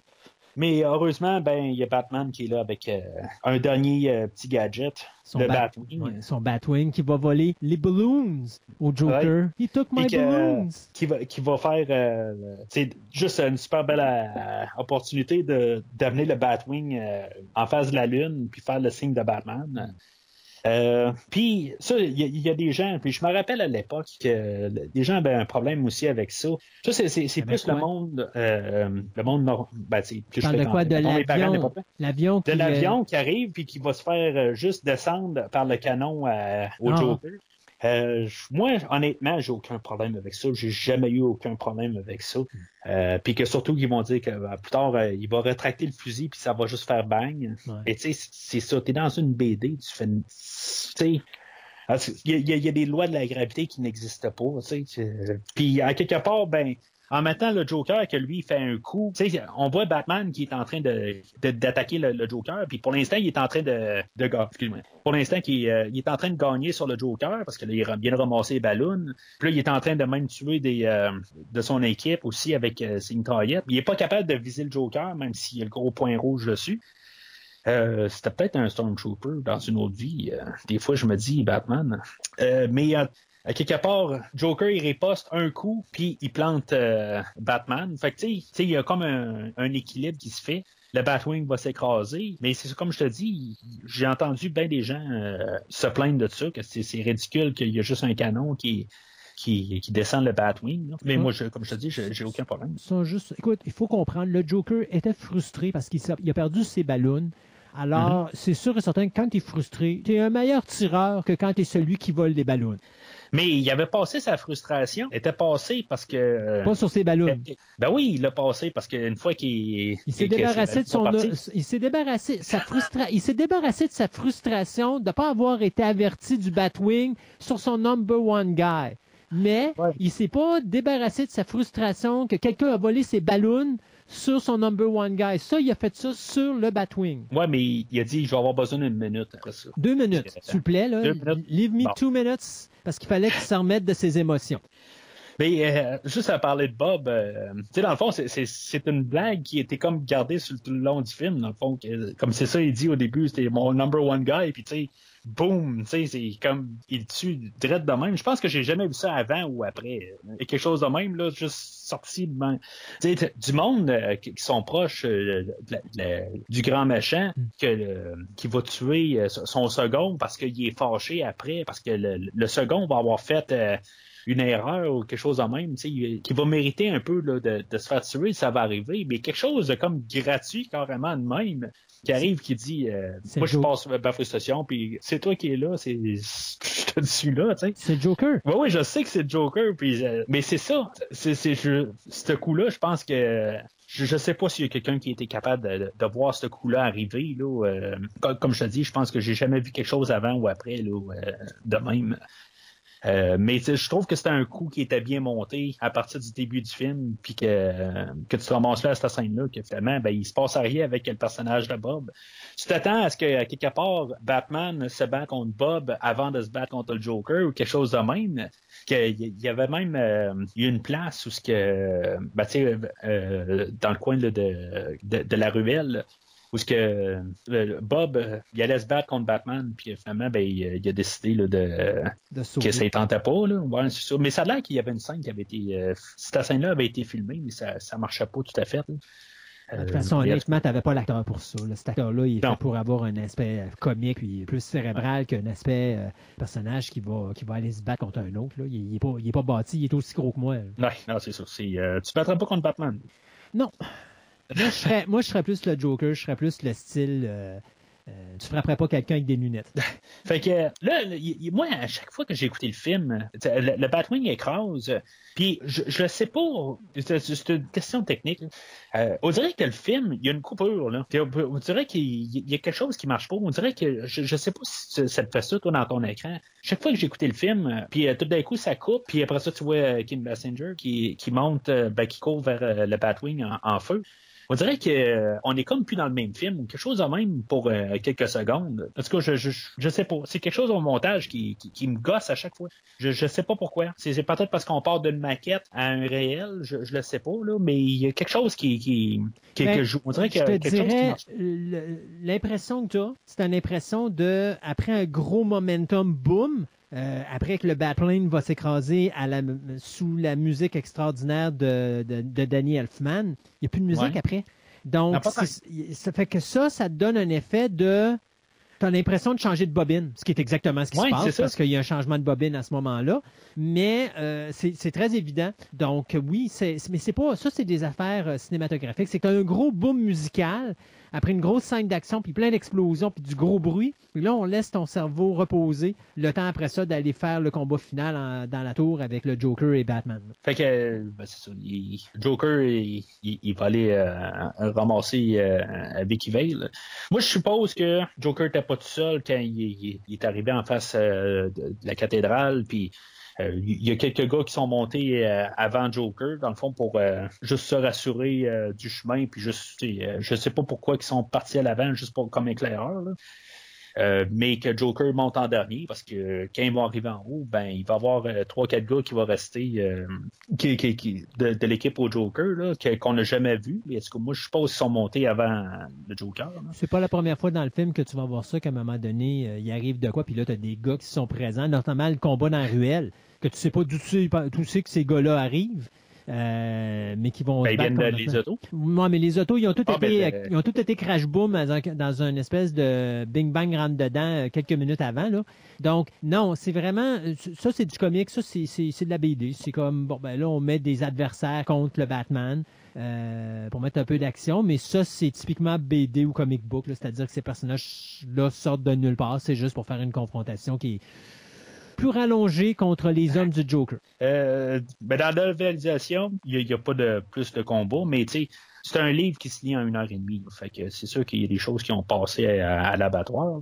Mais heureusement, ben, il y a Batman qui est là avec euh, un dernier euh, petit gadget, Son le Bat- Batwing. Ouais, son Batwing qui va voler les balloons au Joker. He took my que- balloons. qui va, qui va faire euh, c'est juste une super belle euh, opportunité de d'amener le Batwing euh, en face de la lune puis faire le signe de Batman. Euh, puis ça, il y, a- il y a des gens, puis je me rappelle à l'époque que les gens avaient un problème aussi avec ça. Ça, c'est, plus le monde, euh, le monde nor- ben, Tu parles de quoi? De l'avion. qui. De euh, l'avion qui arrive puis qui va se faire euh, juste descendre par le canon euh, au Ah. Joker. Euh, moi, honnêtement, j'ai aucun problème avec ça. J'ai jamais eu aucun problème avec ça. Euh, puis que surtout qu'ils vont dire que ben, plus tard, euh, il va rétracter le fusil puis ça va juste faire bang. Ouais. Et tu sais, c'est- ça. T'es dans une BD, tu fais une... Tu sais... Il y, y a- il y a des lois de la gravité qui n'existent pas. Puis à quelque part, ben, en mettant le Joker que lui il fait un coup, tu sais, on voit Batman qui est en train de d'attaquer le, Joker, puis pour l'instant il est en train de, de pour l'instant qu'il euh, il est en train de gagner sur le Joker parce qu'il vient de ramasser les. Puis là il est en train de même tuer des euh, de son équipe aussi avec euh, ses. Il est pas capable de viser le Joker même s'il y a le gros point rouge dessus. Euh, c'était peut-être un Stormtrooper dans une autre vie. Euh, des fois, je me dis Batman. Euh, mais euh, à quelque part, Joker, il riposte un coup, puis il plante euh, Batman. Fait que, tu sais, il y a comme un, un équilibre qui se fait. Le Batwing va s'écraser, mais c'est comme je te dis, j'ai entendu bien des gens euh, se plaindre de ça, que c'est ridicule qu'il y a juste un canon qui, qui, qui descend le Batwing. là. Mais moi, je, comme je te dis, j'ai aucun problème. sont juste. Écoute, il faut comprendre, le Joker était frustré parce qu'il a perdu ses ballons. Alors, Mhm. c'est sûr et certain que quand tu es frustré, tu es un meilleur tireur que quand tu es celui qui vole des ballons. Mais il avait passé sa frustration, il était passé parce que... euh, Pas sur ses ballons. Ben oui, il l'a passé parce qu'une fois qu'il Il s'est débarrassé de son, il s'est débarrassé, sa frustra... il s'est débarrassé de sa frustration de ne pas avoir été averti du Batwing sur son number one guy. Mais Ouais. il s'est pas débarrassé de sa frustration que quelqu'un a volé ses ballons sur son number one guy. Ça, il a fait ça sur le Batwing. Ouais, mais il a dit je vais avoir besoin d'une minute après ça. Deux minutes, s'il vous plaît. Là. Deux minutes. Leave me Bon. two minutes, parce qu'il fallait qu'il s'en remette de ses émotions. Mais euh, juste à parler de Bob, euh, tu sais, dans le fond, c'est- c'est c'est une blague qui était comme gardée sur tout le long du film, dans le fond. que- comme c'est ça, il dit au début, c'était mon number one guy, puis tu sais, boum, tu sais, c'est comme, il tue direct de même. Je pense que j'ai jamais vu ça avant ou après. Et quelque chose de même, là, juste sorti de du monde euh, qui sont proches euh, de de du grand méchant que, euh, qui va tuer euh, son second parce qu'il est fâché après, parce que le, le second va avoir fait... une erreur ou quelque chose de même, qui va mériter un peu là, de, de se faire tuer, ça va arriver, mais quelque chose de comme gratuit carrément de même, qui arrive, qui dit euh, Moi je passe ma frustration, puis c'est toi qui es là, c'est je te suis là, tu sais. C'est Joker. Oui, oui, je sais que c'est Joker, puis, euh, mais c'est ça. C'est, ce coup-là, je pense que. Je, je sais pas s'il y a quelqu'un qui a été capable de, de- de voir ce coup-là arriver. Là, euh, comme, comme je te dis, je pense que j'ai jamais vu quelque chose avant ou après là, euh, de même. Euh, mais je trouve que c'était un coup qui était bien monté à partir du début du film, puis que, que tu te ramasses là à cette scène-là, que finalement, ben, il se passe rien avec le personnage de Bob. Tu t'attends à ce que, à quelque part, Batman se bat contre Bob avant de se battre contre le Joker ou quelque chose de même. Qu'il y avait même euh, il une place où ce que, ben, euh, dans le coin là, de, de la ruelle, où ce que euh, Bob, euh, il allait se battre contre Batman, puis finalement, ben, il, il a décidé là, de, De sauver. que ça ne tentait pas. Là. Ouais. Mais ça a l'air qu'il y avait une scène qui avait été. euh, cette scène-là avait été filmée, mais ça ne marchait pas tout à fait. là. De toute façon, honnêtement, t'avais pas l'acteur pour ça. là. Cet acteur-là, il est Non. fait pour avoir un aspect comique, puis plus cérébral qu'un aspect euh, personnage qui va, qui va aller se battre contre un autre. Là. Il, il est pas, il est pas bâti, il est aussi gros que moi. là. Non, non, c'est ça. C'est, euh, tu ne battrais pas contre Batman? Non. Serais, moi, je serais plus le Joker, je serais plus le style. euh, euh, tu frapperais pas quelqu'un avec des lunettes. Fait que là, moi, à chaque fois que j'ai écouté le film, le, Batwing écrase, puis je, je sais pas, c'est une question technique. Euh, on dirait que le film, il y a une coupure, là. On, dirait qu'il y a quelque chose qui marche pas. On dirait que, je, je sais pas si ça- te fait ça, toi, dans ton écran. Chaque fois que j'ai écouté le film, euh, puis euh, tout d'un coup, ça coupe, puis après ça, tu vois Kim Basinger qui, qui monte, ben, qui court vers le Batwing en, en feu. On dirait que euh, on est comme plus dans le même film quelque chose de même pour euh, quelques secondes. En tout cas, je, je, je sais pas. C'est quelque chose au montage qui, qui, qui me gosse à chaque fois. Je, je sais pas pourquoi. C'est peut-être parce qu'on part d'une maquette à un réel. Je, je le sais pas là, mais il y a quelque chose qui qui, qui, Ben, que joue. On dirait qu'il y je a te quelque chose qui dirais, l'impression que tu as, c'est une impression de, après un gros momentum boom, euh, après que le Batplane va s'écraser la, sous la musique extraordinaire de, de, de Danny Elfman, il n'y a plus de musique Ouais. après. Donc, ça fait que ça, ça te donne un effet de. Tu as l'impression de changer de bobine, ce qui est exactement ce qui Ouais, se passe, parce qu'il y a un changement de bobine à ce moment-là. Mais euh, c'est très évident. Donc, oui, c'est mais c'est pas. Ça, c'est des affaires euh, cinématographiques. C'est t'as un gros boom musical après une grosse scène d'action, puis plein d'explosions, puis du gros bruit. Puis là, on laisse ton cerveau reposer le temps après ça d'aller faire le combat final dans la tour avec le Joker et Batman. Fait que euh, ben, c'est ça. Joker, il, va aller euh, ramasser euh, Vicky Vale. Moi, je suppose que Joker n'était pas tout seul quand il, est arrivé en face de, la cathédrale, puis il y a quelques gars qui sont montés euh, avant Joker, dans le fond, pour euh, juste se rassurer euh, du chemin, puis juste, euh, je sais pas pourquoi ils sont partis à l'avant, juste pour comme éclaireur. Euh, mais que Joker monte en dernier parce que quand ils vont arriver en haut, ben il va y avoir euh, trois quatre gars qui vont rester euh, qui, de, l'équipe au Joker qu'on n'a jamais vu. Mais que moi je suppose qu'ils sont montés avant le Joker. C'est pas la première fois dans le film que tu vas voir ça qu'à un moment donné, euh, il arrive de quoi, puis là, tu as des gars qui sont présents, notamment le combat dans la ruelle, que tu sais pas d'où tu sais, d'où c'est que ces gars-là arrivent. euh, mais qui vont Ben, ils viennent de les autos. Ouais, mais les autos, ils ont tous Ah, été, ben, euh, euh, ils ont tous été crash boom dans, un- dans une espèce de bing bang rentre dedans euh, quelques minutes avant là. Donc non, c'est vraiment euh, ça, c'est du comique, ça c'est, c'est, c'est de la BD. C'est comme bon ben là on met des adversaires contre le Batman. euh, pour mettre un peu d'action, mais ça, c'est typiquement BD ou comic book, là, c'est-à-dire que ces personnages-là sortent de nulle part, c'est juste pour faire une confrontation qui est plus rallongée contre les hommes du Joker. Euh, ben, dans la novelisation, il n'y a, pas de plus de combats, mais tu c'est un livre qui se lit en une heure et demie. c'est sûr qu'il y a des choses qui ont passé à, l'abattoir.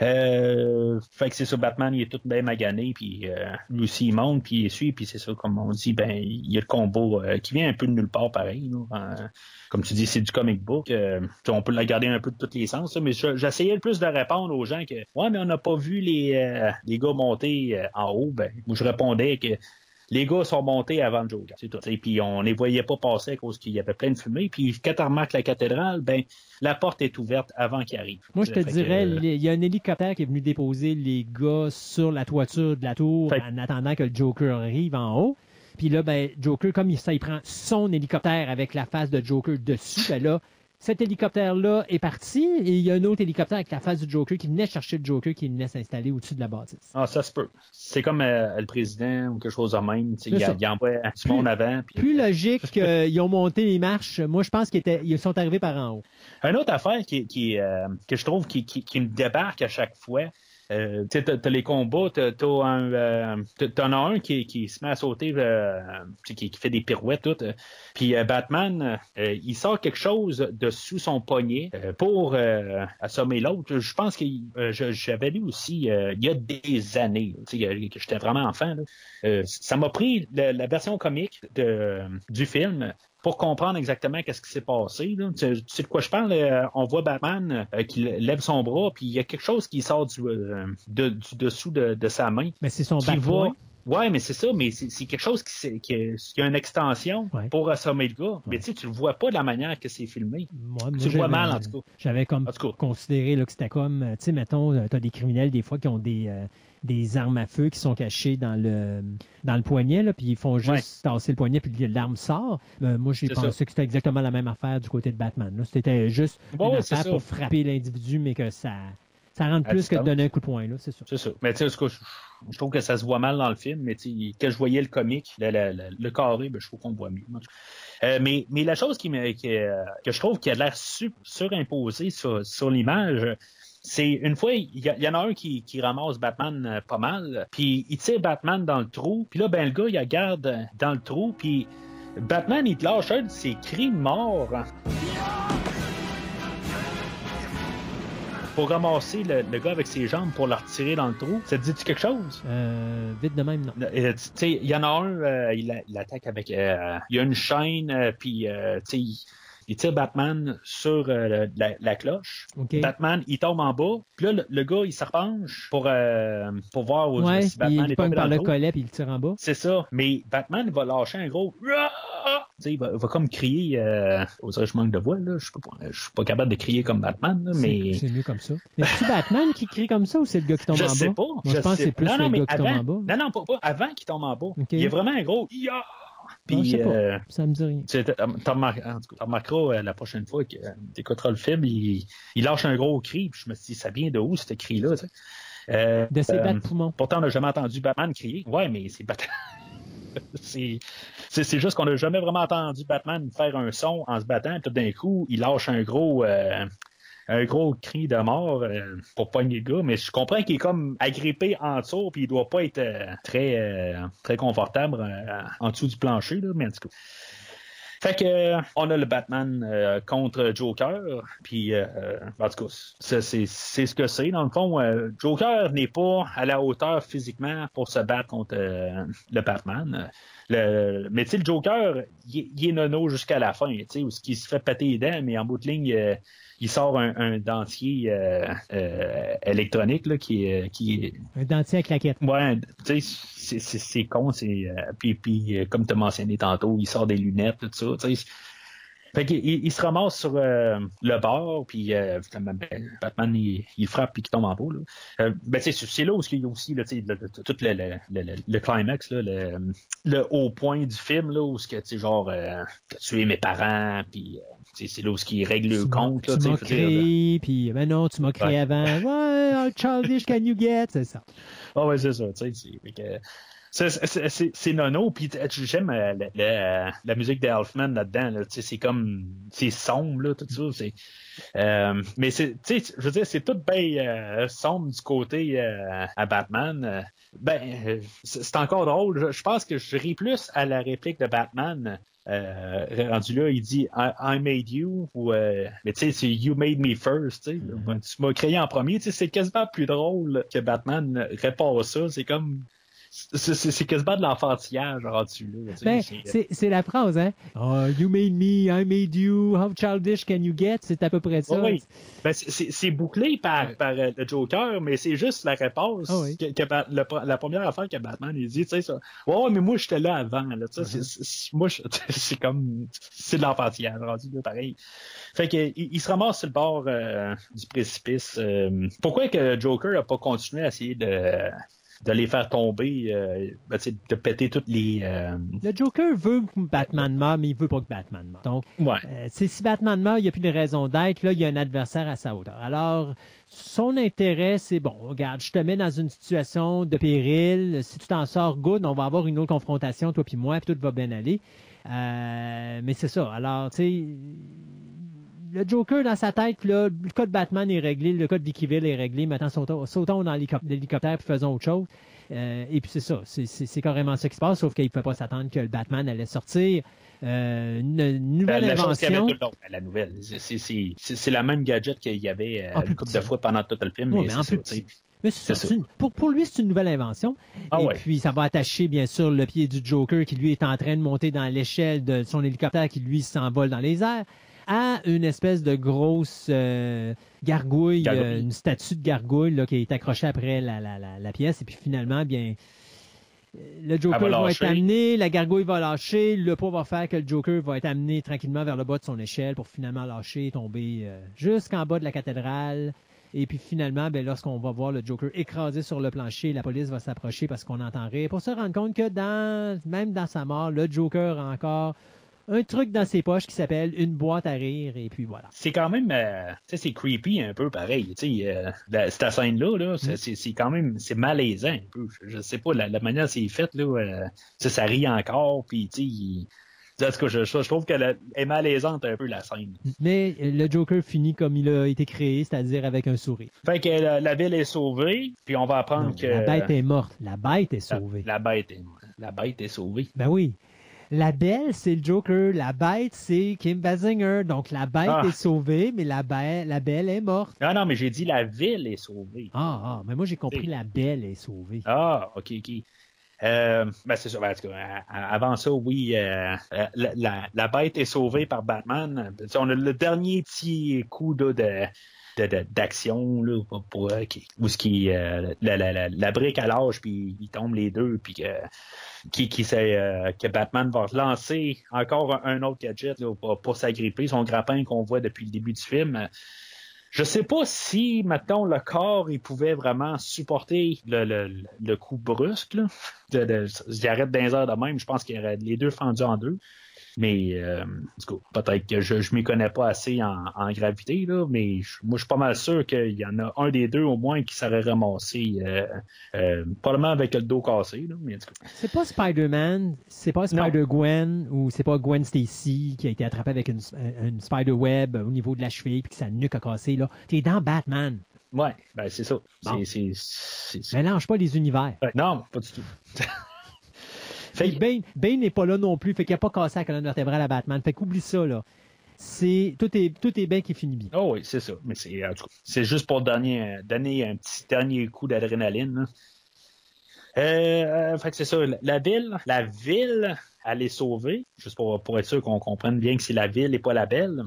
Euh, fait que c'est ça, Batman, il est tout bien magané, puis euh, lui il monte, puis il suit, puis c'est ça, comme on dit, ben, il y a le combo euh, qui vient un peu de nulle part, pareil. là. Comme tu dis, c'est du comic book. euh, on peut la garder un peu de tous les sens, là, mais je- j'essayais le plus de répondre aux gens que, ouais, mais on n'a pas vu les, euh, les gars monter euh, en haut. Ben, moi, je répondais que les gars sont montés avant le Joker. C'est tout. Et puis on les voyait pas passer à cause qu'il y avait plein de fumée. Puis quand tu remarques la cathédrale, ben la porte est ouverte avant qu'il arrive. Moi, je te Fait dirais, euh, il y a un hélicoptère qui est venu déposer les gars sur la toiture de la tour Fait- en attendant que le Joker arrive en haut. Puis là, ben, Joker, comme il, ça, il prend son hélicoptère avec la face de Joker dessus, ben là, cet hélicoptère-là est parti et il y a un autre hélicoptère avec la face du Joker qui venait chercher le Joker qui venait s'installer au-dessus de la bâtisse. Ah, ça se peut. C'est comme euh, le président ou quelque chose de même. Il, il envoie du monde avant. puis- Plus logique qu'ils ont monté les marches, moi je pense qu'ils ils sont arrivés par en haut. Une autre affaire qui, qui, euh, que je trouve qui, qui, qui me débarque à chaque fois, euh, tu t'as les combats, t'as, un, euh, t'en as un qui, qui se met à sauter, euh, qui, qui fait des pirouettes, tout. euh, puis Batman, il sort quelque chose de sous son poignet pour assommer l'autre. Je pense que j'avais lu aussi il y a des années, que j'étais vraiment enfant. là. Ça m'a pris la, la version comique de, du film pour comprendre exactement qu'est-ce qui s'est passé. Là. Tu, tu sais de quoi je parle? euh, on voit Batman euh, qui lève son bras, puis il y a quelque chose qui sort du, euh, de- du dessous de, de sa main. Mais c'est son Qui va... Ouais, mais c'est ça, mais c'est quelque chose qui, s'est- qui, qui a une extension Ouais. pour assommer le gars. Mais tu sais, tu le vois pas de la manière que c'est filmé. Moi, Tu le vois mal, en tout cas. J'avais comme considéré là, que c'était comme, euh, tu sais, mettons, tu as des criminels des fois qui ont des, euh, des armes à feu qui sont cachées dans le, dans le poignet, là, puis ils font juste tasser le poignet, puis l'arme sort. Euh, moi, j'ai pensé ça. que c'était exactement la même affaire du côté de Batman. C'était juste Ouais, une ouais, affaire pour frapper l'individu, mais que ça, ça rentre À plus que de donner un coup de poing, là, c'est sûr. C'est ça. Mais tu sais, je, trouve que ça se voit mal dans le film, mais tu sais, quand je voyais le comique, le, le- le- le carré, ben, je trouve qu'on le voit mieux. Euh, mais, mais la chose qui me, qui, euh, que je trouve qui a l'air su- surimposée sur, sur l'image, c'est une fois, il y, en a un qui, qui ramasse Batman euh, pas mal, puis il tire Batman dans le trou, puis là, ben, le gars, il regarde dans le trou, puis Batman, il te lâche un de ses cris de mort. Pour ramasser le, le gars avec ses jambes pour le retirer dans le trou. Ça te dit-tu quelque chose? Euh, vite de même, non. Euh, tu sais, il y en a un, euh, il, attaque avec. euh, il y a une chaîne, puis euh, tu sais, il, tire Batman sur euh, la, la cloche. Batman, il tombe en bas. Puis là, le, le gars, il se repenche pour, euh, pour voir où, Ouais, si Batman il est tombé par dans le collet, puis il tire en bas. C'est ça. Mais Batman, il va lâcher un gros. Sais, il va, comme crier. Euh... oh, ça, je manque de voix, là. Je suis pas, je suis pas capable de crier comme Batman, là, mais. C'est mieux comme ça. Mais c'est Batman qui crie comme ça ou c'est le gars qui tombe Je en sais bas? pas. Moi, je pense que sais c'est plus non, le non, gars qui tombe en bas. Non, non, pas, pas avant qu'il tombe en bas. Il est vraiment un gros. Je Puis, sais pas. euh, Ça me dit rien. tu sais, t'as- t'as remarqué- en tout cas, t'as remarqueras euh, la prochaine fois que tu écouteras le film, il, il lâche un gros cri. Puis je me suis dit, ça vient de où, ce cri-là? tu sais? Euh, De ses euh, bas de poumons. Pourtant, on n'a jamais entendu Batman crier. Ouais, mais c'est Batman. c'est, juste qu'on n'a jamais vraiment entendu Batman faire un son en se battant. Puis tout d'un coup, il lâche un gros, euh, un gros cri de mort euh, pour pogner le gars. Mais je comprends qu'il est comme agrippé en dessous, puis il doit pas être euh, très, euh, très confortable en dessous du plancher. Là, mais en tout cas. Fait que on a le Batman contre Joker, puis en tout cas, c'est, ce que c'est. Dans le fond, Joker n'est pas à la hauteur physiquement pour se battre contre le Batman. Le, mais tu sais, le Joker, il, est- il nono jusqu'à la fin, tu sais, où ce qui se fait péter les dents, mais en bout de ligne, euh, il sort un, un dentier euh, euh, électronique là, qui est, qui Un dentier à claquette. Ouais, tu sais, c'est- c'est c'est con, c'est euh, puis puis euh, comme tu as mentionné tantôt, il sort des lunettes tout ça, tu sais. Fait qu'il il, il se ramasse sur euh, le bord, puis euh, ben, Batman, il, il frappe puis il tombe en bas. Là. Euh, ben, c'est c'est là où il y a aussi là, tu sais, le, le- tout le, le, le, le climax, là, le, haut point du film, là, où que, genre, euh, t'as tué mes parents, puis euh, c'est là où il règle le compte. Là, Tu m'as créé, puis ben non, tu m'as créé Ouais. avant. Ouais, how childish can you get? C'est ça. Ah ouais, c'est ça, tu sais. C'est- nono, puis t- j'aime euh, la, la- la musique là-dedans. Là, c'est comme, c'est sombre, là, tout ça. euh, mais c'est, je veux dire, c'est tout bien euh, sombre du côté euh, à Batman. Euh, ben, euh, c'est encore drôle. Je, je pense que je ris plus à la réplique de Batman. Euh, rendu là, il dit I, I made you ou euh, mais tu sais c'est You made me first, tu sais. Ben, tu m'as créé en premier, c'est quasiment plus drôle que Batman répond à ça, c'est comme c'est c'est- c'est quasiment de l'enfantillage rendu là. Ben, C'est- c'est c'est la phrase, hein? Oh, you made me, I made you, how childish can you get? C'est à peu près ça. Oui, oui. Ben, c'est- c'est c'est bouclé par, par euh, le Joker, mais c'est juste la réponse. Ah oui. que, le- la première affaire que Batman il dit, tu sais, ça. Ouais, mais moi, j'étais là avant, là. moi, c'est comme. C'est de l'enfantillage rendu là, pareil. Fait que, il, il se ramasse sur le bord euh, du précipice. euh, pourquoi que le Joker a pas continué à essayer de de les faire tomber, euh, ben, de péter toutes les... euh, Le Joker veut que Batman meure, mais il veut pas que Batman meure. Donc, Ouais. euh, si Batman meurt, il n'y a plus de raison d'être. Là, il y a un adversaire à sa hauteur. Alors, son intérêt, c'est bon, regarde, je te mets dans une situation de péril. Si tu t'en sors good, on va avoir une autre confrontation, toi puis moi, puis tout va bien aller. Euh, mais c'est ça. Alors, tu sais, le Joker dans sa tête, là, le cas de Batman est réglé, le cas de Vickyville est réglé. Maintenant, sautons, sautons dans l'hélicop- l'hélicoptère et faisons autre chose. Euh, et puis c'est ça, c'est- carrément ça qui se passe, sauf qu'il ne pouvait pas s'attendre que le Batman allait sortir. Euh, une, nouvelle la avait invention. tout le long, la nouvelle. C'est- la même gadget qu'il y avait euh, une couple de fois pendant tout le film. Oui, mais en plus ça. Mais ça. une- pour lui, c'est une nouvelle invention. Ah et ouais. puis, ça va attacher, bien sûr, le pied du Joker qui, lui, est en train de monter dans l'échelle de son hélicoptère qui, lui, s'envole dans les airs à une espèce de grosse euh, gargouille, Gargouille. euh, une statue de gargouille là, qui est accrochée après la, la, la, la pièce. Et puis, finalement, bien... euh, Le Joker va va, être amené, la gargouille va lâcher, le pot va faire que le Joker va être amené tranquillement vers le bas de son échelle pour finalement lâcher, tomber euh, jusqu'en bas de la cathédrale. Et puis finalement, ben, lorsqu'on va voir le Joker écrasé sur le plancher, la police va s'approcher parce qu'on entend rire pour se rendre compte que dans, même dans sa mort, le Joker a encore un truc dans ses poches qui s'appelle une boîte à rire. Et puis voilà. C'est quand même, euh, tu sais, c'est creepy un peu pareil. Tu sais, euh, la- cette scène-là, là, Mm. c'est- quand même, c'est malaisant un peu. Je, je sais pas, la, la manière dont c'est fait, là, euh, ça rit encore, puis tu sais, il- en tout cas, je, je trouve qu'elle est malaisante un peu la scène. Mais le Joker finit comme il a été créé, c'est-à-dire avec un sourire. Fait que la, la ville est sauvée, puis on va apprendre Non, que La bête est morte. La bête est la- sauvée. La, bête est, la bête est sauvée. Ben oui. La belle, c'est le Joker. La bête, c'est Kim Basinger. Donc la bête Ah. est sauvée, mais la, belle- la belle est morte. Non, non, mais j'ai dit la ville est sauvée. Ah, ah, mais moi j'ai compris la belle est sauvée. Ah, ok, ok. Euh, ben c'est ça. Ben, avant ça, oui, euh, euh, la, la, la bête est sauvée par Batman. On a le dernier petit coup de- de- d'action là pour, pour, euh, qui- où euh, la, la, la, la brique à l'âge puis ils tombent les deux puis que qui, qui sait, euh, que Batman va lancer encore un, autre gadget là, pour, s'agripper son grappin qu'on voit depuis le début du film je sais pas si, maintenant le corps, il pouvait vraiment supporter le, le, le coup brusque. Là. De, de, j'arrête d'un heures de même. Je pense qu'il y aurait les deux fendus en deux. Mais, euh, peut-être que je ne m'y connais pas assez en, en gravité, là, mais je- moi, je suis pas mal sûr qu'il y en a un des deux au moins qui serait ramassé, euh, euh, probablement avec le dos cassé. Là, mais C'est pas Spider-Man, c'est pas Spider-Gwen ou c'est pas Gwen Stacy qui a été attrapée avec une, une Spider-Web au niveau de la cheville puis que sa nuque a cassé. là. T'es dans Batman. ouais, ben, c'est ça. Bon. C'est, c'est, c'est- c'est- Mélange pas les univers. Non, pas du tout. Fait que- Bane, n'est pas là non plus, fait qu'il a pas cassé la colonne vertébrale à Batman. Fait qu'oublie ça, là. C'est, tout est, tout est bien qui finit bien. Oh oui, c'est ça. Mais c'est, c'est juste pour donner, donner un petit dernier coup d'adrénaline. Euh, euh, fait que c'est ça. La ville, la ville, elle est sauvée. Juste pour, pour être sûr qu'on comprenne bien que c'est la ville et pas la belle.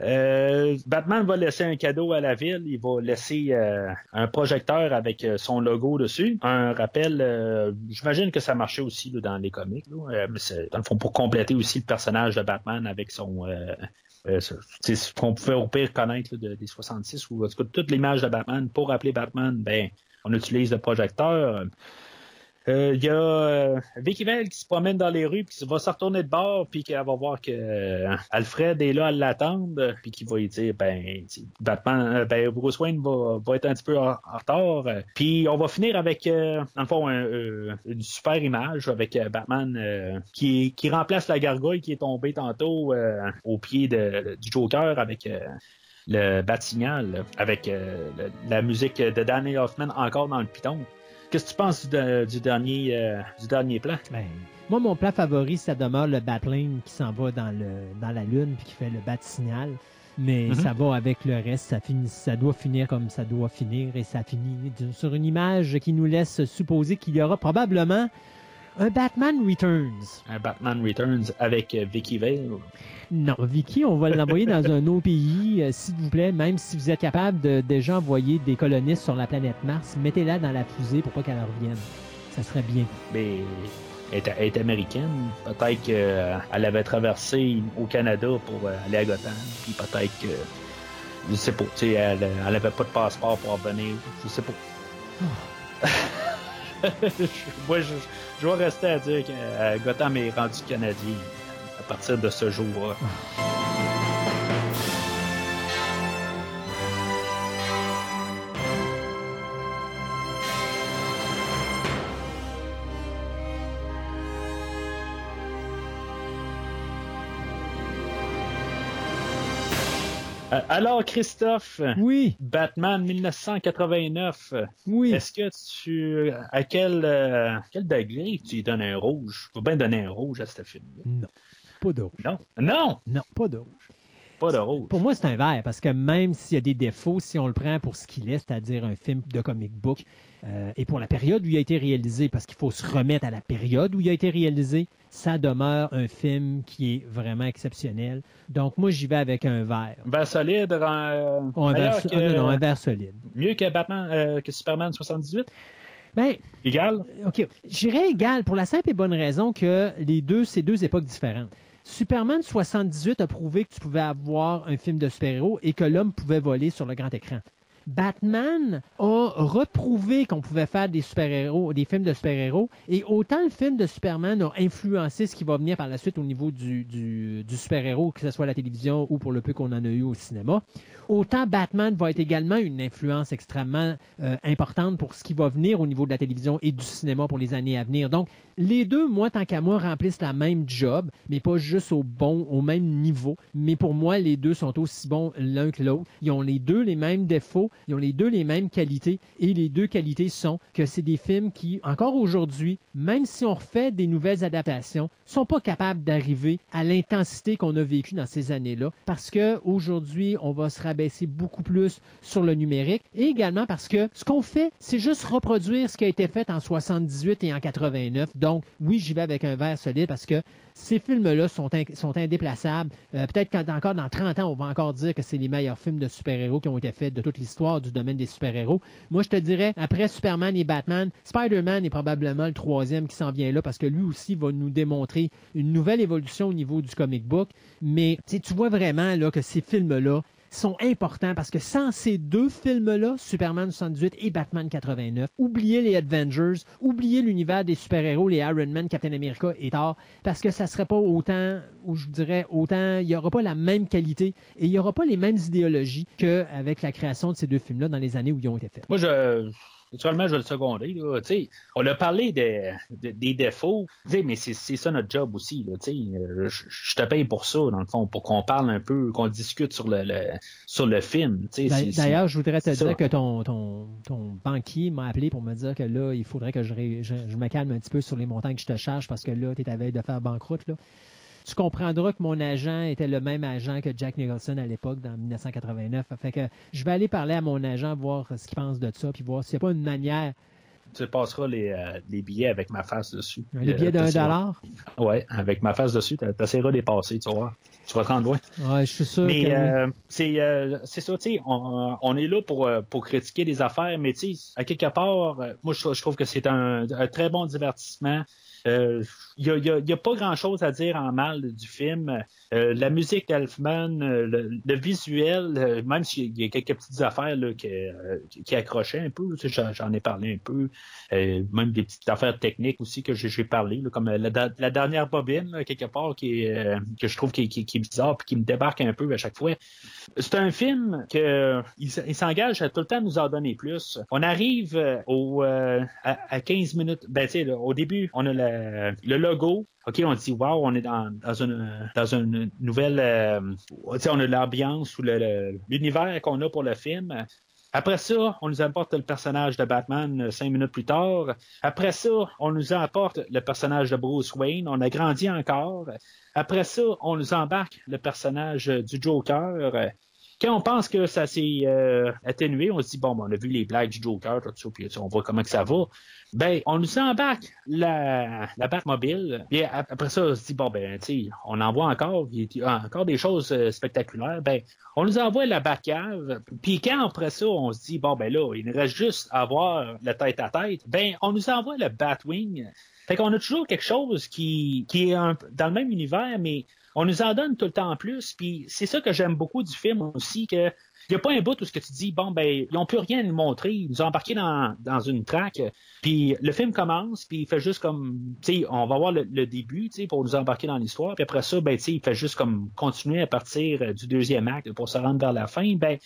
Euh, Batman va laisser un cadeau à la ville. Il va laisser euh, un projecteur avec euh, son logo dessus. Un rappel, euh, j'imagine que ça marchait aussi là, dans les comics. là. Euh, mais dans le fond, pour compléter aussi le personnage de Batman avec son... c'est ce qu'on pouvait au pire connaître là, de- des 66 ou en tout cas toute l'image de Batman pour appeler Batman, ben on utilise le projecteur. Euh, Il y a euh, Vicky Vale qui se promène dans les rues, puis qui va se retourner de bord, puis qu'elle va voir que euh, Alfred est là à l'attendre, puis qu'il va lui dire, ben, Batman, euh, ben, Bruce Wayne va, être un petit peu en, retard. euh, Puis on va finir avec, euh, dans le fond, un- euh, une super image avec euh, Batman euh, qui, qui remplace la gargouille qui est tombée tantôt euh, au pied du Joker avec euh, le bat-signal, avec euh, le- la musique de Danny Hoffman encore dans le piton. Qu'est-ce que tu penses du, du dernier, euh, du dernier plan? Ben, moi, mon plat favori, ça demeure le Batplane qui s'en va dans, le, dans la Lune puis qui fait le bat-signal. Mais Mhm. ça va avec le reste. Ça, finit, ça doit finir comme ça doit finir. Et ça finit sur une image qui nous laisse supposer qu'il y aura probablement un Batman Returns. Un Batman Returns avec euh, Vicky Vale. Non, Vicky, on va l'envoyer dans un autre pays, euh, s'il vous plaît. Même si vous êtes capable de déjà envoyer des colonistes sur la planète Mars, mettez-la dans la fusée pour pas qu'elle revienne. Ça serait bien. Mais elle est, elle est américaine. Peut-être qu'elle avait traversé au Canada pour euh, aller à Gotham. Puis peut-être que. Je sais pas. tu sais, Elle, elle avait pas de passeport pour revenir. Je sais pas. Moi, je, je vais rester à dire que euh, Gotham est rendu canadien à partir de ce jour-là. Alors, Christophe, Oui, Batman 1989. oui. Est-ce que tu. À quel, euh, quel degré tu lui donnes un rouge? Faut bien donner un rouge à ce film-là. Non, pas de rouge. Non? Non! Non, pas de rouge. Pas de. Pour moi, c'est un vert, parce que même s'il y a des défauts, si on le prend pour ce qu'il est, c'est-à-dire un film de comic book, euh, et pour la période où il a été réalisé, parce qu'il faut se remettre à la période où il a été réalisé, ça demeure un film qui est vraiment exceptionnel. Donc, moi, j'y vais avec un vert. Solide, euh, Oh, un meilleur vert, so- que- ah, non, non, un vert solide. mieux que Batman, euh, que Superman 78? Ben, Égal? OK. J'irais égal pour la simple et bonne raison que les deux, c'est deux époques différentes. Superman 78 a prouvé que tu pouvais avoir un film de super-héros et que l'homme pouvait voler sur le grand écran. Batman a reprouvé qu'on pouvait faire des super-héros, des films de super-héros, et autant le film de Superman a influencé ce qui va venir par la suite au niveau du, du, super-héros, que ce soit à la télévision ou pour le peu qu'on en a eu au cinéma, autant Batman va être également une influence extrêmement euh, importante pour ce qui va venir au niveau de la télévision et du cinéma pour les années à venir. Donc, les deux, moi, tant qu'à moi, remplissent la même job, mais pas juste au bon, au même niveau. Mais pour moi, les deux sont aussi bons l'un que l'autre. Ils ont les deux les mêmes défauts, ils ont les deux les mêmes qualités, et les deux qualités sont que c'est des films qui, encore aujourd'hui, même si on refait des nouvelles adaptations, sont pas capables d'arriver à l'intensité qu'on a vécue dans ces années-là, parce que aujourd'hui, on va se rabaisser beaucoup plus sur le numérique, et également parce que ce qu'on fait, c'est juste reproduire ce qui a été fait en 78 et en 89. Donc, oui, j'y vais avec un verre solide parce que ces films-là sont, in- sont indéplaçables. Euh, Peut-être qu'encore dans 30 ans, on va encore dire que c'est les meilleurs films de super-héros qui ont été faits de toute l'histoire du domaine des super-héros. Moi, je te dirais, après Superman et Batman, Spider-Man est probablement le troisième qui s'en vient là parce que lui aussi va nous démontrer une nouvelle évolution au niveau du comic book. Mais tu vois vraiment là, que ces films-là, sont importants parce que sans ces deux films-là, Superman 78 et Batman 89, oubliez les Avengers, oubliez l'univers des super-héros, les Iron Man, Captain America et Thor, parce que ça serait pas autant, ou je dirais autant, il y aura pas la même qualité et il y aura pas les mêmes idéologies qu'avec la création de ces deux films-là dans les années où ils ont été faits. Moi, je. Naturellement, je vais le seconder. Là. On a parlé des, défauts, mais c'est ça notre job aussi. Là. Euh, Je, je te paye pour ça, dans le fond, pour qu'on parle un peu, qu'on discute sur le, le- sur le film. D'ailleurs, je voudrais te ça. dire que ton, ton, ton banquier m'a appelé pour me dire que là, il faudrait que je, ré- je, je me calme un petit peu sur les montants que je te charge parce que là, tu es à veille de faire banqueroute. Là. Tu comprendras que mon agent était le même agent que Jack Nicholson à l'époque, dans 1989. Fait que je vais aller parler à mon agent, voir ce qu'il pense de ça, puis voir s'il n'y a pas une manière. Tu passeras les, euh, les billets avec ma face dessus. Les billets d'un dollar? Ouais, avec ma face dessus, tu essaieras de les passer, tu voir. Tu vas te rendre loin. Ouais, je suis sûr Mais oui. euh, c'est euh, c'est ça, tu sais, on, on est là pour, pour critiquer les affaires, mais tu sais, à quelque part, moi je, je trouve que c'est un, un très bon divertissement. Il n'y a, a- pas grand-chose à dire en mal du film. Euh, la musique d'Elfman, euh, le, visuel, euh, même s'il y a quelques petites affaires qui, euh, accrochaient un peu, j'en ai parlé un peu. Euh, même des petites affaires techniques aussi que j'ai parlé, comme euh, la, la dernière bobine, quelque part, qui euh, que je trouve qui, est bizarre puis qui me débarque un peu à chaque fois. C'est un film que il, s'engage à tout le temps nous en donner plus. On arrive euh, au euh, à, à 15 minutes. Ben là, au début, on a le, le logo. OK, on dit wow, on est dans, une dans une nouvelle euh, on a l'ambiance ou l'univers qu'on a pour le film. Après ça, on nous apporte le personnage de Batman euh, cinq minutes plus tard. Après ça, on nous apporte le personnage de Bruce Wayne. On a grandi encore. Après ça, on nous embarque le personnage euh, du Joker. Quand on pense que ça s'est euh, atténué, on se dit bon, ben, on a vu les blagues du Joker, tout ça, puis on voit comment que ça va. Ben, on nous embarque la, la Batmobile. Puis ap- après ça, on se dit bon, ben, tu on en voit encore, encore des choses euh, spectaculaires. Ben, on nous envoie la Batcave. Puis quand après ça, on se dit bon, ben là, il nous reste juste à voir la tête à tête. Ben, on nous envoie le Batwing. Fait qu'on a toujours quelque chose qui, qui est dans le même univers, mais on nous en donne tout le temps plus. Puis c'est ça que j'aime beaucoup du film aussi, que il n'y a pas un bout où ce que tu dis, bon, ben, ils n'ont plus rien nous montrer. Ils nous ont embarqué dans, une traque. Puis le film commence, puis il fait juste comme, tu sais, on va voir le, début, tu sais, pour nous embarquer dans l'histoire. Puis après ça, ben, tu sais, il fait juste comme continuer à partir euh, du deuxième acte pour se rendre vers la fin. Ben,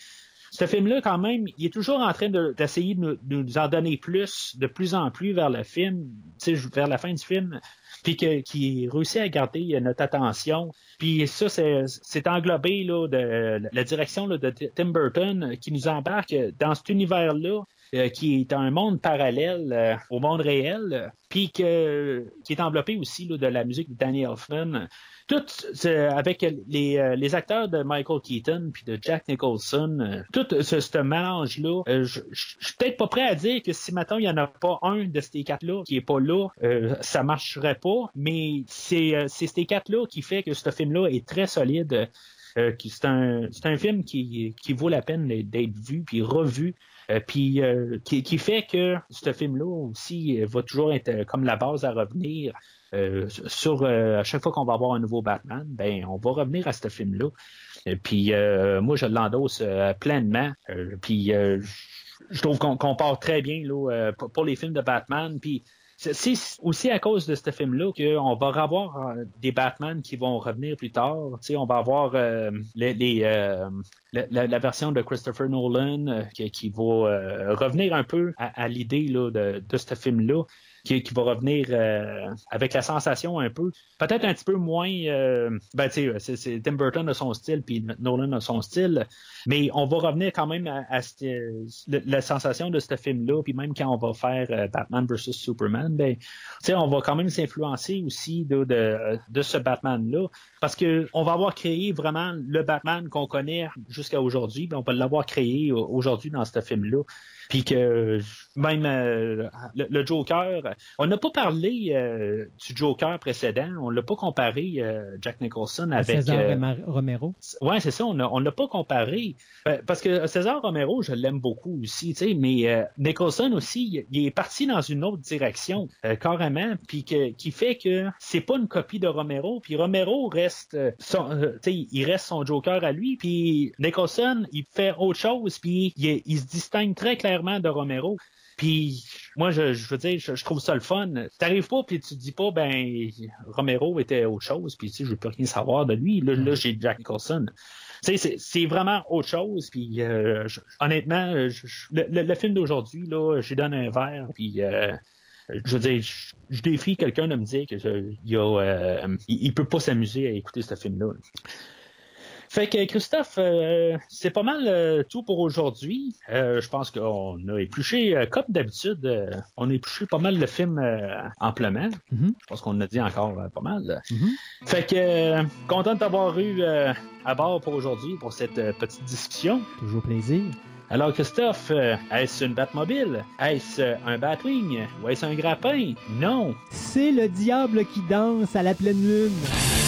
ce film-là, quand même, il est toujours en train de- d'essayer de, de nous en donner plus, de plus en plus vers le film, vers la fin du film, puis qui réussit à garder euh, notre attention. Puis ça, c'est englobé là, de la direction là, de Tim Burton euh, qui nous embarque dans cet univers-là. Euh, qui est un monde parallèle euh, au monde réel, puis qui est enveloppé aussi de la musique de Danny Elfman. Tout avec les, euh, les acteurs de Michael Keaton puis de Jack Nicholson, tout ce, mélange-là, je suis peut-être pas prêt à dire que si maintenant il n'y en a pas un de ces quatre-là qui est pas là, ça marcherait pas, mais c'est ces quatre-là qui fait que ce film-là est très solide. euh, c'est un, film qui, qui vaut la peine d'être vu puis revu. Euh, puis euh, qui, qui fait que ce film-là aussi euh, va toujours être euh, comme la base à revenir euh, sur à chaque fois qu'on va avoir un nouveau Batman, ben on va revenir à ce film-là. Puis moi je l'endosse pleinement. Puis je trouve qu'on part très bien là, pour, pour les films de Batman. Puis c'est aussi à cause de ce film-là qu'on va avoir euh, des Batman qui vont revenir plus tard. Tu sais, on va avoir euh, euh, la, version de Christopher Nolan qui, va revenir un peu à, l'idée de, de ce film-là. Qui, va revenir euh, avec la sensation un peu, peut-être un petit peu moins, euh, ben tu sais, c'est- Tim Burton a son style, puis Nolan a son style, mais on va revenir quand même à, le- la sensation de ce film-là, puis même quand on va faire euh, Batman vs Superman, ben, tu sais, on va quand même s'influencer aussi de, ce Batman-là, parce que on va avoir créé vraiment le Batman qu'on connaît jusqu'à aujourd'hui, ben, on va l'avoir créé euh, aujourd'hui dans ce film-là. Puis que même euh, le, le Joker, on n'a pas parlé euh, du Joker précédent, on l'a pas comparé euh, Jack Nicholson avec César euh, Romero. Ouais, c'est ça, on a- on l'a pas comparé. Euh, Parce que César Romero, je l'aime beaucoup aussi, tu sais, mais euh, Nicholson aussi, il- est parti dans une autre direction, euh, carrément, puis que, qui fait que c'est pas une copie de Romero, puis Romero reste son, tu sais, il reste son Joker à lui, puis Nicholson, il fait autre chose, puis il se distingue très clairement de Romero. Puis moi, je, veux dire, je, trouve ça le fun. T'arrives pas puis tu te dis pas, ben Romero était autre chose, puis tu sais, je plus rien savoir de lui. Là, j'ai Jack Nicholson. Tu sais, c'est- vraiment autre chose. Puis euh, honnêtement, le, film d'aujourd'hui, là, je lui donne un verre. Puis euh, je veux dire, je, défie quelqu'un de me dire que je- il, euh, il peut pas s'amuser à écouter ce film-là. Fait que Christophe, euh, c'est pas mal euh, tout pour aujourd'hui. Euh, je pense qu'on a épluché, comme d'habitude, on a épluché pas mal le film amplement. Mhm. Je pense qu'on a dit encore pas mal. Mhm. Fait que content de t'avoir eu à bord pour aujourd'hui, pour cette petite discussion. Toujours plaisir. Alors Christophe, est-ce une Batmobile? Est-ce un Batwing? Ou est-ce un grappin? Non. C'est le diable qui danse à la pleine lune.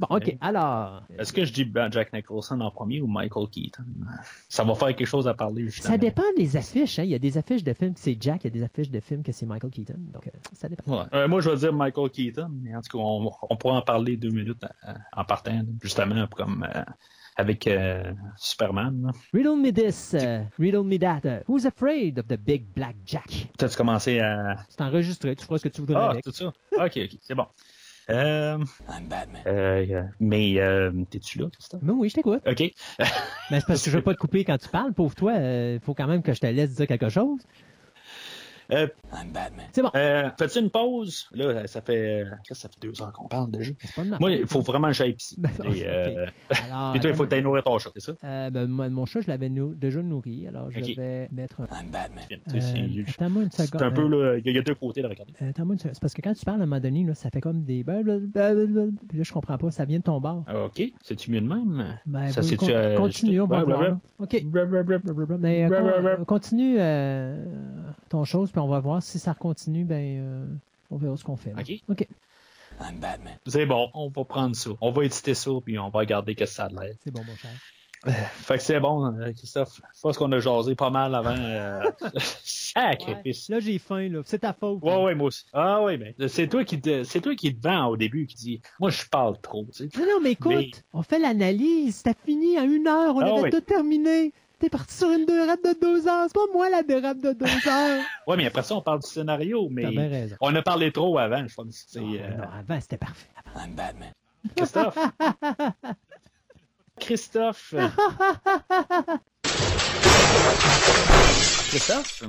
Bon, OK. Alors, Est-ce que je dis ben, Jack Nicholson en premier ou Michael Keaton? Ça va faire quelque chose à parler, justement. ça dépend des affiches. Hein. Il y a des affiches de films que c'est Jack, il y a des affiches de films que c'est Michael Keaton. Donc, euh, ça dépend. Ouais. Euh, moi, je vais dire Michael Keaton, mais en tout cas, on, on pourra en parler deux minutes en, en partant, justement, comme euh, avec euh, Superman. là. Riddle me this, uh, riddle me that. uh, who's afraid of the big black Jack? T'as-tu commencé à... C'est enregistré, tu feras ce que tu voudras Ah, avec. tout ça? OK, OK, c'est bon. Euh, I'm Batman. euh, euh, mais, euh, t'es-tu là, Christophe? Mais oui, je t'écoute. OK. Mais c'est parce que je veux pas te couper quand tu parles, pauvre toi. Il faut quand même que je te laisse dire quelque chose. Euh, I'm Batman. C'est bon. euh, Fais-tu une pause? Là, ça fait... Ça fait deux heures qu'on parle déjà. Moi, il faut vraiment que j'aille ici. Et, euh, Alors, Puis toi, il faut que t'ailles nourrir ton chat, c'est ça? euh, ben, moi, mon chat, je l'avais nou- déjà nourri. Alors, je vais mettre un. I'm Batman. Tu Euh, Attends-moi une C'est un peu, là, il y a- il y a deux côtés de regarder. Euh, Attends-moi une seconde. C'est parce que quand tu parles à un moment donné, là, ça fait comme des. Puis là, je comprends pas. Ça vient de ton bord. OK. C'est-tu mieux de même? Ben, Ça, vous- c'est-tu, con- euh, continue, on va voir. OK. Mais euh, continue euh, ton chose, puis on va voir si ça continue. Ben, euh, on verra ce qu'on fait. là. OK. OK. I'm Batman. C'est bon, on va prendre ça. On va éditer ça, puis on va regarder que ça a l'air. C'est bon, mon cher. Fait que c'est bon, euh, Christophe. Je pense qu'on a jasé pas mal avant. Euh... Sacrifice. Là, j'ai faim, là. C'est ta faute. Ouais, là. ouais, moi aussi. Ah, ouais, mais c'est toi qui te, c'est toi qui te vend au début, qui dit, moi, je parle trop, tu sais. Non, non, mais écoute, Mais- on fait l'analyse. C'était fini à une heure. On Ah avait oui. tout terminé. T'es parti sur une dérape de deux heures. C'est pas moi la dérape de deux heures. Ouais, mais après ça, on parle du scénario, mais T'as bien raison. on a parlé trop avant, je pense. C'est, euh, Non, avant, c'était parfait. I'm Batman. Christophe. Christophe. Christophe?